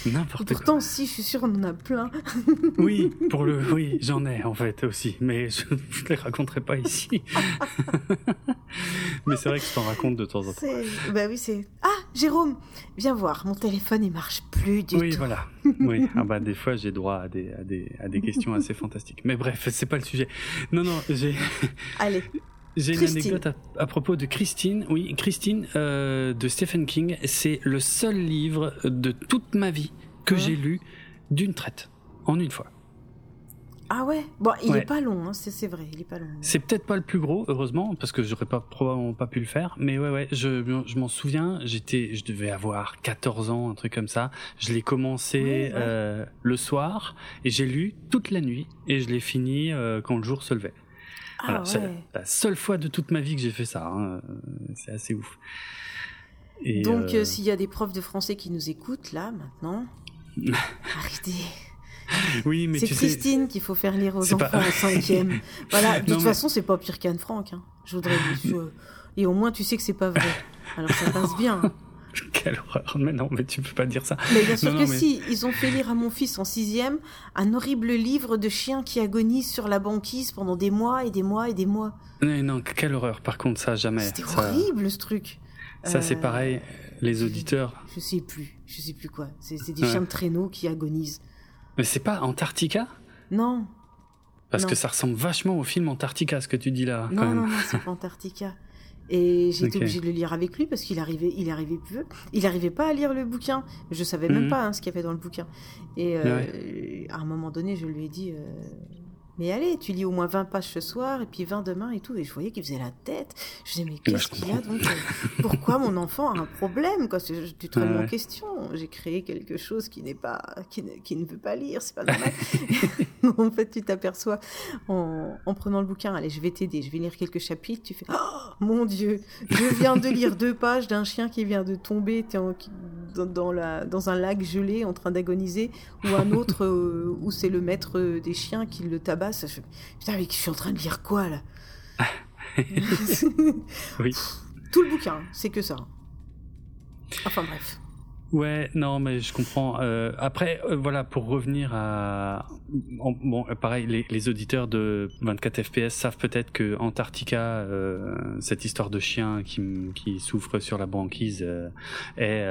N'importe quoi. Pourtant, si, je suis sûre, on en a plein. Oui, pour le, oui, j'en ai en fait aussi, mais je ne les raconterai pas ici. mais c'est vrai que je t'en raconte de temps en temps. Bah oui, c'est. Ah, Jérôme, viens voir, mon téléphone il marche plus du Oui, tout. voilà. Oui, ah bah des fois j'ai droit à des, à des, à des questions assez fantastiques. Mais bref, c'est pas le sujet. Non, non, j'ai, Allez, j'ai une anecdote à, à propos de Christine. Oui, Christine euh, de Stephen King. C'est le seul livre de toute ma vie que Hein? j'ai lu d'une traite, en une fois. ah ouais, bon, il Ouais. est pas long, hein, c'est c'est vrai, il est pas long. C'est peut-être pas le plus gros, heureusement, parce que j'aurais pas probablement pas pu le faire. Mais ouais, ouais, je, je m'en souviens. J'étais, je devais avoir 14 ans, un truc comme ça. Je l'ai commencé Ouais, ouais. euh, le soir et j'ai lu toute la nuit et je l'ai fini euh, quand le jour se levait. Ah c'est la seule fois de toute ma vie que j'ai fait ça. hein. Euh, C'est assez ouf. Et, Donc, euh, euh, s'il y a des profs de français qui nous écoutent là maintenant, arrêtez. oui, mais C'est sais, Christine qu'il faut faire lire aux enfants pas- en cinquième. voilà, de Non, toute mais- façon, c'est pas pire qu'Anne Frank. Hein. Je voudrais. je- Et au moins, tu sais que c'est pas vrai. Alors ça passe bien. Quelle horreur. Mais non, mais tu peux pas dire ça. Mais bien sûr Non, que non, mais- si. Ils ont fait lire à mon fils en sixième un horrible livre de chiens qui agonisent sur la banquise pendant des mois et des mois et des mois. Mais non, quelle horreur. Par contre, ça, jamais. C'était Ça, horrible ce truc. ça c'est Euh, pareil. Les auditeurs. Je sais plus. Je sais plus quoi. C'est c'est des Ouais. chiens de traîneau qui agonisent. Mais c'est pas Antarctica? Non. Parce Non. que ça ressemble vachement au film Antarctica, ce que tu dis là. quand Non, même. non, non, c'est pas Antarctica. Et j'ai été obligée de le lire avec lui parce qu'il arrivait, il arrivait peu, il arrivait pas à lire le bouquin. Je savais même Mhm. pas hein, ce qu'il y avait dans le bouquin. Et euh, à un moment donné, je lui ai dit, euh, mais allez, tu lis au moins 20 pages ce soir et puis 20 demain et tout. Et je voyais qu'il faisait la tête. Je disais, mais Bah, qu'est-ce je qu'il a comprends. donc Pourquoi mon enfant a un problème quoi? C'est- Tu te remets Ouais, en ouais. question. J'ai créé quelque chose qui n'est pas, qui ne, qui ne veut pas lire. C'est pas normal. en fait, tu t'aperçois en, en prenant le bouquin, allez, je vais t'aider, je vais lire quelques chapitres, tu fais Oh mon Dieu, je viens de lire deux pages d'un chien qui vient de tomber t'es en- qui- dans, dans la, dans un lac gelé en train d'agoniser, ou un autre euh, où c'est le maître euh, des chiens qui le tabasse. Je Putain, mais je suis en train de lire quoi là Oui. Tout le bouquin, c'est que ça. Enfin bref. Ouais, non, mais je comprends. Euh, après, euh, voilà, pour revenir à bon, euh, pareil, les, les auditeurs de 24 FPS savent peut-être que Antarctica, euh, cette histoire de chien qui, qui souffre sur la banquise, euh, est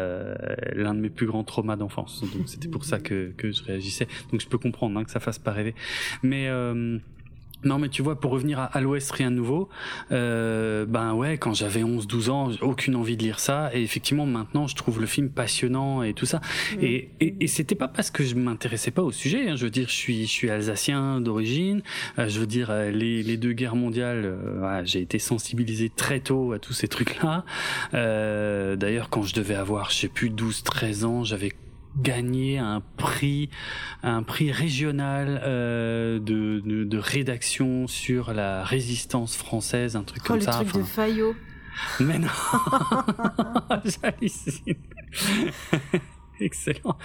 l'un de mes plus grands traumas d'enfance. Donc c'était pour ça que je réagissais. Donc je peux comprendre hein, que ça fasse pas rêver. Mais non, mais tu vois, pour revenir à, à l'Ouest, rien de nouveau. Euh, ben ouais, quand j'avais 11-12 ans, aucune envie de lire ça. Et effectivement, maintenant, je trouve le film passionnant et tout ça. Et, et, et c'était pas parce que je m'intéressais pas au sujet. hein. Je veux dire, je suis, je suis alsacien d'origine. Euh, je veux dire, euh, les, les deux guerres mondiales, euh, voilà, j'ai été sensibilisé très tôt à tous ces trucs-là. Euh, D'ailleurs, quand je devais avoir, je sais plus, 12-13 ans, j'avais gagné un prix, un prix régional euh, de, de, de rédaction sur la résistance française, un truc Oh, comme le ça. truc enfin. de Fayot. Mais non J'hallucine Excellent.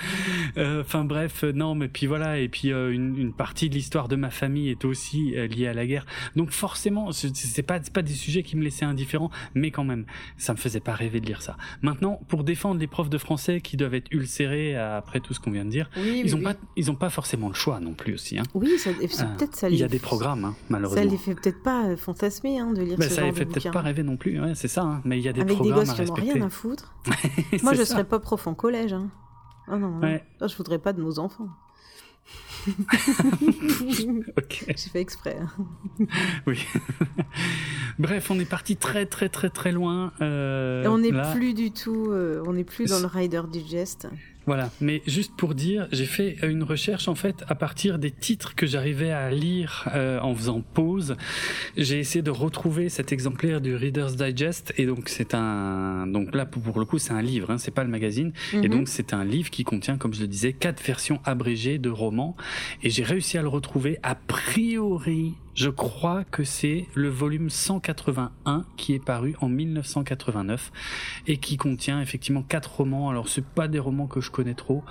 Euh, Enfin bref, euh, non, mais puis voilà, et puis euh, une, une partie de l'histoire de ma famille est aussi euh, liée à la guerre. Donc forcément, c'est pas pas des sujets qui me laissaient indifférent, mais quand même, ça me faisait pas rêver de lire ça. Maintenant, pour défendre les profs de français qui doivent être ulcérés après tout ce qu'on vient de dire, Oui, ils ont oui, pas ils ont pas forcément le choix non plus aussi. Hein. Oui, peut-être ça. Il y a des programmes, hein, Ça malheureusement. les fait peut-être pas fantasmer hein, de lire Ben, ce ça genre les fait peut-être pas rêver non plus, ouais, c'est ça. hein, mais il y a des Avec des programmes gosses à qui n'ont respecter. rien à foutre. Moi, je ça. serais pas prof en collège. Hein. Oh non, non. Ouais. Non, je voudrais pas de nos enfants. Ok. J'ai fait exprès. hein. Oui. Bref, on est parti très très très très loin. euh, Et on n'est plus du tout, euh, on n'est plus dans le Rider Digest. Voilà, mais juste pour dire, j'ai fait une recherche en fait à partir des titres que j'arrivais à lire euh, en faisant pause. J'ai essayé de retrouver cet exemplaire du Reader's Digest et donc c'est un donc là pour le coup c'est un livre, hein, c'est pas le magazine et Mhm. donc c'est un livre qui contient comme je le disais quatre versions abrégées de romans et j'ai réussi à le retrouver a priori. Je crois que c'est le volume 181 qui est paru en 1989 et qui contient effectivement quatre romans. Alors c'est pas des romans que je connais trop,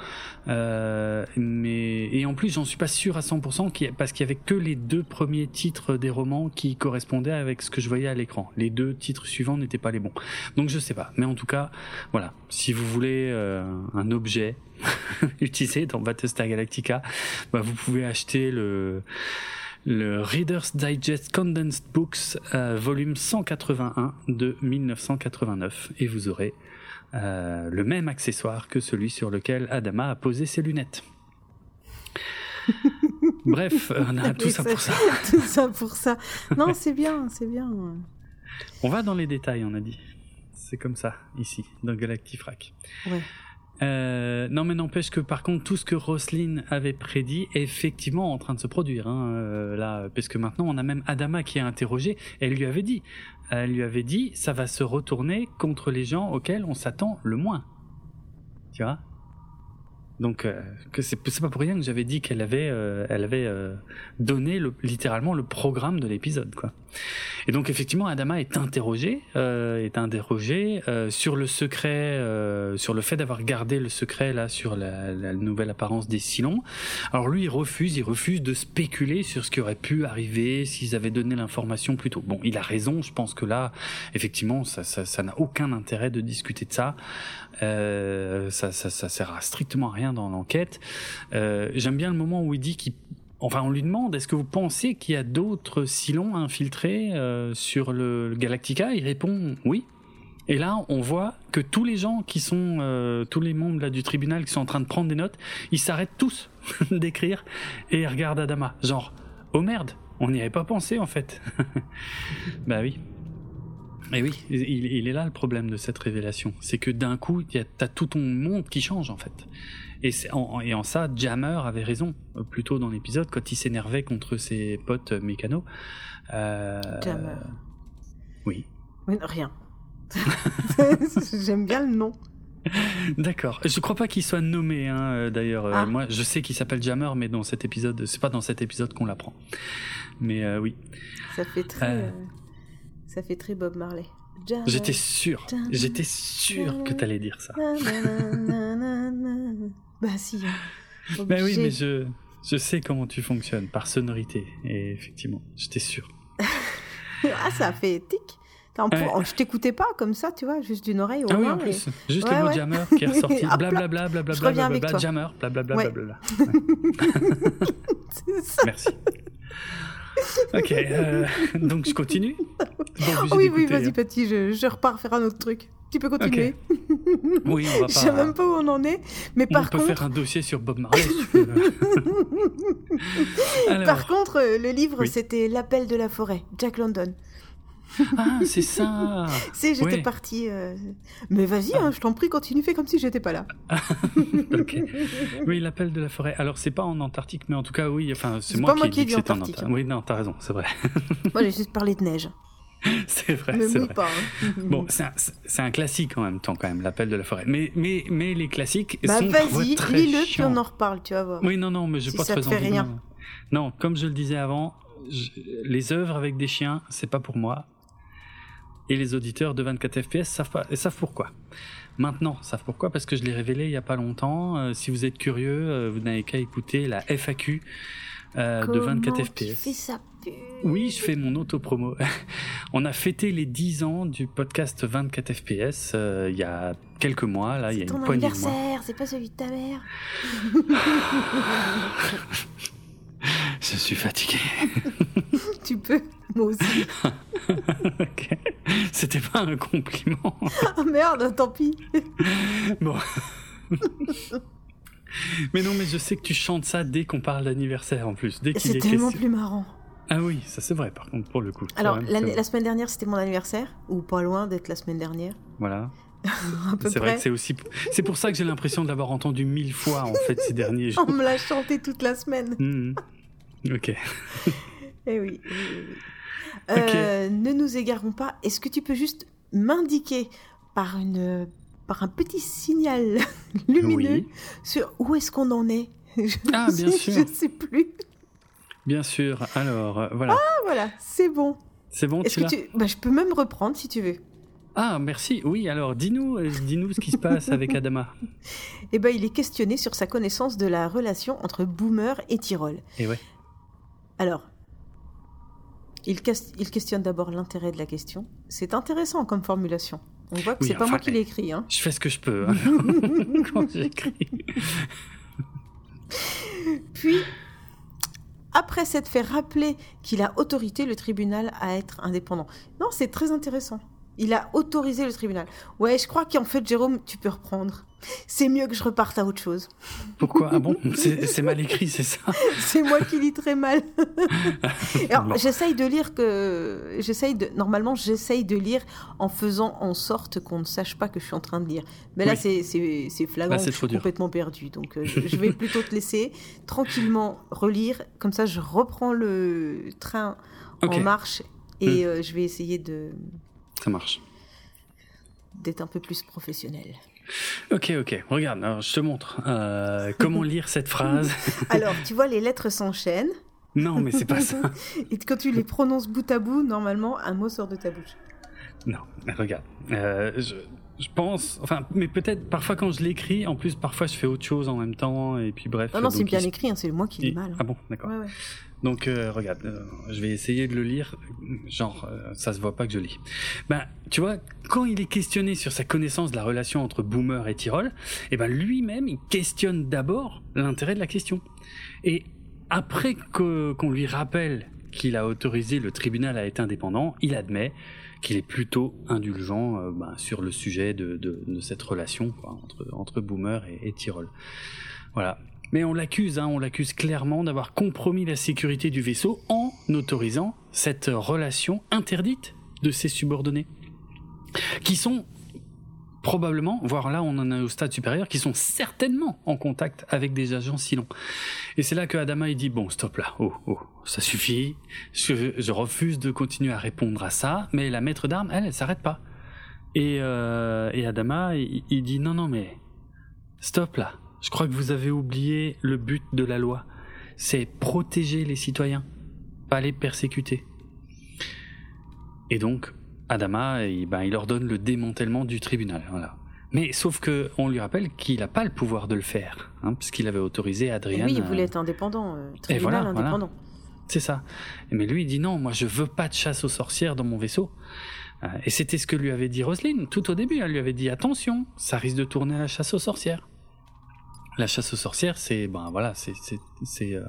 euh, mais et en plus j'en suis pas sûr à 100% qu'il y a- parce qu'il y avait que les deux premiers titres des romans qui correspondaient avec ce que je voyais à l'écran. Les deux titres suivants n'étaient pas les bons. Donc je sais pas, mais en tout cas voilà, si vous voulez euh, un objet utilisé dans Battlestar Galactica, bah, vous pouvez acheter le le Reader's Digest Condensed Books, euh, volume 181 de 1989, et vous aurez euh, le même accessoire que celui sur lequel Adama a posé ses lunettes. Bref, on a tout ça pour ça. tout ça pour ça. Non, c'est bien, c'est bien. On va dans les détails, on a dit. C'est comme ça, ici, dans Galactifrac. Ouais. Euh, non, mais n'empêche que par contre, tout ce que Roselyne avait prédit est effectivement en train de se produire. Hein, euh, là, parce que maintenant, on a même Adama qui est interrogé. Elle lui avait dit, elle lui avait dit, ça va se retourner contre les gens auxquels on s'attend le moins. Tu vois? Donc, euh, que c'est pas pour rien que j'avais dit qu'elle avait, euh, elle avait euh, donné le, littéralement le programme de l'épisode, quoi. Et donc, effectivement, Adama est interrogé, est interrogé sur le secret, sur le fait d'avoir gardé le secret là sur la, la, nouvelle apparence des Silons. Alors lui, il refuse, il refuse de spéculer sur ce qui aurait pu arriver s'ils avaient donné l'information plus tôt. Bon, il a raison. Je pense que là, effectivement, ça, ça, ça n'a aucun intérêt de discuter de ça. Euh, ça, ça, ça sert à strictement rien dans l'enquête. Euh, J'aime bien le moment où il dit qu'il Enfin, on lui demande, est-ce que vous pensez qu'il y a d'autres Silons infiltrés euh, sur le, Galactica? Il répond oui. Et là, on voit que tous les gens qui sont, euh, tous les membres là, du tribunal qui sont en train de prendre des notes, ils s'arrêtent tous d'écrire et regardent Adama. Genre, oh merde, on n'y avait pas pensé en fait. bah oui. Et oui, il, est là le problème de cette révélation. C'est que d'un coup, t'as tout ton monde qui change en fait. Et, en, et en ça, Jammer avait raison, euh, plus tôt dans l'épisode, quand il s'énervait contre ses potes mécanos. Euh... Jammer. Oui. rien. J'aime bien le nom. D'accord. Je crois pas qu'il soit nommé, hein, euh, d'ailleurs. Euh, ah. Moi, je sais qu'il s'appelle Jammer, mais dans cet épisode, c'est pas dans cet épisode qu'on l'apprend. Mais oui. Ça fait très. Ça fait très Bob Marley. J'étais sûr, j'étais sûr que t'allais dire ça. Bah si. Hein. Bah oui, mais je, je sais comment tu fonctionnes, par sonorité. Et effectivement, j'étais sûr. ah, ça fait tic. Je t'écoutais pas comme ça, tu vois, juste d'une oreille au ah oui, en plus, juste le mot jammer qui est ressorti. Blablabla, blablabla, blablabla, jammer, blablabla, blablabla. Merci. Ok, euh, donc je continue Oui, oui, vas-y, hein. petit, je, je, repars faire un autre truc. Tu peux continuer. Oui, on va pas. Je sais même pas où on en est, mais par contre. On peut faire un dossier sur Bob Marley si tu veux. Par contre, euh, le livre, c'était L'appel de la forêt, Jack London. Ah, c'est ça. c'est, j'étais partie. Euh, mais vas-y, hein, je t'en prie, continue, fais comme si j'étais pas là. ok. Oui, l'appel de la forêt. Alors, c'est pas en Antarctique, mais en tout cas, oui. Enfin, c'est moi, qui, ai dit que c'était en Antarctique. Oui, non, t'as raison, c'est vrai. moi, j'ai juste parlé de neige. c'est vrai, c'est vrai. Pas, hein. bon, c'est un, un, classique en même temps quand même, l'appel de la forêt. Mais, mais, mais les classiques bah, sont vas-y, lis-le puis on en reparle, tu vas voir. Oui, non, non, mais je si pas ça très te fait rien. Non, comme je le disais avant, les œuvres avec des chiens, c'est pas pour moi et les auditeurs de 24 FPS savent, pas, savent pourquoi. Maintenant, savent pourquoi? Parce que je l'ai révélé il y a pas longtemps. Euh, si vous êtes curieux, euh, vous n'avez qu'à écouter la FAQ euh, de 24 FPS. ça oui, je fais mon auto-promo. On a fêté les 10 ans du podcast 24 FPS il y a quelques mois, là, il y a une poignée de mois. C'est pas celui de ta mère? je suis fatigué. tu peux, moi aussi. ok. C'était pas un compliment. oh merde, tant pis. bon. mais non, mais je sais que tu chantes ça dès qu'on parle d'anniversaire en plus. Dès C'est tellement plus marrant. Ah oui, ça c'est vrai par contre pour le coup. Alors la, semaine dernière c'était mon anniversaire, ou pas loin d'être la semaine dernière. Voilà. c'est vrai que c'est aussi. C'est pour ça que j'ai l'impression de l'avoir entendu mille fois en fait ces derniers jours. On me l'a chanté toute la semaine. Mmh. Ok. eh oui. Euh, ne nous égarons pas. Est-ce que tu peux juste m'indiquer par une par un petit signal lumineux sur où est-ce qu'on en est? Je Ah, bien sûr. Je sais plus. Bien sûr. Alors, euh, voilà. Ah, voilà, c'est bon. C'est bon, tu, tu... Bah, Je peux même reprendre si tu veux. Ah, merci. Oui, alors dis-nous euh, dis-nous ce qui se passe avec Adama. Eh ben, il est questionné sur sa connaissance de la relation entre Boomer et Tyrol. Et eh ouais. Alors, il, questionne d'abord l'intérêt de la question. C'est intéressant comme formulation. On voit que c'est pas moi qui l'ai écrit. Hein. Je fais ce que je peux hein, quand j'écris. Puis, après s'être fait rappeler qu'il a autorisé le tribunal à être indépendant. Non, c'est très intéressant. Il a autorisé le tribunal. Ouais, je crois qu'en fait, Jérôme, tu peux reprendre. C'est mieux que je reparte à autre chose. Pourquoi? Ah bon? C'est mal écrit, c'est ça? C'est moi qui lis très mal. Alors, j'essaye de lire que. J'essaye de. Normalement, j'essaye de lire en faisant en sorte qu'on ne sache pas que je suis en train de lire. Mais là, c'est flagrant. je suis complètement perdu. Donc, euh, je, vais plutôt te laisser tranquillement relire. Comme ça, je reprends le train en marche et hmm. euh, je vais essayer de ça marche. D'être un peu plus professionnel. Ok, ok. Regarde, alors, je te montre euh, comment lire cette phrase. Alors, tu vois, les lettres s'enchaînent. Non, mais c'est pas ça. Et quand tu les prononces bout à bout, normalement, un mot sort de ta bouche. Non, mais regarde. euh, je, je pense, enfin, mais peut-être parfois quand je l'écris, en plus parfois je fais autre chose en même temps, et puis bref. Non, non, c'est bien il- écrit, hein, c'est moi qui lis il- mal. hein. Ah bon, d'accord. Ouais, ouais. Donc euh, regarde, euh, je vais essayer de le lire, genre euh, ça se voit pas que je lis. Ben tu vois, quand il est questionné sur sa connaissance de la relation entre Boomer et Tyrol, eh ben lui-même il questionne d'abord l'intérêt de la question. Et après qu'on lui rappelle qu'il a autorisé le tribunal à être indépendant, il admet qu'il est plutôt indulgent ben, sur le sujet de, de, cette relation entre, entre Boomer et, et Tyrol. Voilà. Mais on l'accuse, hein, on l'accuse clairement d'avoir compromis la sécurité du vaisseau en autorisant cette relation interdite de ses subordonnés, qui sont probablement, voire là on en est au stade supérieur, qui sont certainement en contact avec des agents Silon. Et c'est là que Adama il dit bon stop là, oh oh, ça suffit, je, refuse de continuer à répondre à ça, mais la maître d'armes elle, elle s'arrête pas. Et, euh, Adama il dit non non mais stop là, je crois que vous avez oublié le but de la loi, c'est protéger les citoyens, pas les persécuter. Et donc, Adama, il, ben, il ordonne le démantèlement du tribunal. Voilà. Mais sauf que on lui rappelle qu'il n'a pas le pouvoir de le faire, hein, puisqu'il avait autorisé Et Adrian. oui, il voulait être indépendant, euh, tribunal voilà, voilà. indépendant. C'est ça. Mais lui, il dit non, moi je veux pas de chasse aux sorcières dans mon vaisseau. Euh, Et c'était ce que lui avait dit Roselyne tout au début. Elle lui avait dit attention, ça risque de tourner à la chasse aux sorcières. La chasse aux sorcières, c'est ben voilà, c'est c'est euh,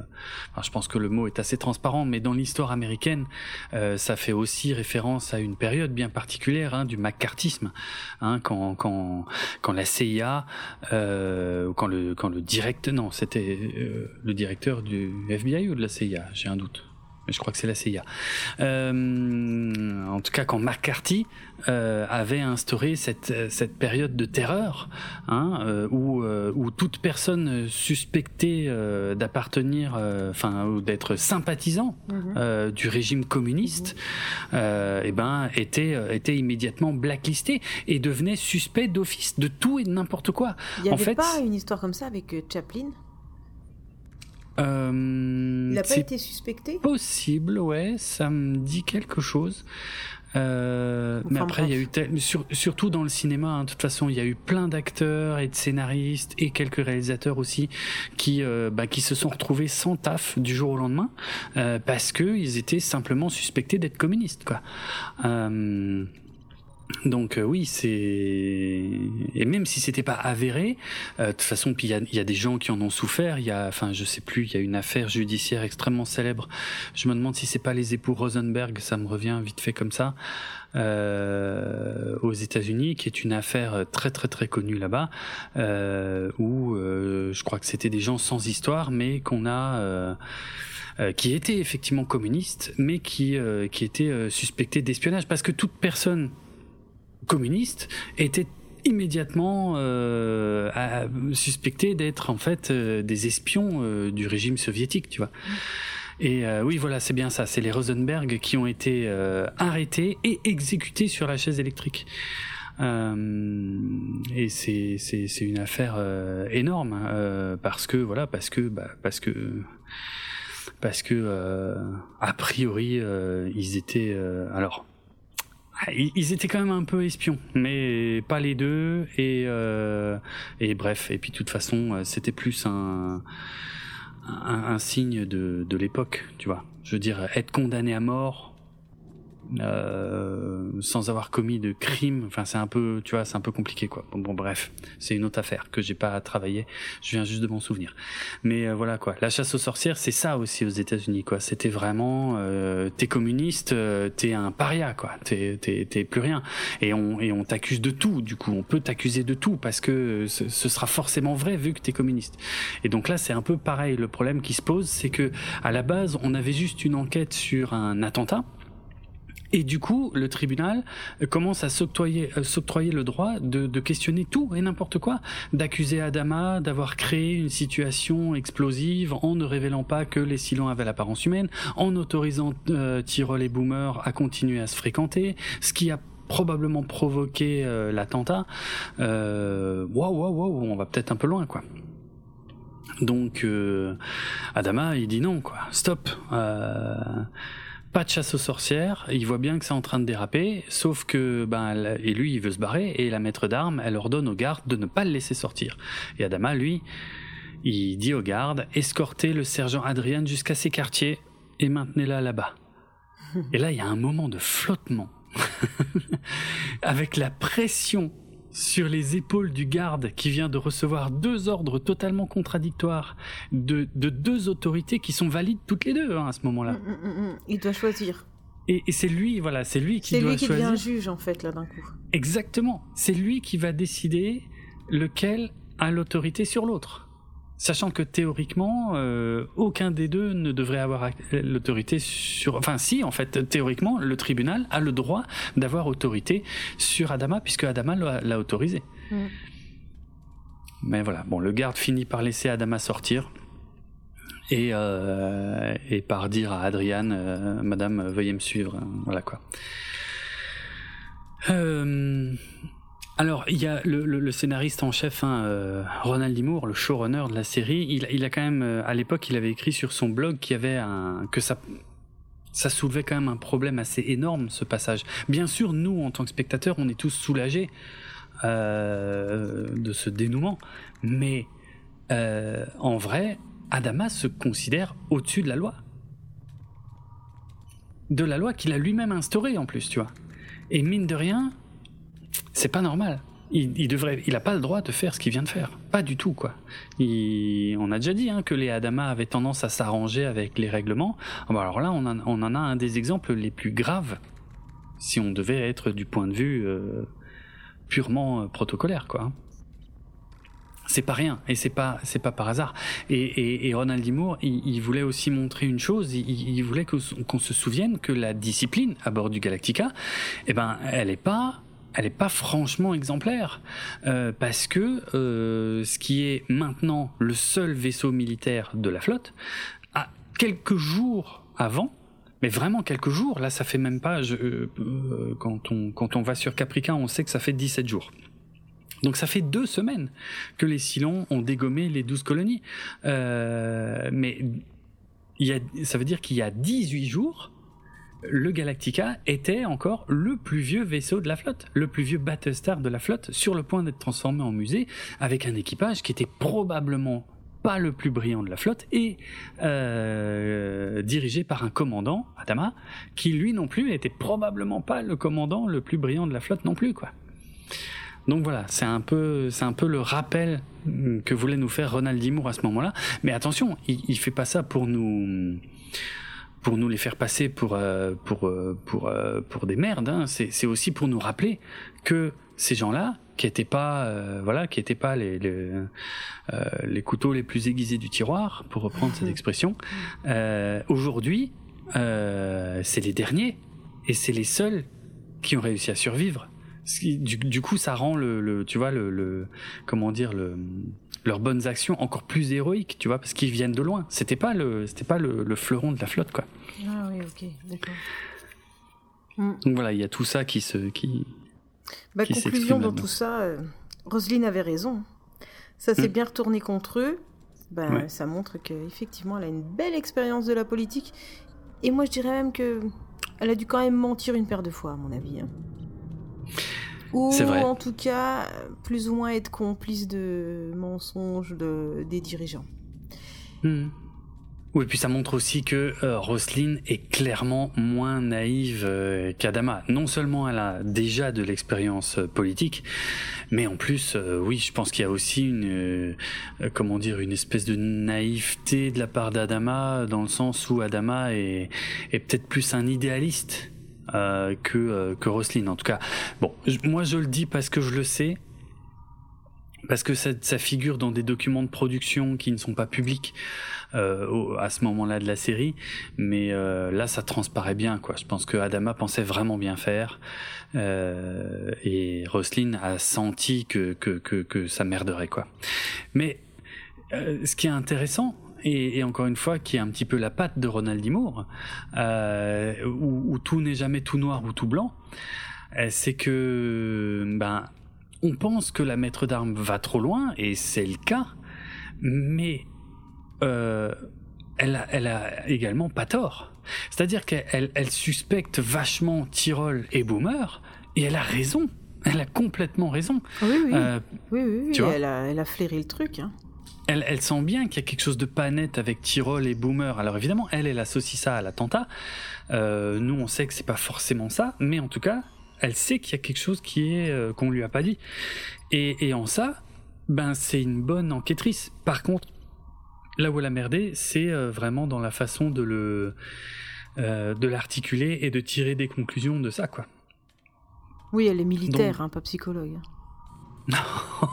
je pense que le mot est assez transparent, mais dans l'histoire américaine, euh, ça fait aussi référence à une période bien particulière hein, du macartisme, hein, quand quand quand la CIA, euh, quand le quand le direct non, c'était euh, le directeur du FBI ou de la CIA, j'ai un doute. Mais je crois que c'est la CIA. Euh, en tout cas, quand McCarthy euh, avait instauré cette, cette période de terreur, hein, euh, où, où toute personne suspectée d'appartenir, enfin, ou d'être sympathisant Mhm. du régime communiste, eh ben, était, était immédiatement blacklisté et devenait suspect d'office de tout et de n'importe quoi. Il n'y avait fait, pas une histoire comme ça avec Chaplin? Euh, Il n'a pas été suspecté? possible, ouais, ça me dit quelque chose. Euh, mais après, il y a eu tel- sur- surtout dans le cinéma. hein, de toute façon, il y a eu plein d'acteurs et de scénaristes et quelques réalisateurs aussi qui euh, bah, qui se sont retrouvés sans taf du jour au lendemain euh, parce que ils étaient simplement suspectés d'être communistes, quoi. Donc euh, oui, c'est et même si c'était pas avéré, euh, de toute façon, puis il y y a des gens qui en ont souffert. Il y a, enfin, je sais plus, il y a une affaire judiciaire extrêmement célèbre. Je me demande si c'est pas les époux Rosenberg, ça me revient vite fait comme ça, euh, aux États-Unis, qui est une affaire très très très connue là-bas, euh, où euh, je crois que c'était des gens sans histoire, mais qu'on a qui étaient effectivement communistes, mais qui qui étaient suspectés d'espionnage, parce que toute personne communiste était immédiatement euh, à- suspecté d'être en fait euh, des espions euh, du régime soviétique, tu vois. Et euh, oui, voilà, c'est bien ça. C'est les Rosenberg qui ont été euh, arrêtés et exécutés sur la chaise électrique. Euh, et c'est c'est une affaire énorme hein, parce que voilà parce que bah, parce que parce que a priori ils étaient alors ils ils étaient quand même un peu espions, mais pas les deux. Et, euh, bref, et puis de toute façon, euh, c'était plus un signe de, de l'époque, tu vois. Je veux dire, être condamné à mort euh, sans avoir commis de crime, enfin c'est un peu, tu vois, c'est un peu compliqué quoi. Bon, bref, c'est une autre affaire que j'ai pas travaillé. Je viens juste de m'en souvenir. Mais euh, voilà quoi, la chasse aux sorcières, c'est ça aussi aux États-Unis quoi. C'était vraiment, euh, t'es communiste, euh, t'es un paria quoi. T'es t'es t'es plus rien. Et on et on t'accuse de tout. Du coup, on peut t'accuser de tout parce que ce, ce sera forcément vrai vu que t'es communiste. Et donc là, c'est un peu pareil. Le problème qui se pose, c'est que à la base, on avait juste une enquête sur un attentat. Et du coup, le tribunal euh, commence à s'octroyer, euh, s'octroyer le droit de, de questionner tout et n'importe quoi, d'accuser Adama d'avoir créé une situation explosive en ne révélant pas que les Silons avaient l'apparence humaine, en autorisant euh, Tyrol et Boomer à continuer à se fréquenter, ce qui a probablement provoqué l'attentat, waouh, waouh, waouh, on va peut-être un peu loin, quoi. Donc Adama, il dit non, quoi, stop. Pas de chasse aux sorcières, il voit bien que c'est en train de déraper, sauf que ben et lui il veut se barrer et la maître d'armes elle ordonne aux gardes de ne pas le laisser sortir. Et Adama lui il dit aux gardes escortez le sergent Adrian jusqu'à ses quartiers et maintenez-la là-bas. Et là, il y a un moment de flottement, avec la pression sur les épaules du garde qui vient de recevoir deux ordres totalement contradictoires de, deux autorités qui sont valides toutes les deux hein, à ce moment-là. Mm, mm, mm, il doit choisir. Et, c'est lui, voilà, c'est lui qui doit choisir. C'est lui qui devient juge en fait là d'un coup. Exactement. C'est lui qui va décider lequel a l'autorité sur l'autre. Sachant que théoriquement, euh, aucun des deux ne devrait avoir l'autorité sur. Enfin, si, en fait, théoriquement, le tribunal a le droit d'avoir autorité sur Adama, puisque Adama l'a autorisé. Mm. Mais voilà, bon, le garde finit par laisser Adama sortir. Et, euh, et par dire à Adriane, euh, Madame, veuillez me suivre. Voilà quoi. Euh, alors, il y a le, scénariste en chef, hein, euh, Ronald Dimour, le showrunner de la série. Il, a quand même, euh, à l'époque, il avait écrit sur son blog qu'il y avait un, que ça, ça soulevait quand même un problème assez énorme, ce passage. Bien sûr, nous, en tant que spectateurs, on est tous soulagés euh, de ce dénouement, mais en vrai, Adama se considère au-dessus de la loi, de la loi qu'il a lui-même instaurée en plus, tu vois. Et mine de rien, c'est pas normal. Il, devrait, il a pas le droit de faire ce qu'il vient de faire, pas du tout quoi. on a déjà dit hein, que les Adama avaient tendance à s'arranger avec les règlements. Ah bah alors là, on, en a un des exemples les plus graves, si on devait être du point de vue euh, purement euh, protocolaire quoi. C'est pas rien et c'est pas c'est pas par hasard. Et, Ronald Dimour, il, voulait aussi montrer une chose. Il, voulait qu'on se souvienne que la discipline à bord du Galactica, eh ben, elle est pas elle n'est pas franchement exemplaire euh, parce que euh, ce qui est maintenant le seul vaisseau militaire de la flotte, a quelques jours avant, mais vraiment quelques jours, là ça fait même pas, euh, quand, on, quand on va sur Caprica, on sait que ça fait 17 jours. Donc ça fait deux semaines que les Silons ont dégommé les 12 colonies. mais y a, ça veut dire qu'il y a 18 jours, le Galactica était encore le plus vieux vaisseau de la flotte, le plus vieux Battlestar de la flotte, sur le point d'être transformé en musée, avec un équipage qui était probablement pas le plus brillant de la flotte et euh, dirigé par un commandant, Adama, qui lui non plus était probablement pas le commandant le plus brillant de la flotte non plus, quoi. Donc voilà, c'est un peu, c'est un peu le rappel que voulait nous faire Ronald Dimour à ce moment-là. Mais attention, il, il fait pas ça pour nous pour nous les faire passer pour euh, pour euh, pour euh, pour des merdes. Hein. C'est aussi pour nous rappeler que ces gens-là, qui étaient pas voilà, qui étaient pas les les, les, couteaux les plus aiguisés du tiroir, pour reprendre cette expression, aujourd'hui, c'est les derniers et c'est les seuls qui ont réussi à survivre. Du, du coup, ça rend le, le tu vois le, le comment dire le leurs bonnes actions encore plus héroïques, tu vois, parce qu'ils viennent de loin. C'était pas le, c'était pas le, fleuron de la flotte, quoi. Ah oui, ok, d'accord. Mm. Donc voilà, il y a tout ça qui se, qui. Bah, conclusion dans tout ça, euh, Roselyne avait raison. Ça s'est mm. bien retourné contre eux. Ben, ça montre qu'effectivement, elle a une belle expérience de la politique. Et moi, je dirais même que elle a dû quand même mentir une paire de fois, à mon avis. Hein. Ou en tout cas, plus ou moins être complice de mensonges de, des dirigeants. Hmm. Oui, puis ça montre aussi que euh, Roselyne est clairement moins naïve euh, qu'Adama. Non seulement elle a déjà de l'expérience euh, politique, mais en plus, oui, je pense qu'il y a aussi une, comment dire, une espèce de naïveté de la part d'Adama, dans le sens où Adama est, est peut-être plus un idéaliste euh, que euh, que Roselyne en tout cas. Bon, moi je le dis parce que je le sais. Parce que ça, figure dans des documents de production qui ne sont pas publics euh, à ce moment-là de la série, mais là ça transparaît bien quoi. Je pense que Adama pensait vraiment bien faire et Roselyne a senti que, que que, que ça merderait quoi. Mais ce qui est intéressant, et, encore une fois qui est un petit peu la patte de Ronald Dimour, euh, où, tout n'est jamais tout noir ou tout blanc. c'est que ben on pense que la maître d'armes va trop loin et c'est le cas, mais euh, elle, a, elle a également pas tort. C'est-à-dire qu'elle elle suspecte vachement Tyrol et Boomer et elle a raison. Elle a complètement raison. Oui, oui. Euh, oui, oui, elle, a, elle, a, flairé le truc. Hein. Elle, elle, sent bien qu'il y a quelque chose de pas net avec Tyrol et Boomer. Alors évidemment, elle, elle associe ça à l'attentat. Euh, nous, on sait que c'est pas forcément ça, mais en tout cas, elle sait qu'il y a quelque chose qui est euh, qu'on lui a pas dit. Et, et en ça, ben c'est une bonne enquêtrice. Par contre, là où elle a merdé, c'est euh, vraiment dans la façon de le euh, de l'articuler et de tirer des conclusions de ça, quoi. Oui, elle est militaire, hein, pas psychologue. Non,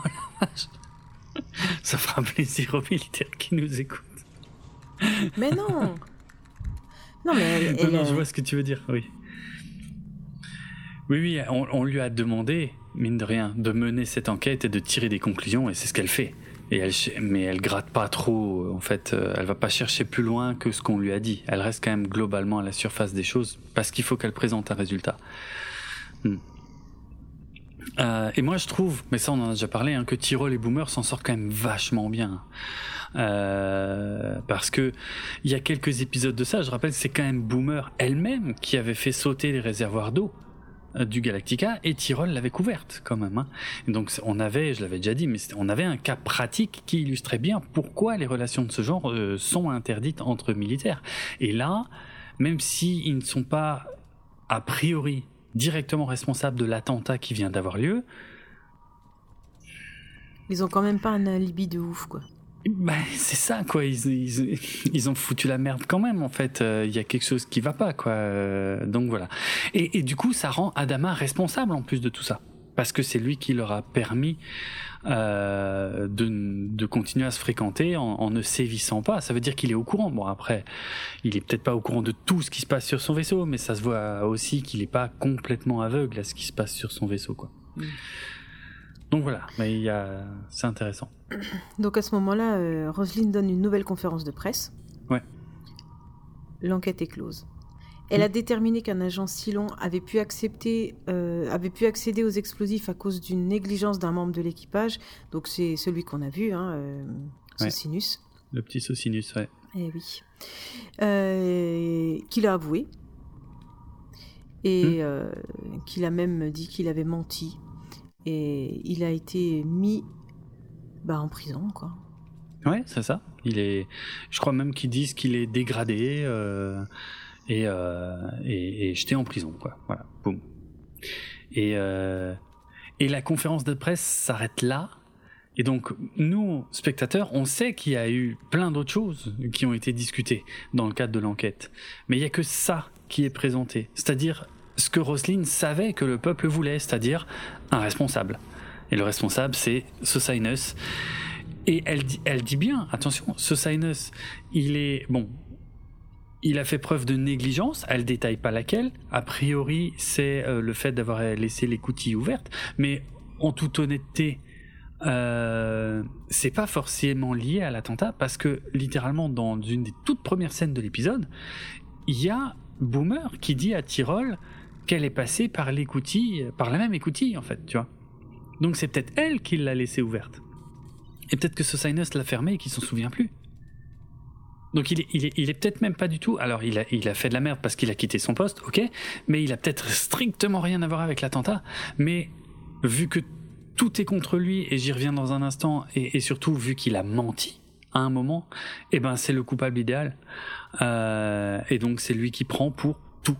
ça fera plaisir aux militaires qui nous écoutent. Mais non. Non, mais non, je vois ce que tu veux dire, oui. Oui, oui, on, lui a demandé, mine de rien, de mener cette enquête et de tirer des conclusions, et c'est ce qu'elle fait. Et elle, mais elle gratte pas trop, en fait, euh, elle va pas chercher plus loin que ce qu'on lui a dit. Elle reste quand même globalement à la surface des choses, parce qu'il faut qu'elle présente un résultat. Hmm. Euh, et moi je trouve, mais ça on en a déjà parlé, hein, que Tyrol et Boomer s'en sortent quand même vachement bien. Euh, parce que il y a quelques épisodes de ça, je rappelle, c'est quand même Boomer elle-même qui avait fait sauter les réservoirs d'eau euh, du Galactica et Tyrol l'avait couverte quand même. Hein. Donc on avait, je l'avais déjà dit, mais on avait un cas pratique qui illustrait bien pourquoi les relations de ce genre sont interdites entre militaires. Et là, même s'ils ils ne sont pas a priori directement responsables de l'attentat qui vient d'avoir lieu, ils ont quand même pas un alibi de ouf, quoi. Ben, c'est ça, quoi. Ils, ils, ont foutu la merde quand même, en fait. Euh, il y a quelque chose qui va pas, quoi. Euh, donc voilà. Et, et, du coup, ça rend Adama responsable en plus de tout ça. Parce que c'est lui qui leur a permis euh, de, de, continuer à se fréquenter en, en ne sévissant pas. Ça veut dire qu'il est au courant. Bon, après, il est peut-être pas au courant de tout ce qui se passe sur son vaisseau, mais ça se voit aussi qu'il est pas complètement aveugle à ce qui se passe sur son vaisseau, quoi. Mm. Donc voilà, mais a... c'est intéressant. Donc à ce moment-là, euh, Roselyne donne une nouvelle conférence de presse. Ouais. L'enquête est close. Elle a déterminé qu'un agent Silon avait pu accepter, euh, avait pu accéder aux explosifs à cause d'une négligence d'un membre de l'équipage. Donc c'est celui qu'on a vu, hein, euh, Socinus. Le petit Socinus, ouais. Eh oui. Euh, qu'il a avoué. Et hmm. qu'il a même dit qu'il avait menti et il a été mis bah, en prison, quoi. Ouais, c'est ça. Il est, je crois même qu'ils disent qu'il est dégradé euh, et, et, jeté en prison, quoi. Voilà, boum. Et, euh, et la conférence de presse s'arrête là. Et donc, nous, spectateurs, on sait qu'il y a eu plein d'autres choses qui ont été discutées dans le cadre de l'enquête. Mais il n'y a que ça qui est présenté. C'est-à-dire ce que Roselyne savait que le peuple voulait, c'est-à-dire un responsable. Et le responsable, c'est Sosinus. Et elle dit, elle dit bien, attention, Sosinus, il est, bon, il a fait preuve de négligence, elle détaille pas laquelle. A priori, c'est euh, le fait d'avoir laissé les coutilles ouvertes, mais en toute honnêteté, euh, c'est pas forcément lié à l'attentat parce que littéralement dans une des toutes premières scènes de l'épisode, il y a Boomer qui dit à Tyrol qu'elle est passée par l'écoutille, par la même écoutille en fait, tu vois. Donc c'est peut-être elle qui l'a laissée ouverte. Et peut-être que ce l'a fermée et qu'il s'en souvient plus. Donc il est, il est, peut-être même pas du tout. Alors il a, il a fait de la merde parce qu'il a quitté son poste, ok, mais il a peut-être strictement rien à voir avec l'attentat. Mais vu que tout est contre lui, et j'y reviens dans un instant, et, surtout vu qu'il a menti à un moment, eh ben c'est le coupable idéal. Euh, et donc c'est lui qui prend pour tout.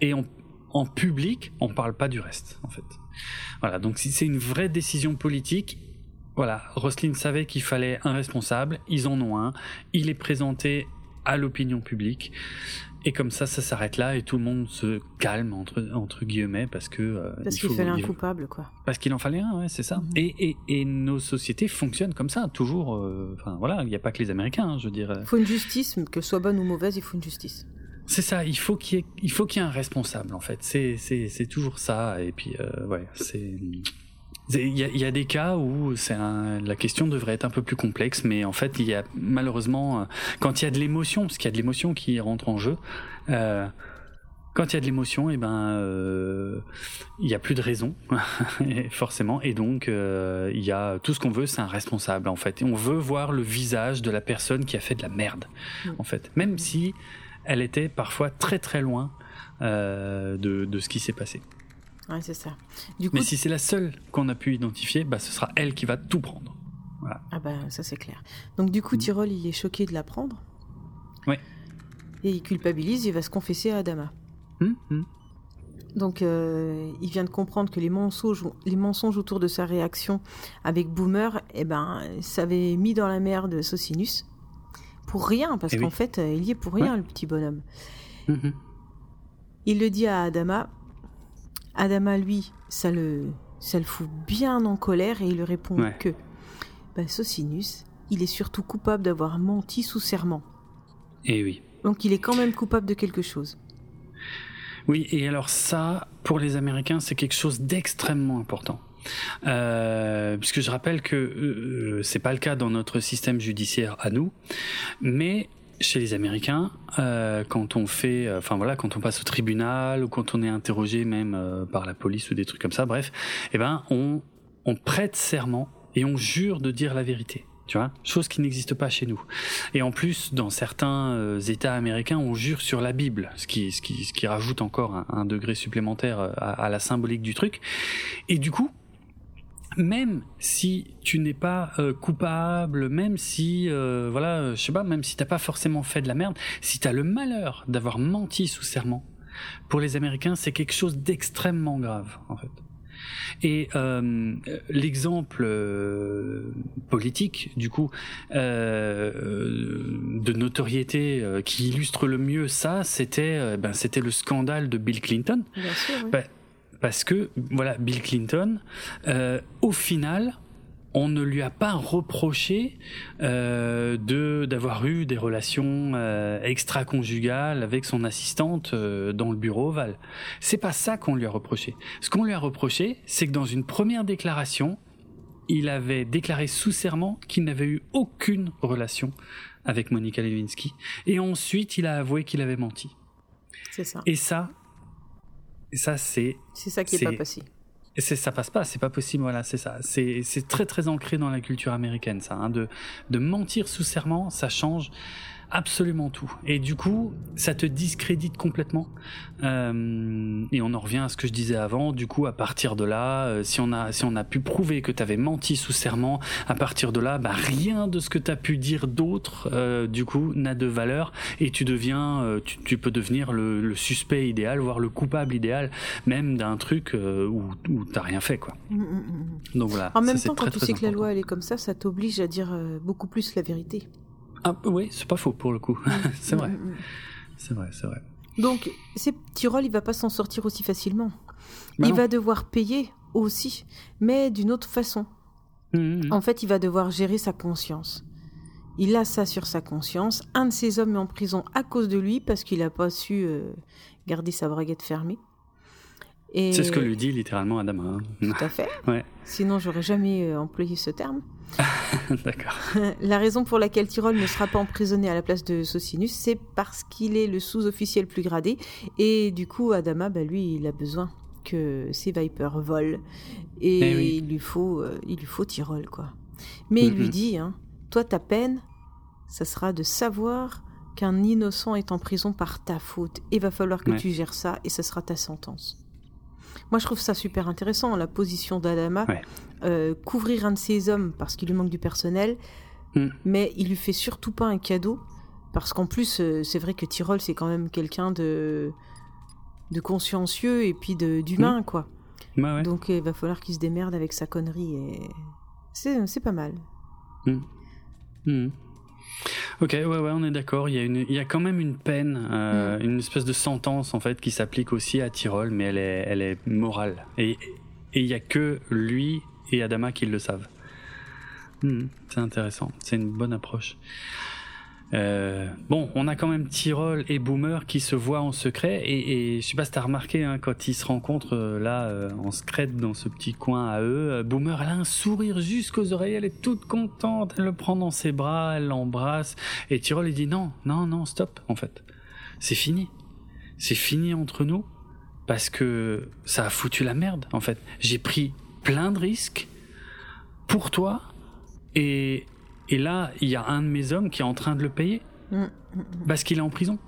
Et en public, on parle pas du reste, en fait. Voilà, donc c'est une vraie décision politique, voilà, Roselyne savait qu'il fallait un responsable, ils en ont un, il est présenté à l'opinion publique, et comme ça, ça s'arrête là et tout le monde se calme entre entre guillemets parce que euh, parce qu'il fallait un coupable quoi. Parce qu'il en fallait un, ouais, c'est ça. Mhm. et, et, et, nos sociétés fonctionnent comme ça, toujours. Euh, enfin voilà, il n'y a pas que les Américains, hein, je veux dire. Il faut une justice, que ce soit bonne ou mauvaise, il faut une justice. C'est ça, il faut qu'il y ait, il faut qu'il y ait un responsable en fait. C'est, c'est, c'est toujours ça. Et puis euh, ouais, c'est. Il y, a, y a, des cas où c'est la question devrait être un peu plus complexe, mais en fait, il y a malheureusement, euh, quand il y a de l'émotion, parce qu'il y a de l'émotion qui rentre en jeu, euh, quand il y a de l'émotion, et eh ben, euh, il y a plus de raison, forcément, et donc euh, il y a tout ce qu'on veut, c'est un responsable en fait. Et on veut voir le visage de la personne qui a fait de la merde, mm. en fait, même si elle était parfois très très loin de, de, ce qui s'est passé. Ouais, c'est ça. Du coup, Mais si c'est la seule qu'on a pu identifier, bah, ce sera elle qui va tout prendre. Voilà. Ah bah ça c'est clair. Donc du coup, mm. Tyrol, il est choqué de la prendre. Ouais. Et il culpabilise, il va se confesser à Adama. Hum, hum. Donc, euh, il vient de comprendre que les mensonges, les mensonges autour de sa réaction avec Boomer, eh ben, ça avait mis dans la merde Socinus. Pour rien, parce eh qu'en fait, il y est pour rien, le petit bonhomme. Il le dit à Adama. Adama, lui, ça le, ça le fout bien en colère et il lui répond que bah, Socinus, il est surtout coupable d'avoir menti sous serment. Et eh oui. Donc, il est quand même coupable de quelque chose. Oui, et alors ça, pour les Américains, c'est quelque chose d'extrêmement important. Euh, puisque je rappelle que euh, c'est pas le cas dans notre système judiciaire à nous, mais chez les Américains, euh, quand on fait, euh, enfin voilà, quand on passe au tribunal ou quand on est interrogé même euh, par la police ou des trucs comme ça, bref, eh ben on prête serment et on jure de dire la vérité tu vois, chose qui n'existe pas chez nous. Et en plus, dans certains États américains, on jure sur la Bible, ce qui, ce qui, ce qui rajoute encore un, degré supplémentaire à, la symbolique du truc. Et du coup, même si tu n'es pas euh, coupable, même si, voilà, je sais pas, même si t'as pas forcément fait de la merde, si t'as le malheur d'avoir menti sous serment, pour les Américains, c'est quelque chose d'extrêmement grave, en fait. Et euh, l'exemple euh, politique, du coup, euh, de notoriété qui illustre le mieux ça, c'était ben, c'était le scandale de Bill Clinton. Bien sûr, ben, parce que voilà, Bill Clinton, au final, on ne lui a pas reproché euh, de d'avoir eu des relations euh, extra-conjugales avec son assistante euh, dans le bureau ovale. C'est pas ça qu'on lui a reproché. Ce qu'on lui a reproché, c'est que dans une première déclaration, il avait déclaré sous serment qu'il n'avait eu aucune relation avec Monica Lewinsky, et ensuite il a avoué qu'il avait menti. C'est ça. Et ça, ça c'est. C'est ça qui est pas passé c'est ça passe pas, c'est pas possible. Voilà, c'est ça. C'est très très ancré dans la culture américaine, ça. Hein, de de mentir sous serment, ça change absolument tout. Et du coup, ça te discrédite complètement. Euh, et on en revient à ce que je disais avant. Du coup, à partir de là, euh, si on a si on a pu prouver que tu avais menti sous serment, à partir de là, bah, rien de ce que tu as pu dire d'autre, euh, du coup, n'a de valeur. Et tu deviens, tu, tu, peux devenir le, le, suspect idéal, voire le coupable idéal, même d'un truc où, où t'as rien fait, quoi. Mmh, mmh, mmh. Donc voilà. En même temps, quand tu sais que la loi elle est comme ça, ça t'oblige à dire beaucoup plus la vérité. Ah, oui, c'est pas faux pour le coup. c'est vrai. C'est vrai, c'est vrai. Donc, ces petits rôles, il va pas s'en sortir aussi facilement. Bah il va devoir payer aussi, mais d'une autre façon. Mmh. En fait, il va devoir gérer sa conscience. Il a ça sur sa conscience. Un de ses hommes est en prison à cause de lui parce qu'il n'a pas su euh, garder sa braguette fermée. C'est ce que lui dit littéralement Adama. Hein. Tout à fait. ouais. Sinon, j'aurais jamais euh, employé ce terme. D'accord. La raison pour laquelle Tyrol ne sera pas emprisonné à la place de Socinus, c'est parce qu'il est le sous-officiel plus gradé. Et du coup, Adama, bah, lui, il a besoin que ses Vipers volent. Et, eh il, lui faut, euh, il lui faut Tyrol, quoi. Mais il lui dit, hein, toi, ta peine, ça sera de savoir qu'un innocent est en prison par ta faute. Il va falloir que tu gères ça et ce sera ta sentence. Moi, je trouve ça super intéressant, la position d'Adama. Euh, couvrir un de ses hommes parce qu'il lui manque du personnel, mm. mais il lui fait surtout pas un cadeau. Parce qu'en plus, euh, c'est vrai que Tyrol, c'est quand même quelqu'un de, de consciencieux et puis d'humain, mm. quoi. Bah Donc il va falloir qu'il se démerde avec sa connerie. et C'est pas mal. Mm. Ok, ouais, ouais, on est d'accord. Il y a une, il y a quand même une peine, euh, mm. une espèce de sentence en fait qui s'applique aussi à Tyrol, mais elle est, elle est morale. Et il y a que lui et Adama qui le savent. Hmm, c'est intéressant. C'est une bonne approche. Euh, bon, on a quand même Tyrol et Boomer qui se voient en secret. Et, et je sais pas si t'as remarqué hein, quand ils se rencontrent euh, là euh, en secret dans ce petit coin à eux, Boomer a un sourire jusqu'aux oreilles, elle est toute contente, elle le prend dans ses bras, elle l'embrasse. Et Tyrol il dit non, non, non, stop en fait, c'est fini, c'est fini entre nous parce que ça a foutu la merde en fait. J'ai pris plein de risques pour toi et, et là il y a un de mes hommes qui est en train de le payer mm, mm, mm. parce qu'il est en prison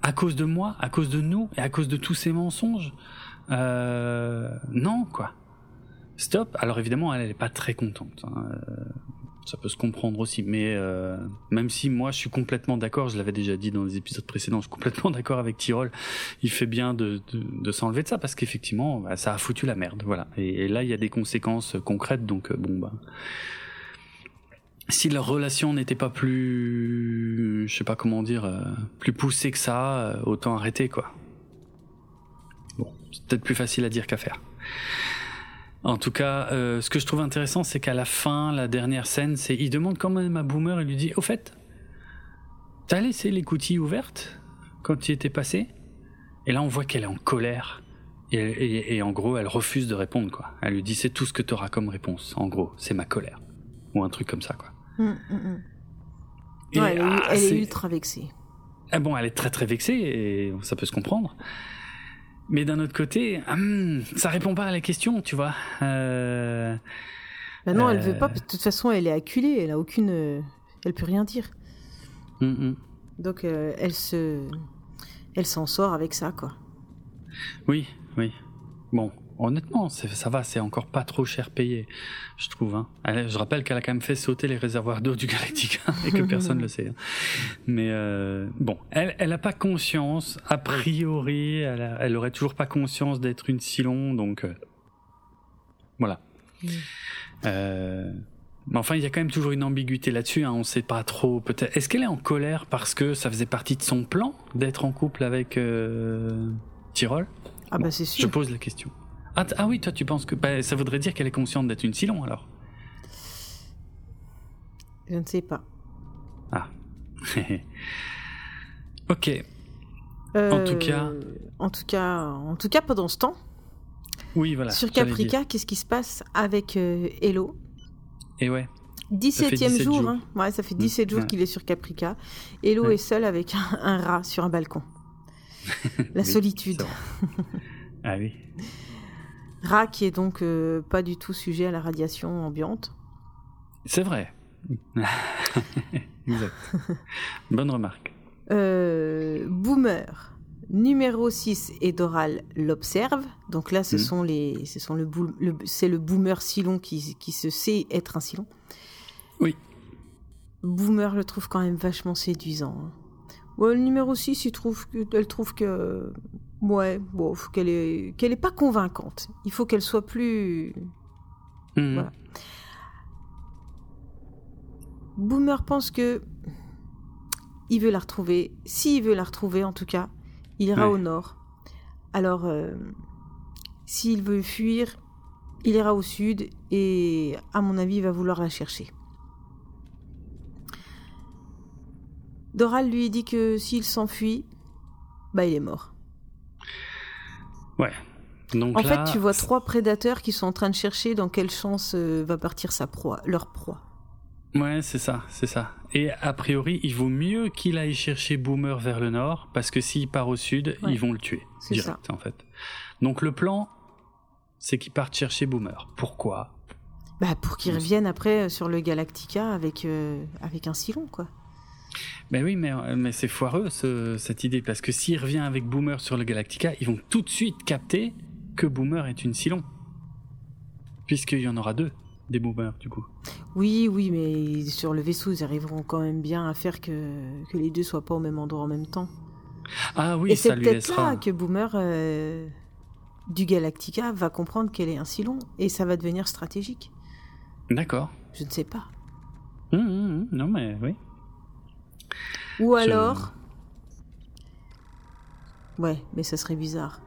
à cause de moi, à cause de nous et à cause de tous ces mensonges. Euh, non quoi. Stop. Alors évidemment elle, n'est pas très contente. Hein ça peut se comprendre aussi. Mais euh, même si moi je suis complètement d'accord, je l'avais déjà dit dans les épisodes précédents, je suis complètement d'accord avec Tyrol. Il fait bien de, de, s'enlever de ça parce qu'effectivement, bah, ça a foutu la merde. Voilà. Et, là, il y a des conséquences concrètes. Donc euh, bon bah. Si leur relation n'était pas plus, je sais pas comment dire, euh, plus poussée que ça, autant arrêter quoi. Bon, c'est peut-être plus facile à dire qu'à faire. En tout cas, euh, ce que je trouve intéressant, c'est qu'à la fin, la dernière scène, c'est il demande quand même à Boomer, il lui dit, au fait, t'as laissé les coutilles ouvertes quand tu étais passé? Et là, on voit qu'elle est en colère. Et, en gros, elle refuse de répondre, quoi. Elle lui dit, c'est tout ce que t'auras comme réponse. En gros, c'est ma colère. Ou un truc comme ça, quoi. Hum, hum, hum. elle, ah, est, ultra vexée. Ah bon, elle est très très vexée et ça peut se comprendre. Mais d'un autre côté, hum, ça répond pas à la question, tu vois. Euh... Bah non, elle veut pas. De toute façon, elle est acculée. Elle a aucune. Elle peut rien dire. Donc, euh, elle se. Elle s'en sort avec ça, quoi. Oui, oui. Bon, honnêtement, ça va, c'est encore pas trop cher payé, je trouve. Hein. je rappelle qu'elle a quand même fait sauter les réservoirs d'eau du Galactica et que personne ne le sait. Hein. Mais euh, bon, elle, elle a pas conscience, a priori, elle, elle aurait toujours pas conscience d'être une Silon, donc euh, voilà. Euh, mais enfin, il y a quand même toujours une ambiguïté là-dessus. Hein, on sait pas trop. Peut-être. Est-ce qu'elle est en colère parce que ça faisait partie de son plan d'être en couple avec Tyrol? Ah bah c'est sûr. Je pose la question. Ah, ah, oui, toi tu penses que bah, ça voudrait dire qu'elle est consciente d'être une Silon alors Je ne sais pas. Ah. ok. en tout cas. Euh, en tout cas, en tout cas, pendant ce temps. Oui, voilà. Sur Caprica, qu'est-ce qui se passe avec euh, Hello? Et ouais. 17e jour, Hein. Ouais, ça fait 17 mm, jours qu'il est sur Caprica. Hello est seul avec un, rat sur un balcon. La solitude. ah oui. Rat qui est donc euh, pas du tout sujet à la radiation ambiante. C'est vrai. exact. Bonne remarque. Euh, boomer. Numéro 6 et Doral l'observe. Donc là, ce hmm. sont les, ce sont le, c'est le boomer Silon qui, qui se sait être un Silon. Oui. Boomer le trouve quand même vachement séduisant. Hein. le numéro 6, il trouve, elle trouve que Ouais, bon, qu'elle est qu'elle est pas convaincante. Il faut qu'elle soit plus. Mhm. Boomer pense que il veut la retrouver. S'il veut la retrouver, en tout cas, il ira au nord. Alors, euh, s'il veut fuir, il ira au sud et, à mon avis, il va vouloir la chercher. Doral lui dit que s'il s'enfuit, bah il est mort. Ouais. Donc en fait, tu vois trois prédateurs qui sont en train de chercher dans quelle chance euh, va partir sa proie, leur proie. Ouais, c'est ça, c'est ça. Et a priori, il vaut mieux qu'il aille chercher Boomer vers le nord, parce que s'il part au sud, ils vont le tuer direct, ça. en fait. Donc le plan, c'est qu'ils partent chercher Boomer. Pourquoi? Bah pour qu'ils reviennent après euh, sur le Galactica avec euh, avec un silon, quoi. Ben oui, mais, mais c'est foireux cette idée, parce que s'il revient avec Boomer sur le Galactica, ils vont tout de suite capter que Boomer est une Silon. Puisqu'il y en aura deux, des Boomers, du coup. Oui, oui, mais sur le vaisseau, ils arriveront quand même bien à faire que, que les deux soient pas au même endroit en même temps. Ah oui, Et ça lui laissera. C'est peut-être là que Boomer euh, du Galactica va comprendre qu'elle est un Silon, et ça va devenir stratégique. D'accord. Je ne sais pas. Hum. non, mais oui. Ou alors. Ouais, mais ça serait bizarre.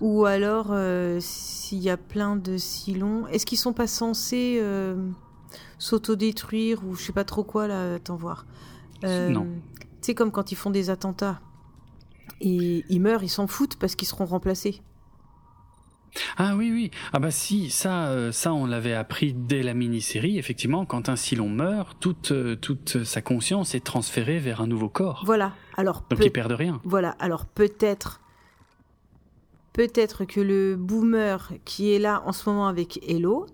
Ou alors, euh, s'il y a plein de Silons, est-ce qu'ils sont pas censés euh, s'autodétruire ou je sais pas trop quoi là Attends voir. Euh, non. Tu sais, comme quand ils font des attentats. Et ils meurent, ils s'en foutent parce qu'ils seront remplacés. Ah oui, oui. Ah bah si, ça, euh, ça on l'avait appris dès la mini-série. Effectivement, quand un Silon meurt, toute, euh, toute sa conscience est transférée vers un nouveau corps. Voilà. Alors Donc peut- il perd rien. Voilà. Alors peut-être, peut-être que le boomer qui est là en ce moment avec Hello,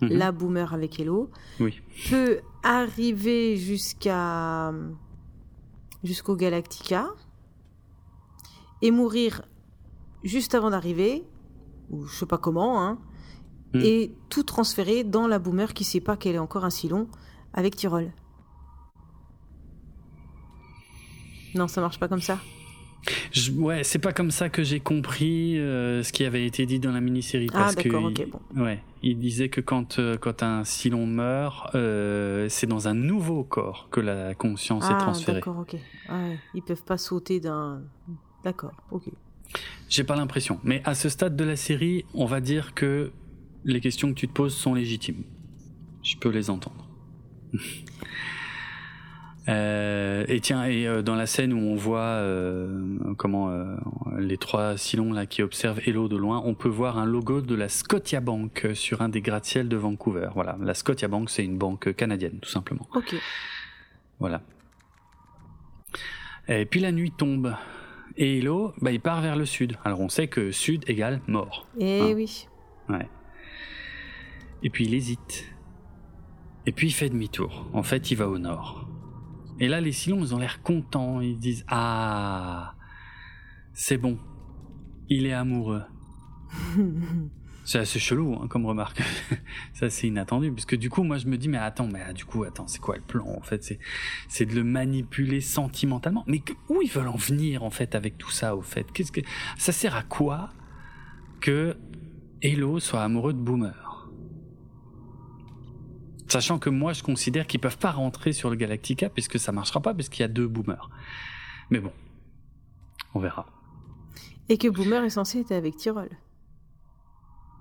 Mhm. la boomer avec Hello, Oui. peut arriver jusqu'à jusqu'au Galactica et mourir juste avant d'arriver, ou je sais pas comment, hein, Mm. et tout transférer dans la boomer qui sait pas qu'elle est encore un Silon avec Tyrol. Non, ça marche pas comme ça. Je- ouais, c'est pas comme ça que j'ai compris euh, ce qui avait été dit dans la mini-série. Ah, parce que il-. Ouais, il disait que quand, euh, quand un Silon meurt, euh, c'est dans un nouveau corps que la conscience est Ah, transférée. d'accord, ok. Ah ouais, ils peuvent pas sauter d'un. D'accord, ok. J'ai pas l'impression. Mais à ce stade de la série, on va dire que les questions que tu te poses sont légitimes. Je peux les entendre. Euh, et tiens, et euh, dans la scène où on voit euh, comment les trois Silons là qui observent Hello de loin, on peut voir un logo de la Scotiabank sur un des gratte-ciels de Vancouver. Voilà, la Scotiabank, c'est une banque canadienne, tout simplement. Ok. Voilà. Et puis la nuit tombe. Et Hello, bah, il part vers le sud. Alors on sait que sud égale mort. Eh Ah. oui. Ouais. Et puis il hésite. Et puis il fait demi-tour. En fait, il va au nord. Et là, les Silons, ils ont l'air contents. Ils disent Ah, c'est bon. Il est amoureux. C'est assez chelou hein, comme remarque. c'est assez inattendu. Parce que du coup, moi, je me dis Mais attends, mais ah, du coup, attends, c'est quoi le plan En fait, c'est, de le manipuler sentimentalement. Mais où ils veulent en venir, en fait, avec tout ça, au fait? Qu'est-ce que Ça sert à quoi que Hello soit amoureux de Boomer. Sachant que moi, je considère qu'ils peuvent pas rentrer sur le Galactica puisque ça marchera pas puisqu'il y a deux Boomers. Mais bon, on verra. Et que Boomer est censé être avec Tyrol.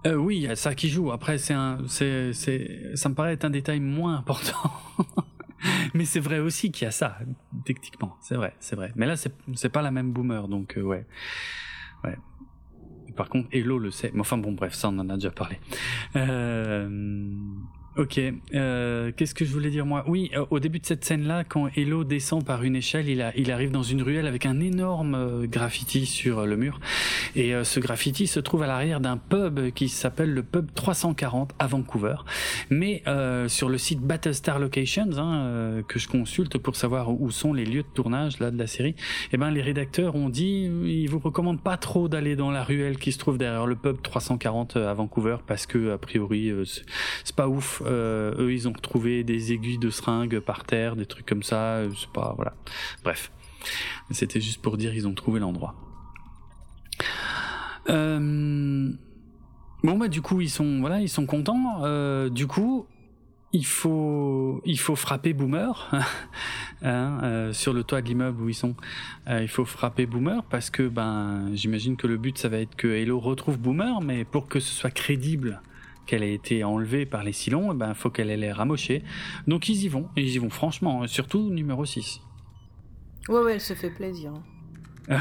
Euh, oui, il y a ça qui joue. Après, c'est un, c'est, c'est, ça me paraît être un détail moins important. Mais c'est vrai aussi qu'il y a ça, techniquement. C'est vrai, c'est vrai. Mais là, c'est, pas la même Boomer, donc euh, ouais, ouais. Par contre, Hello le sait. Mais enfin bon, bref, ça on en a déjà parlé. Euh, ok. Euh, qu'est-ce que je voulais dire moi? Oui, euh, au début de cette scène-là, quand Hello descend par une échelle, il, a, il arrive dans une ruelle avec un énorme euh, graffiti sur euh, le mur. Et euh, ce graffiti se trouve à l'arrière d'un pub qui s'appelle le pub 340 à Vancouver. Mais sur le site Battlestar Locations, hein, que je consulte pour savoir où sont les lieux de tournage là de la série, eh ben les rédacteurs ont dit ils vous recommandent pas trop d'aller dans la ruelle qui se trouve derrière le pub 340 à Vancouver parce que a priori c'est pas ouf. Euh, eux ils ont retrouvé des aiguilles de seringue par terre, des trucs comme ça. euh, C'est pas voilà. Bref, c'était juste pour dire ils ont trouvé l'endroit. Euh, Bon bah du coup ils sont voilà ils sont contents. Du coup il faut il faut frapper Boomer hein, sur le toit de l'immeuble où ils sont. Il faut frapper Boomer parce que ben j'imagine que le but ça va être que Hello retrouve Boomer, mais pour que ce soit crédible qu'elle ait été enlevée par les Silons, il ben faut qu'elle ait l'air amochée. Donc ils y vont, et ils y vont franchement, surtout numéro 6. Ouais, ouais, elle se fait plaisir. ouais,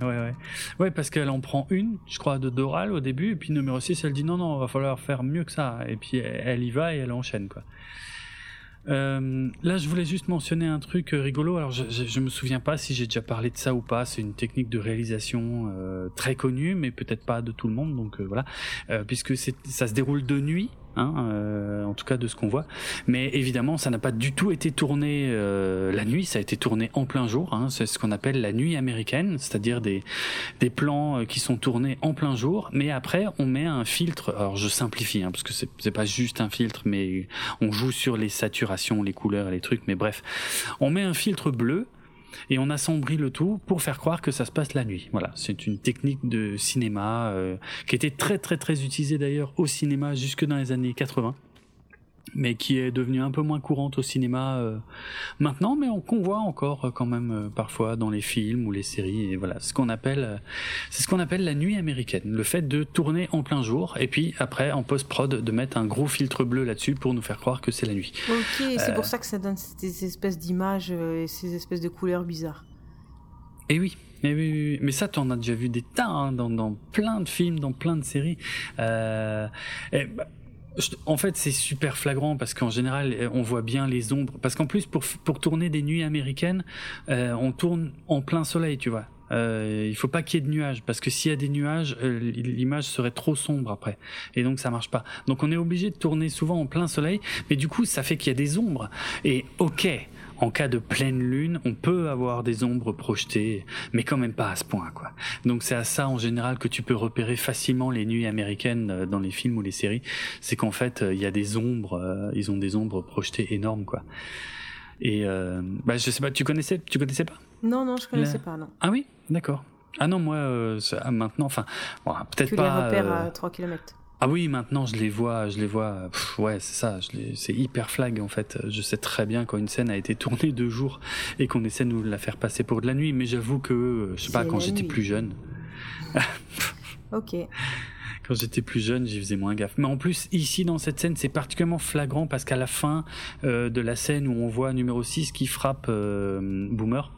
ouais. Ouais, parce qu'elle en prend une, je crois, de Doral au début, et puis numéro 6, elle dit non, non, va falloir faire mieux que ça. Et puis elle y va et elle enchaîne, quoi. Euh, là, je voulais juste mentionner un truc rigolo. Alors, je, je, je me souviens pas si j'ai déjà parlé de ça ou pas. C'est une technique de réalisation euh, très connue, mais peut-être pas de tout le monde. Donc euh, voilà, euh, puisque ça se déroule de nuit. Hein, euh, en tout cas de ce qu'on voit. Mais évidemment, ça n'a pas du tout été tourné euh, la nuit, ça a été tourné en plein jour. Hein, c'est ce qu'on appelle la nuit américaine, c'est-à-dire des, des plans euh, qui sont tournés en plein jour. Mais après, on met un filtre. Alors je simplifie, hein, parce que c'est, c'est pas juste un filtre, mais on joue sur les saturations, les couleurs les trucs. Mais bref, on met un filtre bleu et on assombrit le tout pour faire croire que ça se passe la nuit. Voilà, c'est une technique de cinéma euh, qui était très très très utilisée d'ailleurs au cinéma jusque dans les années 80 mais qui est devenue un peu moins courante au cinéma euh, maintenant, mais on, qu'on voit encore euh, quand même euh, parfois dans les films ou les séries. Et voilà, ce qu'on appelle, c'est ce qu'on appelle la nuit américaine, le fait de tourner en plein jour et puis après en post prod de mettre un gros filtre bleu là-dessus pour nous faire croire que c'est la nuit. Ok, c'est pour ça que ça donne ces espèces d'images et ces espèces de couleurs bizarres. Et oui, Mais oui, oui, mais ça, t'en as déjà vu des tas hein, dans, dans, plein de films, dans plein de séries. Euh, et, bah, en fait, c'est super flagrant parce qu'en général, on voit bien les ombres. Parce qu'en plus, pour, pour tourner des nuits américaines, euh, on tourne en plein soleil, tu vois. Euh, il faut pas qu'il y ait de nuages parce que s'il y a des nuages, euh, l'image serait trop sombre après et donc ça marche pas. Donc on est obligé de tourner souvent en plein soleil, mais du coup ça fait qu'il y a des ombres. Et ok, en cas de pleine lune, on peut avoir des ombres projetées, mais quand même pas à ce point, quoi. Donc c'est à ça en général que tu peux repérer facilement les nuits américaines euh, dans les films ou les séries. C'est qu'en fait, euh, il y a des ombres, euh, ils ont des ombres projetées énormes, quoi. Et euh, bah je sais pas, tu connaissais, tu connaissais pas? Non, non, je connaissais pas, non. Ah oui, d'accord. Ah non, moi euh, maintenant, enfin, bon, peut-être pas. Les repères à 3 km. Ah oui, maintenant je les vois, je les vois. ouais, c'est ça. C'est hyper flag en fait. Je sais très bien quand une scène a été tournée deux jours et qu'on essaie de nous la faire passer pour de la nuit. Mais j'avoue que je sais pas quand j'étais plus jeune. ok. Quand j'étais plus jeune, j'y faisais moins gaffe. Mais en plus, ici dans cette scène, c'est particulièrement flagrant parce qu'à la fin euh, de la scène où on voit numéro 6 qui frappe euh, Boomer,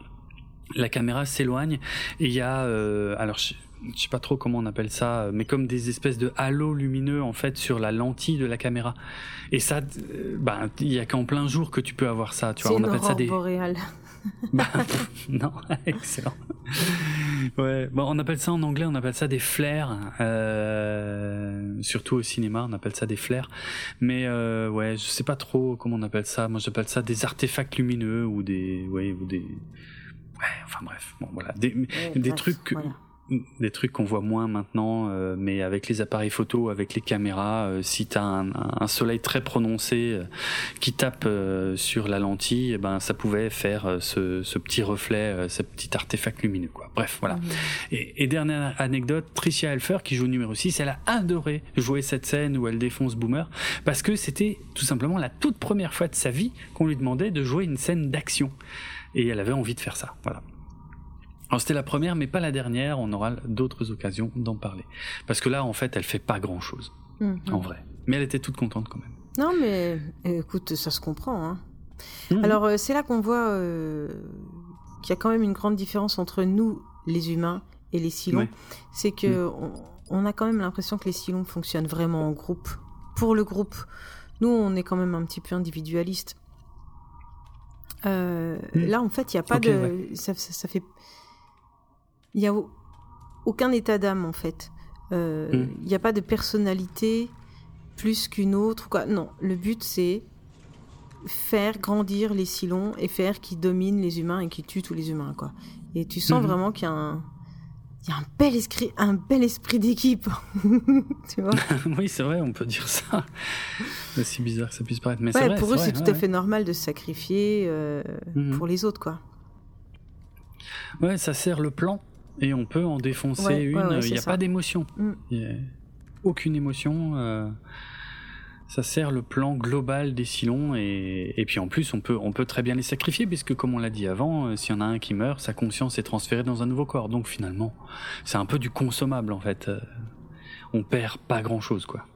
la caméra s'éloigne et il y a euh, alors je, sais pas trop comment on appelle ça, mais comme des espèces de halos lumineux en fait sur la lentille de la caméra. Et ça, bah, il y a qu'en plein jour que tu peux avoir ça. Tu vois, on appelle ça des. Boréale. bah, non, excellent. Ouais, bon, on appelle ça en anglais, on appelle ça des flares. Euh, surtout au cinéma, on appelle ça des flares. Mais euh, ouais, je sais pas trop comment on appelle ça. Moi, j'appelle ça des artefacts lumineux ou des, ouais, ou des. Ouais, enfin bref, bon voilà, des, Ouais, des bref, trucs voilà. Des trucs qu'on voit moins maintenant, euh, mais avec les appareils photo, avec les caméras, euh, si t'as un, un soleil très prononcé euh, qui tape euh, sur la lentille, eh ben ça pouvait faire euh, ce, ce petit reflet, euh, ce petit artefact lumineux. Quoi. Bref, voilà. Mhm. Et, et dernière anecdote, Tricia Helfer, qui joue numéro 6, elle a adoré jouer cette scène où elle défonce Boomer, parce que c'était tout simplement la toute première fois de sa vie qu'on lui demandait de jouer une scène d'action. Et elle avait envie de faire ça. Voilà. Alors c'était la première, mais pas la dernière. On aura d'autres occasions d'en parler. Parce que là, en fait, elle fait pas grand chose, Mhm. en vrai. Mais elle était toute contente quand même. Non, mais écoute, ça se comprend. Hein. Mhm. Alors, euh, c'est là qu'on voit euh, qu'il y a quand même une grande différence entre nous, les humains, et les silons. Ouais. C'est que on, on a quand même l'impression que les silons fonctionnent vraiment en groupe. Pour le groupe. Nous, on est quand même un petit peu individualiste. Euh. Là, en fait, il n'y a pas de. ouais. Ça, ça- ça fait. Il n'y a au- aucun état d'âme, en fait. Euh, Il Mm. n'y a pas de personnalité plus qu'une autre. Quoi. Non, le but, c'est faire grandir les silons et faire qu'ils dominent les humains et qu'ils tuent tous les humains. Quoi. Et tu sens Mhm. vraiment qu'il y a un. Il y a un bel esprit, un bel esprit d'équipe, tu vois. oui, c'est vrai, on peut dire ça. Aussi bizarre que ça puisse paraître. Mais c'est Ouais, vrai, pour eux, c'est tout ouais, à fait normal de se sacrifier euh, Mhm. pour les autres, quoi. Ouais, ça sert le plan et on peut en défoncer Ouais, une. Il n'y a ça. pas d'émotion. Mm. Aucune émotion. euh, ça sert le plan global des silons et, et puis en plus on peut on peut très bien les sacrifier puisque comme on l'a dit avant, euh, s'il y en a un qui meurt, sa conscience est transférée dans un nouveau corps. Donc finalement, c'est un peu du consommable en fait. Euh, On perd pas grand chose quoi.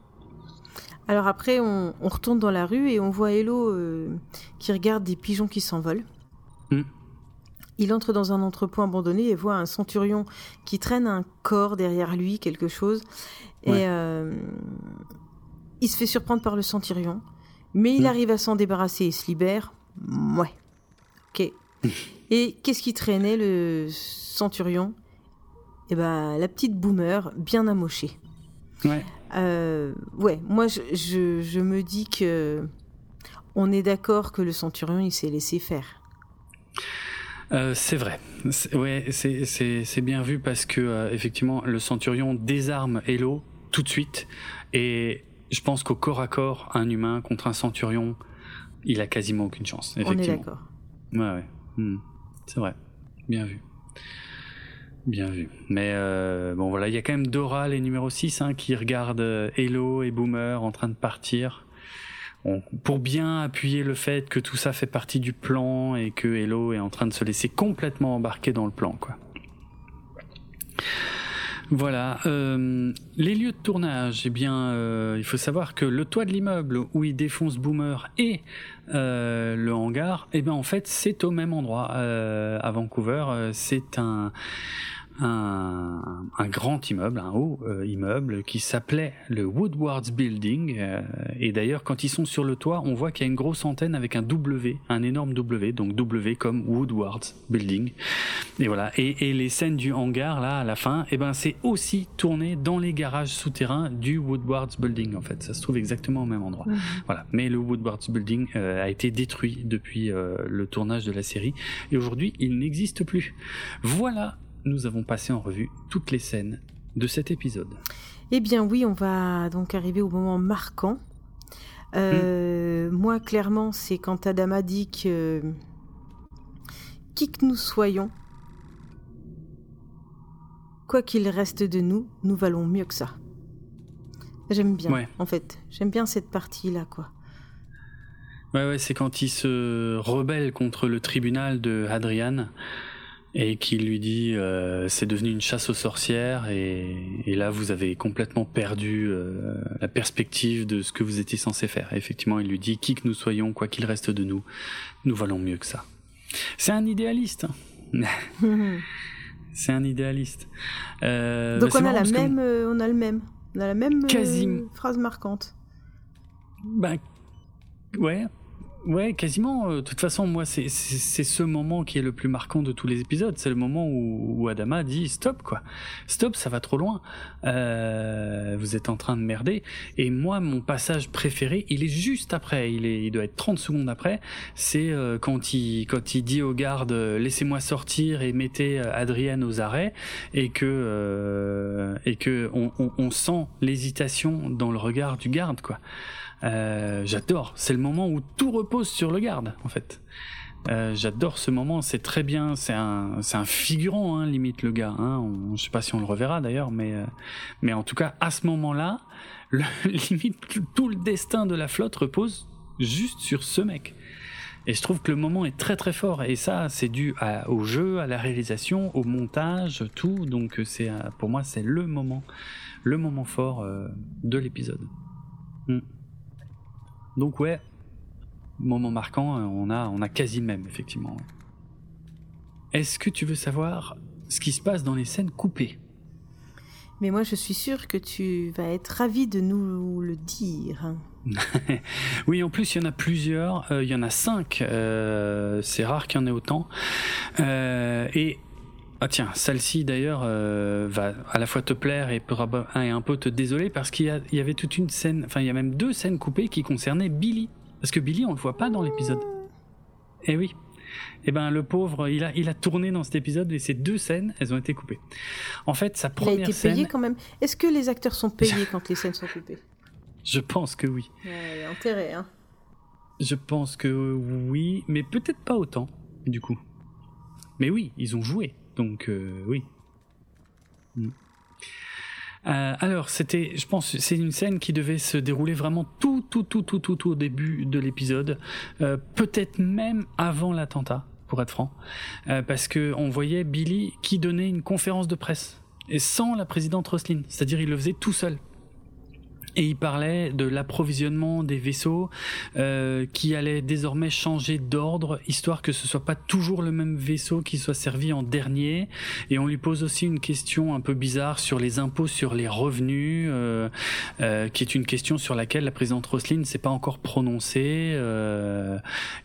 Alors après, on, on retourne dans la rue et on voit Hello euh, qui regarde des pigeons qui s'envolent. Il entre dans un entrepôt abandonné et voit un centurion qui traîne un corps derrière lui, quelque chose. Et euh, il se fait surprendre par le centurion, mais il Mm. arrive à s'en débarrasser et se libère. Ouais. Ok. et qu'est-ce qui traînait le centurion? Eh ben, la petite boomer bien amochée. Ouais. Euh, ouais, moi je, je, je me dis que on est d'accord que le centurion il s'est laissé faire. Euh, c'est vrai. C'est- Ouais, c'est bien vu parce que euh, effectivement le centurion désarme Hello tout de suite et je pense qu'au corps à corps un humain contre un centurion, il a quasiment aucune chance. On est Effectivement. d'accord. Ouais, ouais. Hmm. C'est vrai. Bien vu. Bien vu. Mais euh, bon, voilà, il y a quand même Dora, les numéro 6, hein, qui regarde euh, Hello et Boomer en train de partir. Pour bien appuyer le fait que tout ça fait partie du plan et que Hello est en train de se laisser complètement embarquer dans le plan, quoi. Voilà. Euh, les lieux de tournage, eh bien, euh, il faut savoir que le toit de l'immeuble où il défonce Boomer et euh, le hangar, eh bien, en fait, c'est au même endroit à Vancouver. C'est un un, un, grand immeuble, un haut euh, immeuble qui s'appelait le Woodwards Building. Euh, et d'ailleurs, quand ils sont sur le toit, on voit qu'il y a une grosse antenne avec un W, un énorme W, donc W comme Woodwards Building. Et voilà. Et, et les scènes du hangar là à la fin, et eh ben c'est aussi tourné dans les garages souterrains du Woodwards Building. En fait, ça se trouve exactement au même endroit. Mmh. Voilà. Mais le Woodwards Building euh, a été détruit depuis le tournage de la série et aujourd'hui il n'existe plus. Voilà nous avons passé en revue toutes les scènes de cet épisode. Eh bien oui, on va donc arriver au moment marquant. Euh, hmm. Moi, clairement, c'est quand Adama dit que qui que nous soyons, quoi qu'il reste de nous, nous valons mieux que ça. J'aime bien, en fait. J'aime bien cette partie-là, quoi. Ouais, ouais, c'est quand il se rebelle contre le tribunal de Hadrian et qui lui dit euh, c'est devenu une chasse aux sorcières et, et là vous avez complètement perdu euh, la perspective de ce que vous étiez censé faire. Et effectivement, il lui dit qui que nous soyons, quoi qu'il reste de nous, nous valons mieux que ça. C'est un idéaliste. Hein. c'est un idéaliste. Euh, Donc on a la même, euh, on a le même, on a la même euh, phrase marquante. Ben ouais, Ouais, quasiment. Euh, de toute façon, moi, c'est ce moment qui est le plus marquant de tous les épisodes. C'est le moment où, Adama dit stop, quoi. Stop, ça va trop loin. Euh, vous êtes en train de merder. Et moi, mon passage préféré, il est juste après. Il, est, il doit être 30 secondes après. C'est euh, quand, il, quand il dit aux gardes laissez-moi sortir et mettez Adrienne aux arrêts. Et que, et que on, on, on sent l'hésitation dans le regard du garde, quoi. Euh, j'adore. C'est le moment où tout repose sur le garde, en fait. Euh, j'adore ce moment, c'est très bien, c'est un, c'est un figurant, hein, limite le gars. Hein. On, je sais pas si on le reverra d'ailleurs, mais, euh, mais en tout cas à ce moment-là, limite tout le destin de la flotte repose juste sur ce mec. Et je trouve que le moment est très très fort. Et ça, c'est dû au jeu, à la réalisation, au montage, tout. Donc c'est pour moi c'est le moment, le moment fort de l'épisode. Mm. Donc ouais, moment marquant, euh, on a, on a quasi même, effectivement. Est-ce que tu veux savoir ce qui se passe dans les scènes coupées? Mais moi, je suis sûre que tu vas être ravi de nous le dire. oui, en plus, il y en a plusieurs. Euh, il y en a cinq. Euh, c'est rare qu'il y en ait autant. et ah tiens, celle-ci d'ailleurs euh, va à la fois te plaire et, et un peu te désoler parce qu'il y, y, avait toute une scène, enfin il y a même deux scènes coupées qui concernaient Billy. Parce que Billy, on le voit pas dans l'épisode. Eh oui. Eh ben le pauvre, il a, il a tourné dans cet épisode et ces deux scènes, elles ont été coupées. En fait, sa première Il a été payé quand même. Est-ce que les acteurs sont payés quand les scènes sont coupées? Je pense que oui. Ouais, enterré, hein. Je pense que oui, mais peut-être pas autant, du coup. Mais oui, ils ont joué. Donc euh, oui. Mm. Euh, alors, c'était, je pense, c'est une scène qui devait se dérouler vraiment tout, tout, tout, tout, tout, au début de l'épisode, euh, peut-être même avant l'attentat, pour être franc, parce que on voyait Billy qui donnait une conférence de presse. Et sans la présidente Roslin, c'est-à-dire il le faisait tout seul et il parlait de l'approvisionnement des vaisseaux euh, qui allait désormais changer d'ordre histoire que ce soit pas toujours le même vaisseau qui soit servi en dernier. Et on lui pose aussi une question un peu bizarre sur les impôts sur les revenus euh, euh, qui est une question sur laquelle la présidente Roslin ne s'est pas encore prononcée euh,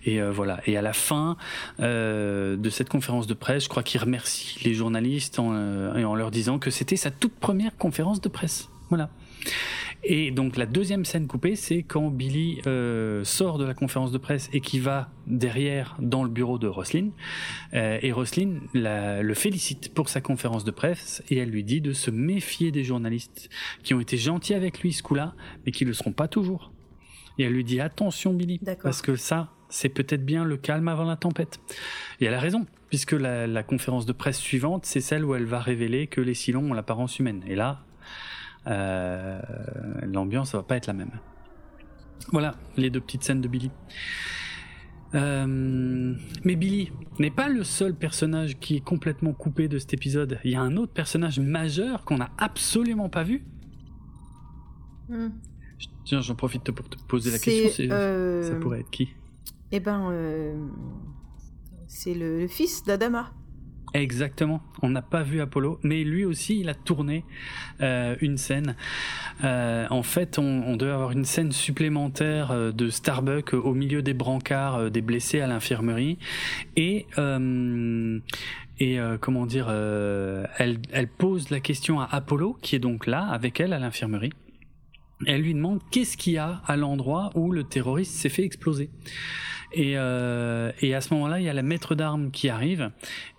et euh, voilà. Et à la fin euh, de cette conférence de presse je crois qu'il remercie les journalistes en, en leur disant que c'était sa toute première conférence de presse. Voilà et donc la deuxième scène coupée, c'est quand Billy euh, sort de la conférence de presse et qui va derrière dans le bureau de Roslyn. Euh, et Roslyn le félicite pour sa conférence de presse et elle lui dit de se méfier des journalistes qui ont été gentils avec lui ce coup-là, mais qui ne le seront pas toujours. Et elle lui dit attention Billy, parce que ça, c'est peut-être bien le calme avant la tempête. Et elle a raison, puisque la, la conférence de presse suivante, c'est celle où elle va révéler que les Silons ont l'apparence humaine. Et là, euh, l'ambiance va pas être la même. Voilà les deux petites scènes de Billy. Euh, mais Billy n'est pas le seul personnage qui est complètement coupé de cet épisode. Il y a un autre personnage majeur qu'on n'a absolument pas vu. Hmm. Tiens, j'en profite pour te poser la question. C'est, euh, Ça pourrait être qui? Eh ben, euh, c'est le, le fils d'Adama. Exactement. On n'a pas vu Apollo, mais lui aussi, il a tourné euh, une scène. Euh, en fait, on, on devait avoir une scène supplémentaire euh, de Starbuck au milieu des brancards euh, des blessés à l'infirmerie, et euh, et euh, comment dire, euh, elle, elle pose la question à Apollo, qui est donc là avec elle à l'infirmerie. Elle lui demande qu'est-ce qu'il y a à l'endroit où le terroriste s'est fait exploser? Et, euh, et à ce moment-là, il y a la maître d'armes qui arrive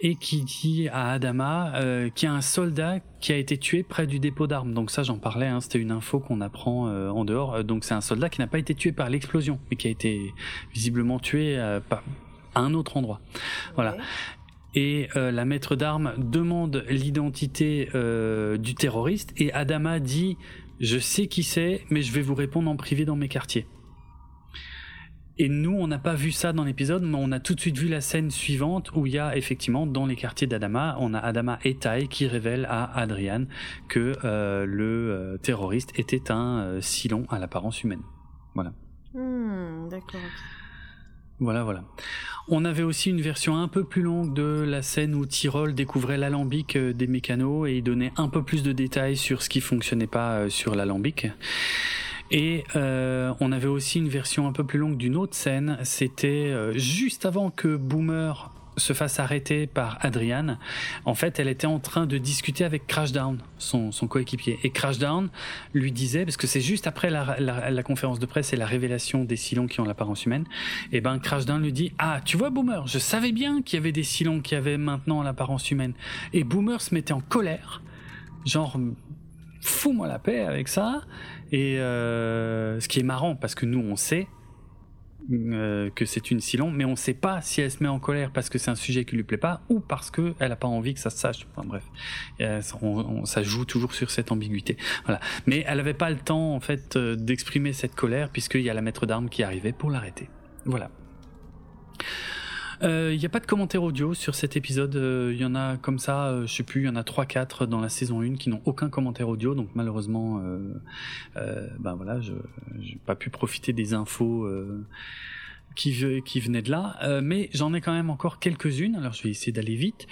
et qui dit à Adama euh, qu'il y a un soldat qui a été tué près du dépôt d'armes. Donc ça, j'en parlais, hein, c'était une info qu'on apprend euh, en dehors. Donc c'est un soldat qui n'a pas été tué par l'explosion, mais qui a été visiblement tué par- à un autre endroit. Voilà. Ouais. Et euh, la maître d'armes demande l'identité euh, du terroriste et Adama dit je sais qui c'est, mais je vais vous répondre en privé dans mes quartiers. Et nous, on n'a pas vu ça dans l'épisode, mais on a tout de suite vu la scène suivante où il y a effectivement dans les quartiers d'Adama, on a Adama et Tai qui révèlent à Adrian que euh, le euh, terroriste était un euh, Silon à l'apparence humaine. Voilà. Hmm, D'accord. Voilà, voilà. On avait aussi une version un peu plus longue de la scène où Tyrol découvrait l'alambic euh, des mécanos et il donnait un peu plus de détails sur ce qui fonctionnait pas sur l'alambic. Et euh, on avait aussi une version un peu plus longue d'une autre scène. C'était euh, juste avant que Boomer se fasse arrêter par Adrian. En fait, elle était en train de discuter avec Crashdown, son, son coéquipier. Et Crashdown lui disait, parce que c'est juste après la, la- conférence de presse et la révélation des Silons qui ont l'apparence humaine, et ben Crashdown lui dit Ah, tu vois, Boomer, je savais bien qu'il y avait des Silons qui avaient maintenant l'apparence humaine. Et Boomer se mettait en colère, genre fous-moi la paix avec ça. Et euh, ce qui est marrant, parce que nous, on sait euh, que c'est une Silon, mais on sait pas si elle se met en colère parce que c'est un sujet qui lui plaît pas ou parce que elle a pas envie que ça se sache. Enfin, bref, Euh, ça joue toujours sur cette ambiguïté. Voilà. Mais elle avait pas le temps en fait d'exprimer cette colère puisqu'il y a la maître d'armes qui arrivait pour l'arrêter. Voilà. Euh, Il n'y a pas de commentaire audio sur cet épisode. Euh, Il y en a comme ça, euh, je sais plus, il y en a 3-4 dans la saison 1 qui n'ont aucun commentaire audio. Donc malheureusement, euh, euh, ben voilà, je n'ai pas pu profiter des infos euh, qui, qui venaient de là. Euh, mais j'en ai quand même encore quelques-unes. Alors je vais essayer d'aller vite.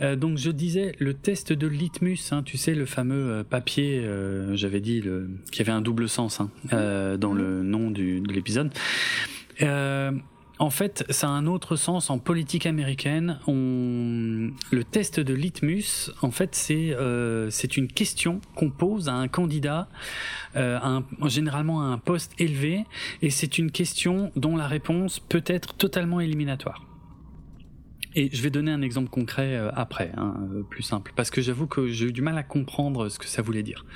Euh, donc je disais le test de litmus, hein, tu sais le fameux euh, papier, euh, j'avais dit le, qui avait un double sens hein, euh, dans le nom du, de l'épisode. En fait, ça a un autre sens en politique américaine. Le test de litmus, en fait, c'est euh, c'est une question qu'on pose à un candidat, euh, généralement à un poste élevé, et c'est une question dont la réponse peut être totalement éliminatoire. Et je vais donner un exemple concret euh, après, hein, plus simple, parce que j'avoue que j'ai eu du mal à comprendre ce que ça voulait dire.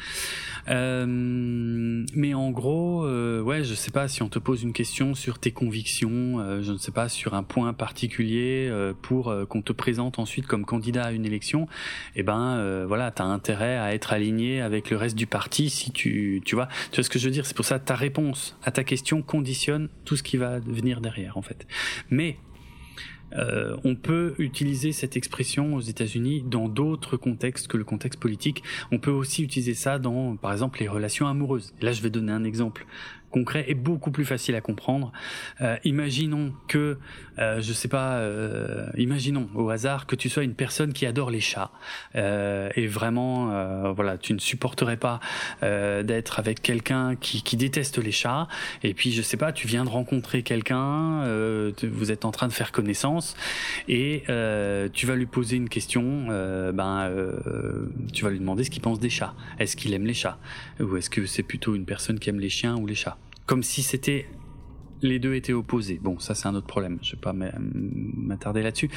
Mais en gros, euh, ouais, je sais pas si on te pose une question sur tes convictions, euh, je ne sais pas sur un point particulier euh, pour qu'on te présente ensuite comme candidat à une élection, et ben euh, voilà, t'as intérêt à être aligné avec le reste du parti si tu, tu vois, tu vois ce que je veux dire? C'est pour ça ta réponse à ta question conditionne tout ce qui va venir derrière en fait. Mais euh, on peut utiliser cette expression aux États-Unis dans d'autres contextes que le contexte politique. On peut aussi utiliser ça dans, par exemple, les relations amoureuses. Là, je vais donner un exemple concret et beaucoup plus facile à comprendre. Euh, imaginons que, euh, je sais pas, euh, imaginons au hasard que tu sois une personne qui adore les chats euh, et vraiment, voilà, tu ne supporterais pas d'être avec quelqu'un qui, qui déteste les chats. Et puis, je sais pas, tu viens de rencontrer quelqu'un, vous êtes en train de faire connaissance et tu vas lui poser une question. ben, tu vas lui demander ce qu'il pense des chats. Est-ce qu'il aime les chats? Ou est-ce que c'est plutôt une personne qui aime les chiens ou les chats? Comme si c'était les deux étaient opposés. Bon, ça c'est un autre problème. Je vais pas m'a- m'attarder là-dessus.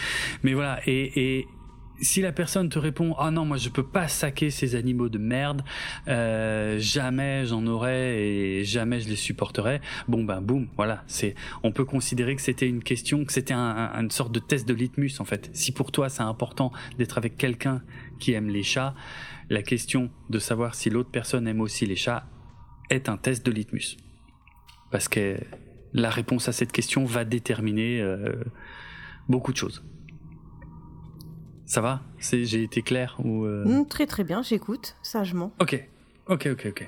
Mais voilà. Et, si la personne te répond ah non moi je peux pas saquer ces animaux de merde euh, jamais j'en aurais et jamais je les supporterais bon ben boum voilà c'est on peut considérer que c'était une question que c'était un, un- une sorte de test de litmus en fait si pour toi c'est important d'être avec quelqu'un qui aime les chats la question de savoir si l'autre personne aime aussi les chats est un test de litmus parce que la réponse à cette question va déterminer beaucoup de choses. Ça va? J'ai été clair ou mmh, Très très bien, j'écoute sagement. Ok, Ok, ok, ok.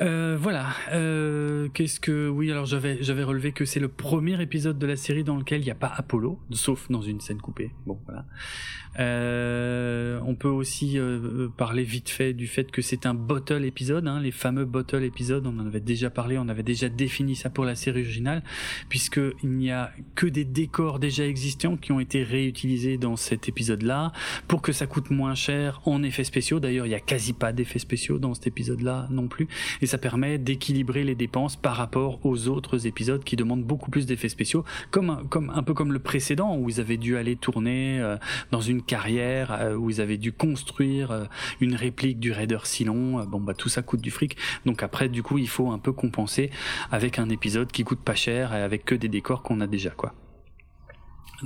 Euh, voilà. Euh, Qu'est-ce que oui Alors j'avais j'avais relevé que c'est le premier épisode de la série dans lequel il n'y a pas Apollo, sauf dans une scène coupée. Bon, voilà. Euh, on peut aussi euh, parler vite fait du fait que c'est un bottle épisode, hein, les fameux bottle épisodes. On en avait déjà parlé, on avait déjà défini ça pour la série originale, puisque il n'y a que des décors déjà existants qui ont été réutilisés dans cet épisode-là pour que ça coûte moins cher en effets spéciaux. D'ailleurs, il y a quasi pas d'effets spéciaux dans cet épisode-là non plus, et ça permet d'équilibrer les dépenses par rapport aux autres épisodes qui demandent beaucoup plus d'effets spéciaux, comme un peu comme le précédent où ils avaient dû aller tourner euh, dans une carrière euh, où ils avaient dû construire euh, une réplique du Raider Silon. Euh, bon bah tout ça coûte du fric. Donc après du coup il faut un peu compenser avec un épisode qui coûte pas cher et avec que des décors qu'on a déjà quoi.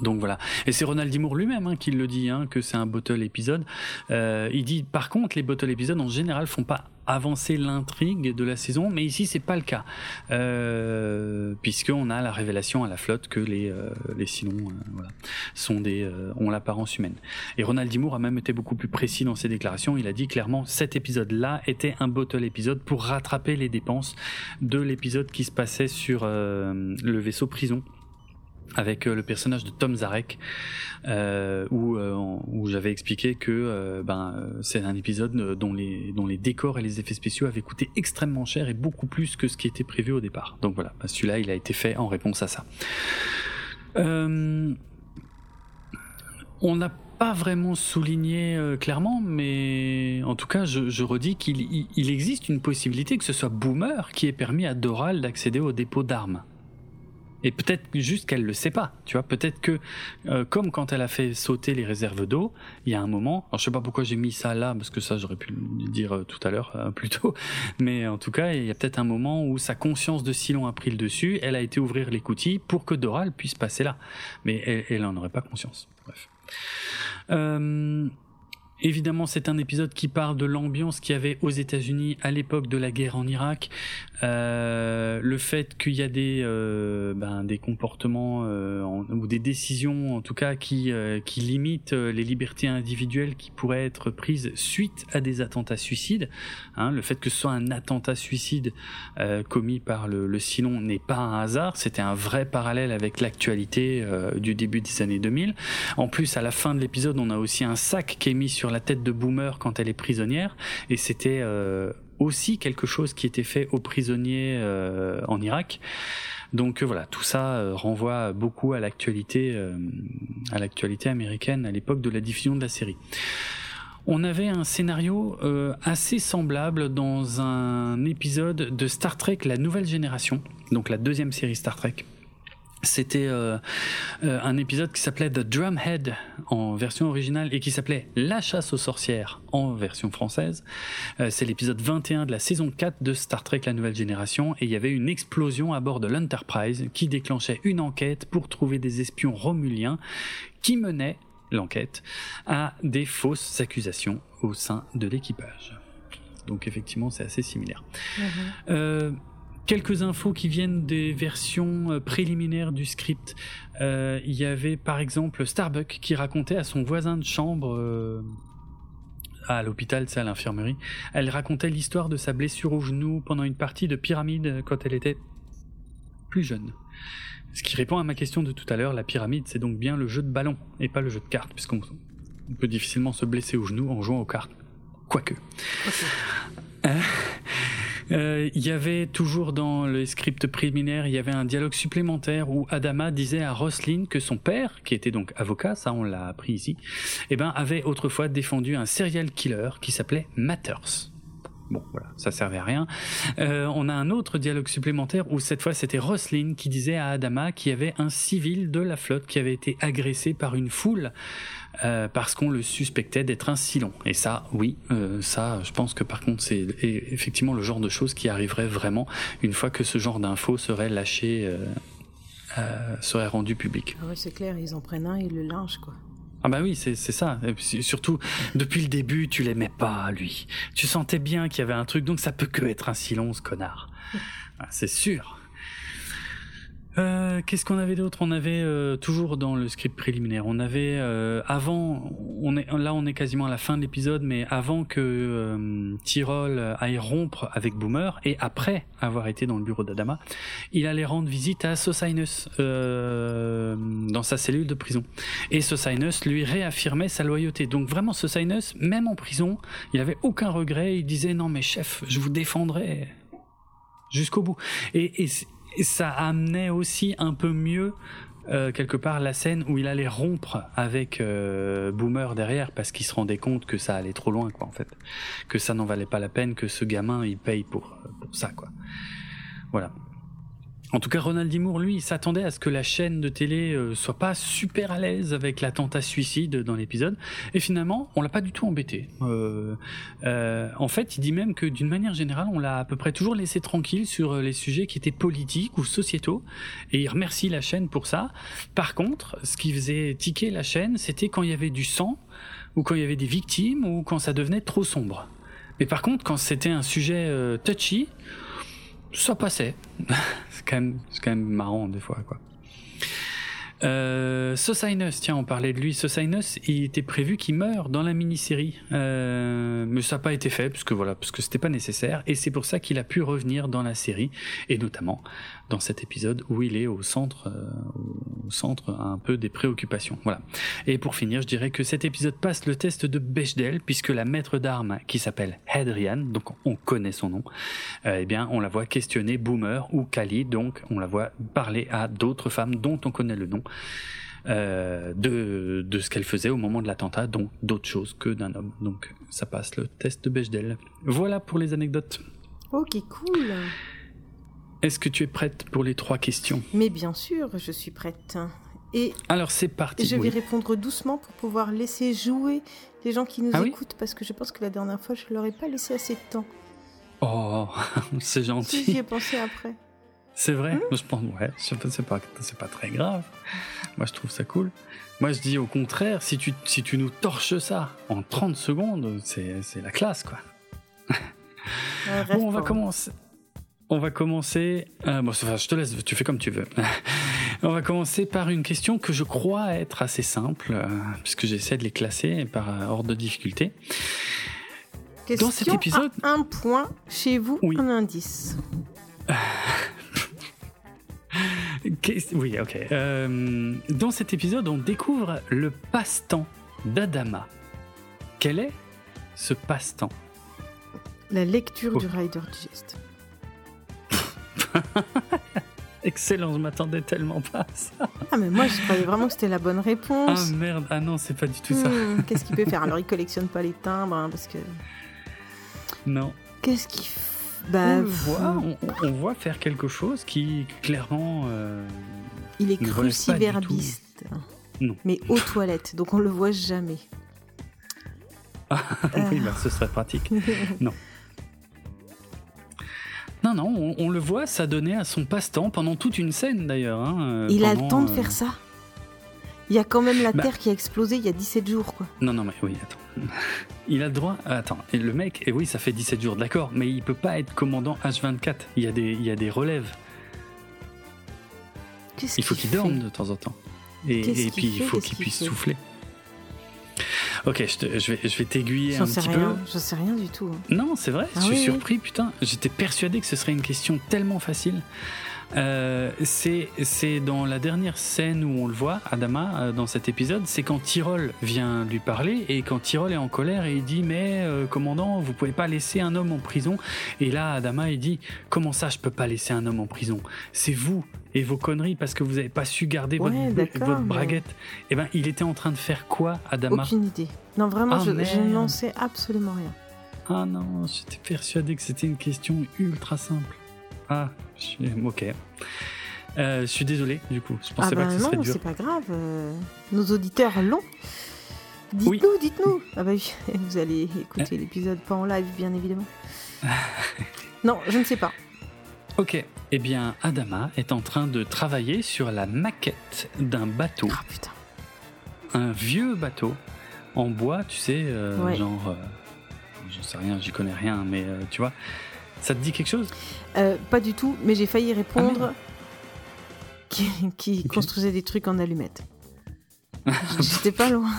Donc voilà. Et c'est Ronald Dimour lui-même hein, qui le dit, hein, que c'est un bottle épisode. Euh, il dit par contre les bottle épisodes en général font pas avancer l'intrigue de la saison, mais ici c'est pas le cas, euh, puisqu'on a la révélation à la flotte que les euh, les Silons euh, sont des euh, ont l'apparence humaine. Et Ronald Dimour a même été beaucoup plus précis dans ses déclarations. Il a dit clairement cet épisode-là était un bottle épisode pour rattraper les dépenses de l'épisode qui se passait sur le vaisseau prison avec euh, le personnage de Tom Zarek, euh, où, euh, où j'avais expliqué que ben c'est un épisode dont les décors et les effets spéciaux avaient coûté extrêmement cher et beaucoup plus que ce qui était prévu au départ. Donc voilà, ben, celui-là il a été fait en réponse à ça. On n'a pas vraiment souligné clairement, mais en tout cas, je, redis qu'il il existe une possibilité que ce soit Boomer qui ait permis à Doral d'accéder au dépôt d'armes. Et peut-être juste qu'elle le sait pas, tu vois. Peut-être que, euh, comme quand elle a fait sauter les réserves d'eau, il y a un moment. Alors je sais pas pourquoi j'ai mis ça là, parce que ça j'aurais pu le dire euh, tout à l'heure euh, plus tôt. Mais en tout cas, il y a peut-être un moment où sa conscience de Silon a pris le dessus. Elle a été ouvrir l'écoutille pour que Doral puisse passer là, mais elle, elle en aurait pas conscience. Bref. Évidemment, c'est un épisode qui parle de l'ambiance qu'il y avait aux États-Unis à l'époque de la guerre en Irak, euh, le fait qu'il y a des euh, ben, des comportements euh, ou des décisions, en tout cas, qui qui limitent les libertés individuelles qui pourraient être prises suite à des attentats suicides. Hein, le fait que ce soit un attentat suicide commis par le, le Silon n'est pas un hasard, c'était un vrai parallèle avec l'actualité du début des années 2000. En plus, à la fin de l'épisode, on a aussi un sac qui est mis sur la tête de Boomer quand elle est prisonnière, et c'était euh, aussi quelque chose qui était fait aux prisonniers euh, en Irak. Donc euh, voilà, tout ça renvoie beaucoup à l'actualité, à l'actualité américaine à l'époque de la diffusion de la série. On avait un scénario assez semblable dans un épisode de Star Trek La Nouvelle Génération, donc la deuxième série Star Trek c'était euh, euh, un épisode qui s'appelait The Drumhead en version originale et qui s'appelait La chasse aux sorcières en version française. Euh, c'est l'épisode 21 de la saison 4 de Star Trek La Nouvelle Génération et il y avait une explosion à bord de l'Enterprise qui déclenchait une enquête pour trouver des espions romuliens qui menaient l'enquête à des fausses accusations au sein de l'équipage. Donc effectivement c'est assez similaire. Mhm. Quelques infos qui viennent des versions euh, préliminaires du script. Euh, Il y avait par exemple Starbuck qui racontait à son voisin de chambre euh, à l'hôpital, c'est à l'infirmerie. Elle racontait l'histoire de sa blessure au genou pendant une partie de pyramide quand elle était plus jeune. Ce qui répond à ma question de tout à l'heure, la pyramide c'est donc bien le jeu de ballon et pas le jeu de cartes, puisqu'on on peut difficilement se blesser au genou en jouant aux cartes. Quoique. Euh, euh, Il y avait toujours dans le script préliminaire, il y avait un dialogue supplémentaire où Adama disait à Roslyn que son père, qui était donc avocat, ça on l'a appris ici, eh ben avait autrefois défendu un serial killer qui s'appelait Matters. Bon, voilà, ça servait à rien. Euh, on a un autre dialogue supplémentaire où cette fois c'était Roslyn qui disait à Adama qu'il y avait un civil de la flotte qui avait été agressé par une foule euh, parce qu'on le suspectait d'être un Silon. Et ça, oui, euh, ça, je pense que par contre c'est effectivement le genre de choses qui arriverait vraiment une fois que ce genre d'infos serait lâché, euh, serait rendu public. Ah ouais, c'est clair, ils en prennent un, ils le lynchent, quoi. Ah bah oui, c'est ça. Et surtout, depuis le début, tu l'aimais pas, lui. Tu sentais bien qu'il y avait un truc, donc ça peut que être un silon, ce connard. Ah, c'est sûr. Euh, Qu'est-ce qu'on avait d'autre? On avait euh, toujours dans le script préliminaire. On avait euh, avant, on est là, on est quasiment à la fin de l'épisode, mais avant que euh, Tyrol aille rompre avec Boomer et après avoir été dans le bureau d'Adama, il allait rendre visite à Sosinus euh, dans sa cellule de prison. Et Sosinus lui réaffirmait sa loyauté. Donc vraiment, Sosinus, même en prison, il avait aucun regret. Il disait non mais chef, je vous défendrai jusqu'au bout. Et, et, ça amenait aussi un peu mieux euh, quelque part la scène où il allait rompre avec euh, Boomer derrière parce qu'il se rendait compte que ça allait trop loin quoi en fait. Que ça n'en valait pas la peine que ce gamin il paye pour, pour ça quoi. Voilà en tout cas, Ronald D. Moore, lui, il s'attendait à ce que la chaîne de télé euh, soit pas super à l'aise avec l'attentat suicide dans l'épisode. Et finalement, on l'a pas du tout embêté. Euh, euh, en fait, il dit même que d'une manière générale, on l'a à peu près toujours laissé tranquille sur les sujets qui étaient politiques ou sociétaux. Et il remercie la chaîne pour ça. Par contre, ce qui faisait tiquer la chaîne, c'était quand il y avait du sang, ou quand il y avait des victimes, ou quand ça devenait trop sombre. Mais par contre, quand c'était un sujet euh, touchy, ça passait. c'est quand même, marrant des fois, quoi. Euh, Sosinus, tiens, on parlait de lui. Sosinus, il était prévu qu'il meure dans la mini-série, euh, mais ça n'a pas été fait parce que voilà, parce que c'était pas nécessaire, et c'est pour ça qu'il a pu revenir dans la série, et notamment dans cet épisode où il est au centre, euh, au centre un peu des préoccupations. Voilà. Et pour finir, je dirais que cet épisode passe le test de Bechdel puisque la maître d'armes qui s'appelle Hadrian, donc on connaît son nom, euh, eh bien on la voit questionner Boomer ou Kali, donc on la voit parler à d'autres femmes dont on connaît le nom. Euh, de, ce qu'elle faisait au moment de l'attentat, donc d'autres choses que d'un homme. Donc ça passe le test de Bechdel. Voilà pour les anecdotes. Ok, cool. Est-ce que tu es prête pour les trois questions? Mais bien sûr, je suis prête. Et Alors c'est parti. je vais oui. répondre doucement pour pouvoir laisser jouer les gens qui nous Ah oui? écoutent, parce que je pense que la dernière fois, je leur ai pas laissé assez de temps. Oh, c'est Si j'y ai gentil. pensé après. C'est vrai? Je pense, ouais, je sais pas, c'est pas, c'est pas très grave. Moi, je trouve ça cool. Moi, je dis au contraire, si tu, si tu nous torches ça en 30 secondes, c'est, c'est la classe, quoi. Ouais, Bon, on va commencer. On va commencer. euh, bon, enfin, je te laisse, tu fais comme tu veux. on va commencer par une question que je crois être assez simple, euh, puisque j'essaie de les classer par euh, ordre de difficulté. Question Dans cet épisode- à un point, chez vous, Oui. un indice. Oui, ok. Euh, dans cet épisode, on découvre le passe-temps d'Adama. Quel est ce passe-temps? La lecture Oh. du Rider Digest. Excellent, je m'attendais tellement pas à ça. Ah, mais moi, je croyais vraiment que c'était la bonne Ah réponse. merde, ah non, c'est pas du tout ça. Hmm, Qu'est-ce qu'il peut faire? Alors, il collectionne pas les timbres, hein, parce que. Non. Qu'est-ce qu'il. Bah, on voit, on, on voit faire quelque chose qui clairement. euh, il est cruciverbiste. Non. Mais aux toilettes, donc on le voit jamais. oui, bah, ce serait pratique. Non. Non, non, on, on le voit s'adonner à son passe-temps pendant toute une scène d'ailleurs. hein, euh, Il a le temps de euh, faire ça. Il y a quand même la Bah. Terre qui a explosé il y a 17 jours, quoi. Non, non, mais oui, attends. Il a le droit. Attends, et le mec, et oui, ça fait 17 jours, d'accord, mais il peut pas être commandant H24. Il y a des, il y a des relèves. Il faut qu'il dorme de temps en temps. Et, puis il fait faut qu'il puisse souffler. Ok, je, te- je vais, je vais t'aiguiller un petit rien, peu. j'en sais rien du tout. hein. Non, c'est vrai, Ah je suis oui, oui. surpris, putain. J'étais persuadé que ce serait une question tellement facile. Euh, c'est dans la dernière scène où on le voit, Adama, euh, dans cet épisode, c'est quand Tyrol vient lui parler et quand Tyrol est en colère et il dit mais euh, commandant, vous pouvez pas laisser un homme en prison. Et là, Adama il dit comment ça, je peux pas laisser un homme en prison? C'est vous et vos conneries parce que vous avez pas su garder Ouais, votre, mais- braguette. Et ben, il était en train de faire quoi, Adama? Aucune idée. Non, vraiment, Ah, je, je n'en sais absolument rien. Ah non, j'étais persuadé que c'était une question ultra simple. Ah, je ok. Euh, je suis désolé, du coup. Je pensais ah pas bah que ce serait non, dur. c'est pas grave. euh, nos auditeurs l'ont. Dites-nous, Oui. dites-nous. Ah bah oui, vous allez écouter l'épisode pas en live, bien évidemment. non, je ne sais pas. Ok. Eh bien, Adama est en train de travailler sur la maquette d'un bateau, Ah putain. un vieux bateau en bois, tu sais, euh, Ouais. genre, euh, j'en sais rien, j'y connais rien, mais tu vois, ça te dit quelque chose? Euh, pas du tout, mais j'ai failli répondre. merde. qui, qui construisait des trucs en allumettes. J'étais pas loin.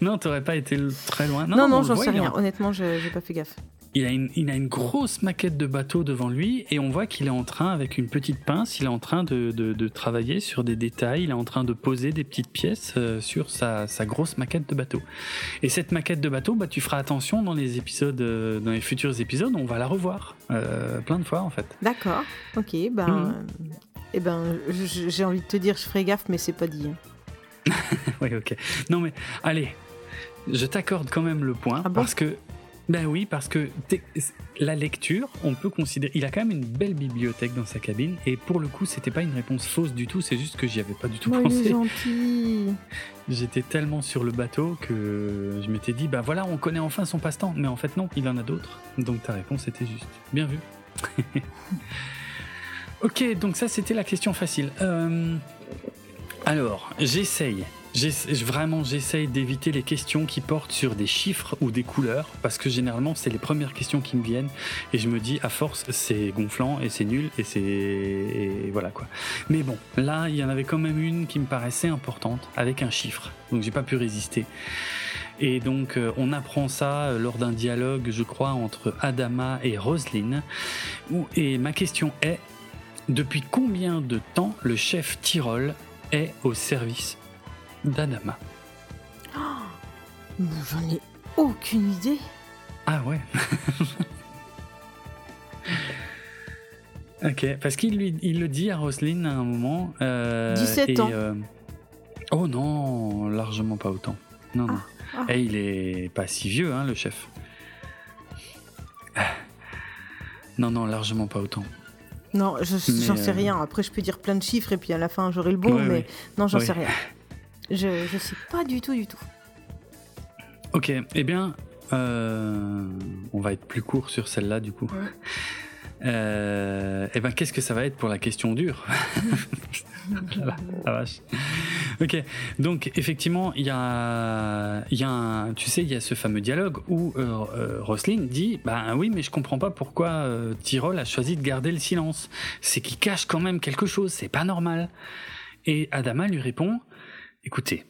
Non, t'aurais pas été très loin. Non, non, j'en sais rien. Honnêtement, j'ai pas fait gaffe. Il a, une, il a une grosse maquette de bateau devant lui et on voit qu'il est en train, avec une petite pince, il est en train de, de, de, travailler sur des détails, il est en train de poser des petites pièces euh, sur sa, sa, grosse maquette de bateau. Et cette maquette de bateau, bah, tu feras attention dans les épisodes, euh, dans les futurs épisodes, on va la revoir euh, plein de fois en fait. D'accord, ok, ben, mmh. eh ben, j'ai envie de te dire, je ferai gaffe, mais c'est pas dit. Hein. oui, ok. Non mais, allez, je t'accorde quand même le point ah parce que ben oui, parce que la lecture, on peut considérer. Il a quand même une belle bibliothèque dans sa cabine, et pour le coup, c'était pas une réponse fausse du tout, c'est juste que j'y avais pas du tout pensé. J'étais tellement sur le bateau que je m'étais dit, bah voilà, on connaît enfin son passe-temps, mais en fait, non, il en a d'autres. Donc ta réponse était juste. Bien vu. ok, donc ça, c'était la question facile. Euh, alors, j'essaye Vraiment, j'essaye d'éviter les questions qui portent sur des chiffres ou des couleurs, parce que généralement, c'est les premières questions qui me viennent, et je me dis, à force, c'est gonflant, et c'est nul, et c'est... voilà quoi. Mais bon, là, il y en avait quand même une qui me paraissait importante, avec un chiffre, donc j'ai pas pu résister. Et donc, euh, on apprend ça euh, lors d'un dialogue, je crois, entre Adama et Roselyne. Et ma question est, depuis combien de temps le chef Tyrol est au service d'Adama. Oh, J'en ai aucune idée. Ah ouais. ok, parce qu'il lui, il le dit à Roselyne à un moment. Euh, 17 ans. Euh, oh non, largement pas autant. Non, non. Et ah, ah. il est pas si vieux, hein, le chef. Non, non, largement pas autant. Non, j'en sais euh, rien. Après, je peux dire plein de chiffres et puis à la fin, j'aurai le bon, mais non, j'en sais rien. Je ne sais pas du tout, du tout. Ok, eh bien, euh, on va être plus court sur celle-là, du coup. Euh, eh ben, qu'est-ce que ça va être pour la question dure? La, vache. Ok, donc effectivement, il y a, y a un, tu sais, il y a ce fameux dialogue où euh, euh dit, bah oui, mais je comprends pas pourquoi euh, Tyrol a choisi de garder le silence. C'est qu'il cache quand même quelque chose, c'est pas normal. Et Adama lui répond, Écoutez,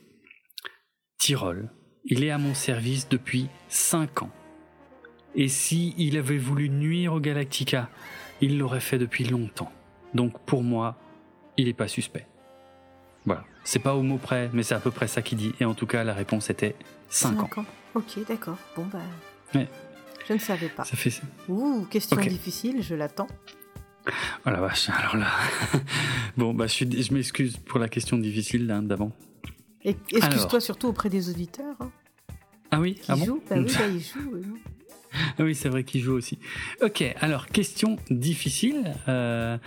Tyrol, il est à mon service depuis 5 ans. Et si il avait voulu nuire au Galactica, il l'aurait fait depuis longtemps. Donc pour moi, il n'est pas suspect. Voilà. C'est pas au mot près, mais c'est à peu près ça qu'il dit. Et en tout cas, la réponse était 5, ans. ans. Ok, d'accord. Bon, bah. Je ne savais pas. Ça fait Ouh, question difficile, je l'attends. Oh la vache, alors là. bon, bah, je, je m'excuse pour la question difficile d'avant. Excuse-toi surtout auprès des auditeurs. Hein. Ah oui Qui ah bah oui, bah, ah oui, c'est vrai qu'il joue aussi. Ok, alors question difficile. Euh,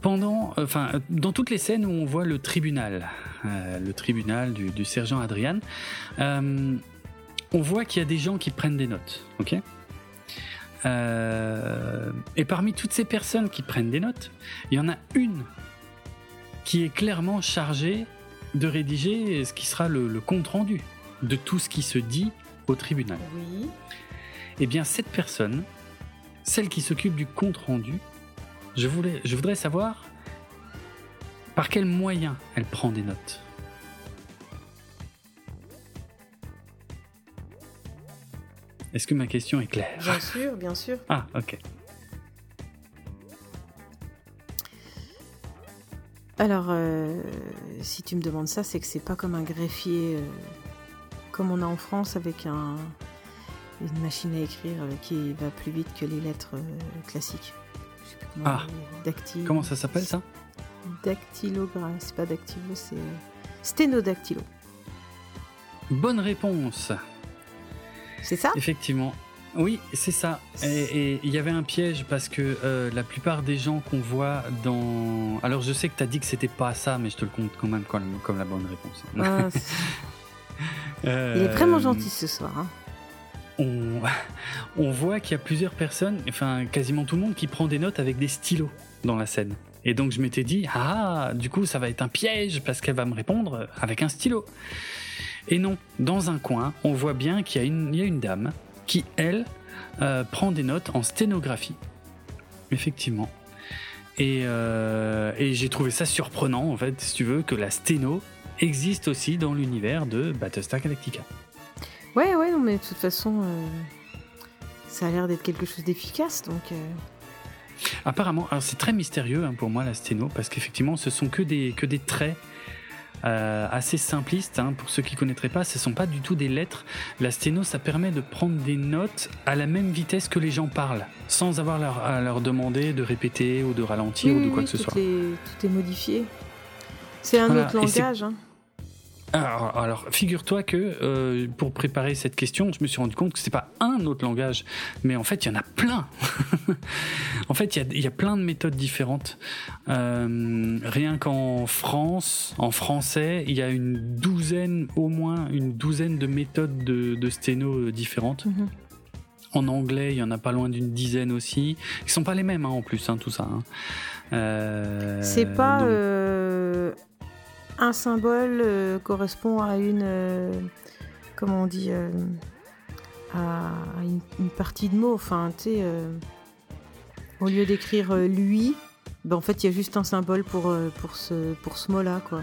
pendant, enfin, dans toutes les scènes où on voit le tribunal, euh, le tribunal du, sergent Adrian, euh, on voit qu'il y a des gens qui prennent des notes. Ok? et parmi toutes ces personnes qui prennent des notes, il y en a une qui est clairement chargée de rédiger ce qui sera le, compte rendu de tout ce qui se dit au tribunal. Oui. Eh bien, cette personne, celle qui s'occupe du compte rendu, je, voulais, je voudrais savoir par quels moyens elle prend des notes. Est-ce que ma question est claire? Bien sûr, bien sûr. Ah, ok. Alors, euh, si tu me demandes ça, c'est que c'est pas comme un greffier euh, comme on a en France avec un, une machine à écrire euh, qui va plus vite que les lettres classiques. comment, ah, comment ça s'appelle ça? Dactylogramme, c'est pas dactylo, c'est sténodactylo. Bonne réponse. C'est ça? Effectivement. Oui, c'est ça. Et il y avait un piège parce que euh, la plupart des gens qu'on voit dans. Alors je sais que tu as dit que c'était pas ça, mais je te le compte quand même comme, comme la bonne réponse. Ah, il est vraiment gentil ce soir. Hein. On... on voit qu'il y a plusieurs personnes, enfin quasiment tout le monde, qui prend des notes avec des stylos dans la scène. Et donc je m'étais dit, ah, du coup ça va être un piège parce qu'elle va me répondre avec un stylo. Et non, dans un coin, on voit bien qu'il y, y, a une dame qui, elle, euh, prend des notes en sténographie. Effectivement. Et, et j'ai trouvé ça surprenant, en fait, si tu veux, que la sténo existe aussi dans l'univers de Battlestar Galactica. Ouais, ouais, non, mais de toute façon, ça a l'air d'être quelque chose d'efficace, donc. Apparemment, alors c'est très mystérieux hein, pour moi la sténo, parce qu'effectivement, ce sont que des, que des traits. Euh, assez simplistes, hein, pour ceux qui ne connaîtraient pas, ce sont pas du tout des lettres. La sténo, ça permet de prendre des notes à la même vitesse que les gens parlent, sans avoir leur, à leur demander de répéter ou de ralentir ou de quoi que ce soit. tout est modifié. C'est un autre langage. Hein. Alors, figure-toi que euh, pour préparer cette question, je me suis rendu compte que c'est pas un autre langage, mais en fait, il y en a plein. en fait, il y a, plein de méthodes différentes. Euh, rien qu'en France, en français, il y a une douzaine, au moins une douzaine de méthodes de, sténo différentes. Mhm. En anglais, il y en a pas loin d'une dizaine aussi. Ils sont pas les mêmes hein, en plus, hein, tout ça. Hein. Euh, c'est pas un symbole euh, correspond à une. Euh, comment on dit euh, À une, partie de mots. Enfin, tu sais. au lieu d'écrire lui, ben, en fait, il y a juste un symbole pour, pour ce, pour ce mot-là, quoi.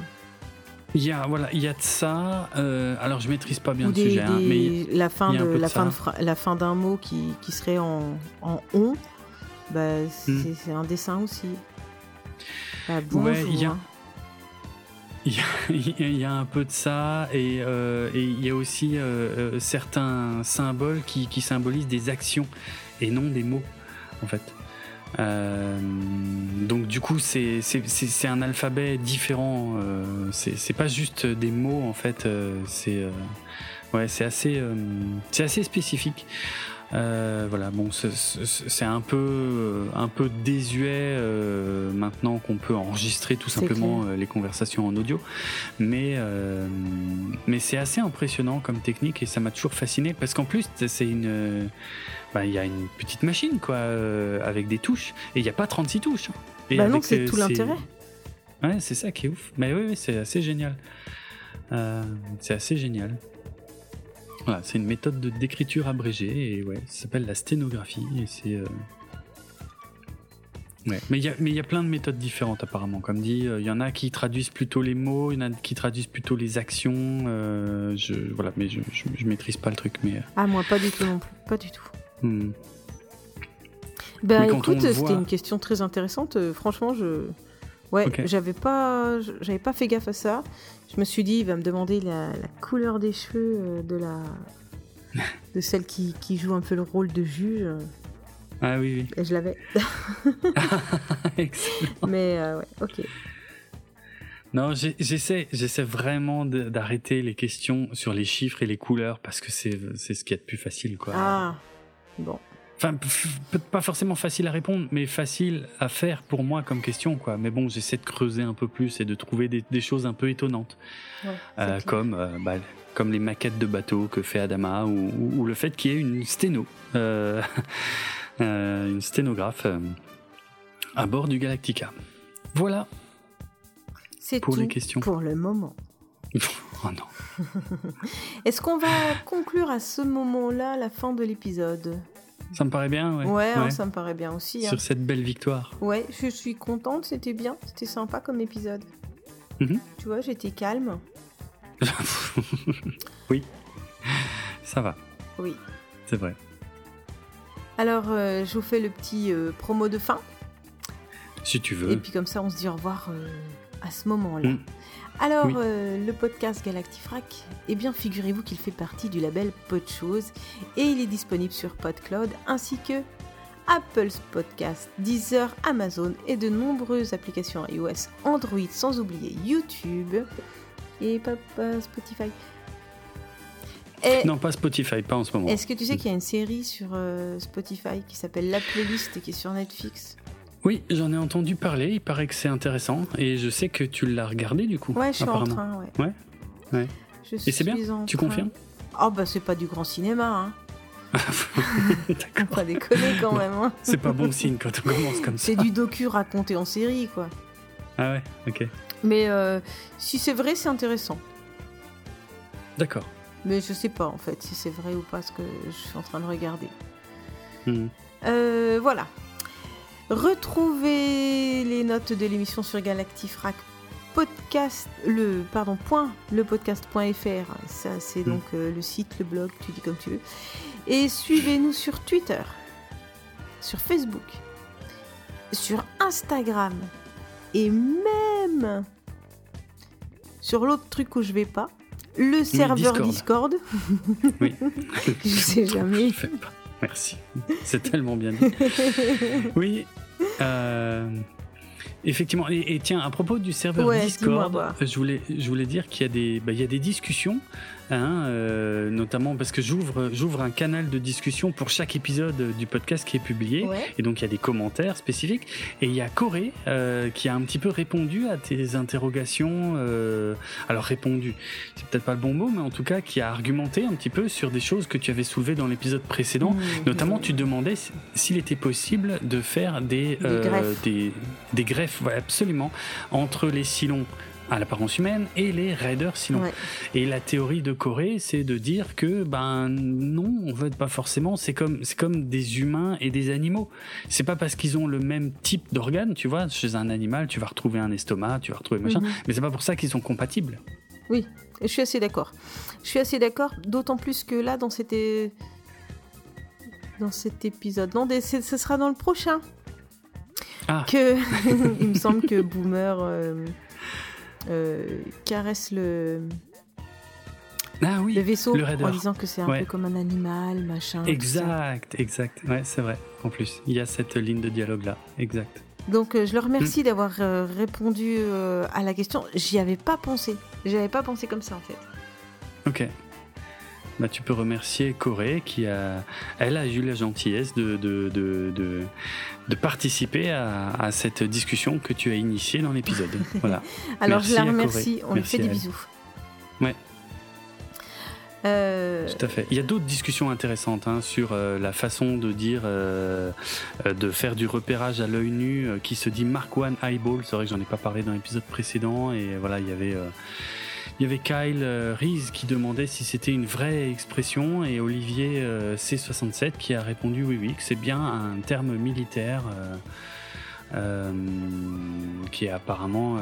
Il y a voilà, il y a de ça. alors je maîtrise pas bien le sujet, hein, mais la fin de, la, fin de la fin d'un mot qui, qui, serait en, en on, bah, c'est un dessin aussi. Bah, ouais, il y a, hein. Il y, a, un peu de ça et, euh, il y a aussi euh, euh, certains symboles qui, symbolisent des actions et non des mots en fait. donc du coup c'est un alphabet différent. c'est pas juste des mots en fait. c'est ouais c'est assez c'est assez spécifique. Euh, voilà, bon, c'est un peu, un peu désuet euh, maintenant qu'on peut enregistrer tout simplement euh, les conversations en audio, mais mais c'est assez impressionnant comme technique et ça m'a toujours fasciné parce qu'en plus c'est une, bah, il y a une petite machine quoi avec des touches et il n'y a pas 36 touches. Et bah non, c'est tout l'intérêt. Ouais, c'est ça qui est ouf. Mais oui, c'est assez génial. c'est assez génial. Voilà, c'est une méthode d'écriture abrégée et ouais, ça s'appelle la sténographie et c'est euh, Ouais. Mais il y, a, plein de méthodes différentes apparemment. Comme dit, euh, il y en a qui traduisent plutôt les mots, il y en a qui traduisent plutôt les actions. Euh, je, voilà, mais je, je, maîtrise pas le truc. Mais... Ah, moi pas du tout non plus. Pas du tout. Hmm. Ben écoute, c'était une question très intéressante. franchement, je. Ouais, j'avais pas, j'avais pas fait gaffe à ça. Je me suis dit, il va me demander la, couleur des cheveux euh, de la de celle qui, qui, joue un peu le rôle de juge. Ah oui, oui. Et je l'avais. Mais euh, ouais, ok. Non, j'essaie, j'essaie vraiment d'arrêter les questions sur les chiffres et les couleurs parce que c'est, c'est ce qui est de plus facile, quoi. Ah, bon. Enfin, pas forcément facile à répondre, mais facile à faire pour moi comme question, quoi. Mais bon, j'essaie de creuser un peu plus et de trouver des, choses un peu étonnantes, euh, comme euh, bah, comme les maquettes de bateaux que fait Adama ou, le fait qu'il y ait une sténo, euh, une sténographe à bord du Galactica. Voilà. C'est pour les questions. Pour le moment. oh non. Est-ce qu'on va conclure à ce moment-là la fin de l'épisode? Ça me paraît bien, ouais. Ouais, hein, ça me paraît bien aussi. Hein. Sur cette belle victoire. Ouais, je suis contente, c'était bien, c'était sympa comme épisode. Mhm. Tu vois, j'étais calme. oui, ça va. Oui. C'est vrai. Alors, euh, je vous fais le petit euh, promo de fin. Si tu veux. Et puis comme ça, on se dit au revoir euh, à ce moment-là. Mm. Alors, euh, le podcast Galactifrac, eh bien, figurez-vous qu'il fait partie du label Podchose et il est disponible sur PodCloud ainsi que Apple Podcast, Deezer, Amazon et de nombreuses applications iOS, Android, sans oublier YouTube et pas, Spotify. non, pas Spotify, pas en ce moment. Est-ce que tu sais qu'il y a une série sur euh, Spotify qui s'appelle La Playlist et qui est sur Netflix? Oui, j'en ai entendu parler, il paraît que c'est intéressant, et je sais que tu l'as regardé du coup. Ouais, je suis en train, ouais. Ouais, ouais. et c'est bien, tu confirmes? Oh bah c'est pas du grand cinéma, hein. D'accord. pas déconner quand même. Hein. c'est pas bon signe quand on commence comme ça. C'est du docu raconté en série, quoi. Ah ouais, ok. Mais euh, si c'est vrai, c'est intéressant. D'accord. Mais je sais pas en fait si c'est vrai ou pas ce que je suis en train de regarder. Hmm. Euh, voilà. Retrouvez les notes de l'émission sur Galactifrac podcast le pardon point le podcast.fr ça c'est Mm. donc euh, le site le blog tu dis comme tu veux et suivez-nous sur Twitter sur Facebook sur Instagram et même sur l'autre truc où je vais pas le serveur Discord. Discord, Oui. je sais jamais Je fais pas. Merci. C'est tellement bien dit. Oui. Euh, Effectivement, et, et tiens, à propos du serveur Ouais, Discord, je voulais, je voulais dire qu'il y a des, bah, il y a des discussions, hein, euh, notamment parce que j'ouvre, j'ouvre un canal de discussion pour chaque épisode du podcast qui est publié, Ouais. et donc il y a des commentaires spécifiques, et il y a Corée euh, qui a un petit peu répondu à tes interrogations, euh, alors répondu, c'est peut-être pas le bon mot, mais en tout cas qui a argumenté un petit peu sur des choses que tu avais soulevées dans l'épisode précédent, Mmh. Notamment, tu demandais s'il était possible de faire des, Des greffes. des, des greffes, ouais, absolument, entre les silons à l'apparence humaine et les raiders silons. Ouais. Et la théorie de Corée, c'est de dire que ben non, en fait pas forcément. C'est comme c'est comme des humains et des animaux. C'est pas parce qu'ils ont le même type d'organes, tu vois. Chez un animal, tu vas retrouver un estomac, tu vas retrouver machin, Mhm. mais c'est pas pour ça qu'ils sont compatibles. Oui, je suis assez d'accord. Je suis assez d'accord, d'autant plus que là, dans cet, é- dans cet épisode, non, ce sera dans le prochain. Ah. Que il me semble que Boomer euh, euh, caresse le, Ah oui. le vaisseau le en disant que c'est un Ouais. peu comme un animal, machin. Exact, exact. Ouais, c'est vrai. En plus, il y a cette ligne de dialogue là. Exact. Donc euh, je Hmm. remercie d'avoir euh, répondu euh, à la question. J'y avais pas pensé. J'y avais pas pensé comme ça en fait. Ok. Bah, tu peux remercier Corée qui a, elle a eu la gentillesse de, de, de, de, de participer à, à cette discussion que tu as initiée dans l'épisode. Voilà. Alors Merci je la remercie. On lui fait des bisous. Ouais. Euh, Tout à fait. Il y a d'autres discussions intéressantes hein, sur euh, la façon de dire, euh, de faire du repérage à l'œil nu qui se dit Mark One Eyeball. C'est vrai que j'en ai pas parlé dans l'épisode précédent et voilà, il y avait. Il y avait Kyle euh, Reese qui demandait si c'était une vraie expression et Olivier euh, C67 qui a répondu oui oui que c'est bien un terme militaire euh, qui est apparemment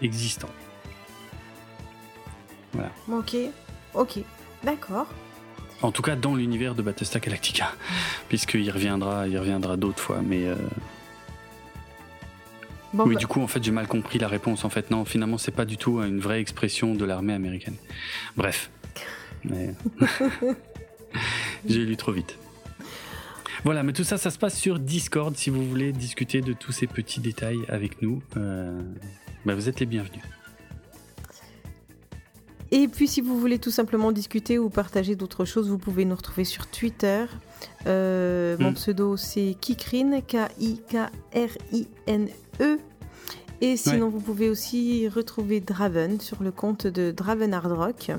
existant. Ok, ok, d'accord. En tout cas, dans l'univers de Battlestar Galactica, puisqu'il reviendra, il reviendra d'autres fois. Mais euh, Bon, oui, bah, du coup, en fait, j'ai mal compris la réponse. En fait, non, finalement, c'est pas du tout une vraie expression de l'armée américaine. Bref, Mais- j'ai lu trop vite. Voilà, mais tout ça, ça se passe sur Discord. Si vous voulez discuter de tous ces petits détails avec nous, euh, bah, vous êtes les bienvenus. Et puis, si vous voulez tout simplement discuter ou partager d'autres choses, vous pouvez nous retrouver sur Twitter. Euh, Mon Mm. pseudo, c'est Kikrin, K-I-K-R-I-N-E. E. Et sinon, vous pouvez aussi retrouver Draven sur le compte de Draven Hard Rock,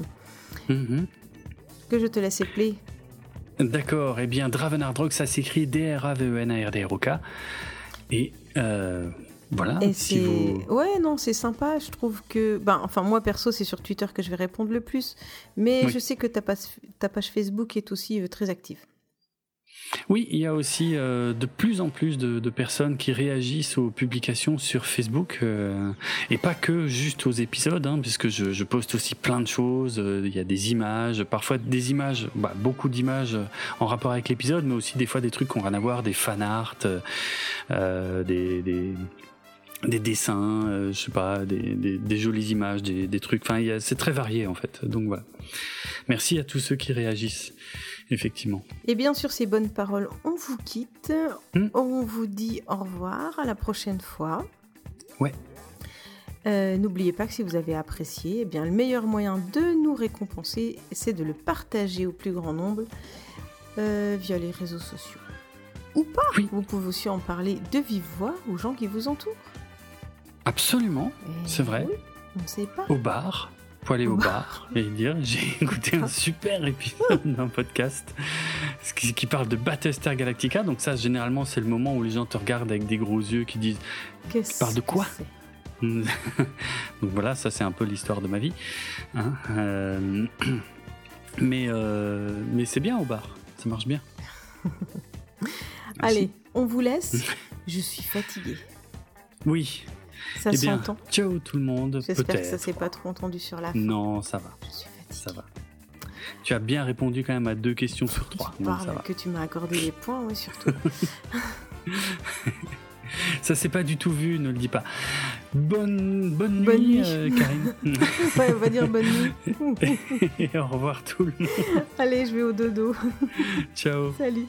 Mhm. que je te laisse appeler. D'accord, eh bien Dravenard Rock, ça s'écrit D-R-A-V-E-N-A-R-D-R-O-K. Et euh, voilà, Et si vous... ouais non c'est sympa je trouve que ben enfin moi perso c'est sur Twitter que je vais répondre le plus mais Oui. je sais que ta page, ta page Facebook est aussi euh, très active Oui, il y a aussi euh, de plus en plus de, de personnes qui réagissent aux publications sur Facebook, euh, et pas que juste aux épisodes, hein, puisque je, je poste aussi plein de choses, euh, il y a des images, parfois des images, bah, beaucoup d'images euh, en rapport avec l'épisode, mais aussi des fois des trucs qui n'ont rien à voir, des fan art, euh, des... des des dessins, euh, je sais pas, des, des, des jolies images, des, des trucs. Enfin, c'est très varié en fait. Donc voilà. Merci à tous ceux qui réagissent, effectivement. et bien sur ces bonnes paroles on vous quitte Hmm. on vous dit au revoir à la prochaine fois Ouais. Euh, N'oubliez pas que si vous avez apprécié, eh bien, le meilleur moyen de nous récompenser, c'est de le partager au plus grand nombre euh, via les réseaux sociaux. Ou pas Oui. Vous pouvez aussi en parler de vive voix aux gens qui vous entourent. Absolument. C'est vrai. oui, on ne sait pas. au bar, pour aller au bar et dire j'ai écouté un super épisode d'un podcast qui, qui parle de Battlestar Galactica. Donc ça, généralement, c'est le moment où les gens te regardent avec des gros yeux qui disent Qu'est-ce parles de que quoi. Donc voilà, ça c'est un peu l'histoire de ma vie. hein. Euh, Mais, euh, mais c'est bien au bar, ça marche bien. Allez, on vous laisse. Je suis fatiguée. Oui. Ça eh bien, ciao tout le monde. J'espère que ça s'est pas trop entendu sur la fin. Non, ça va, Je suis fatiguée. ça va. Tu as bien répondu quand même à deux questions sur trois. Tu donc parles ça va. que tu m'as accordé les points, oui, surtout. Ça s'est pas du tout vu, ne le dis pas. Bonne, bonne, Bonne nuit, nuit. euh, Karine. ouais, on va dire bonne nuit. Et au revoir tout le monde. Allez, je vais au dodo. Ciao. Salut.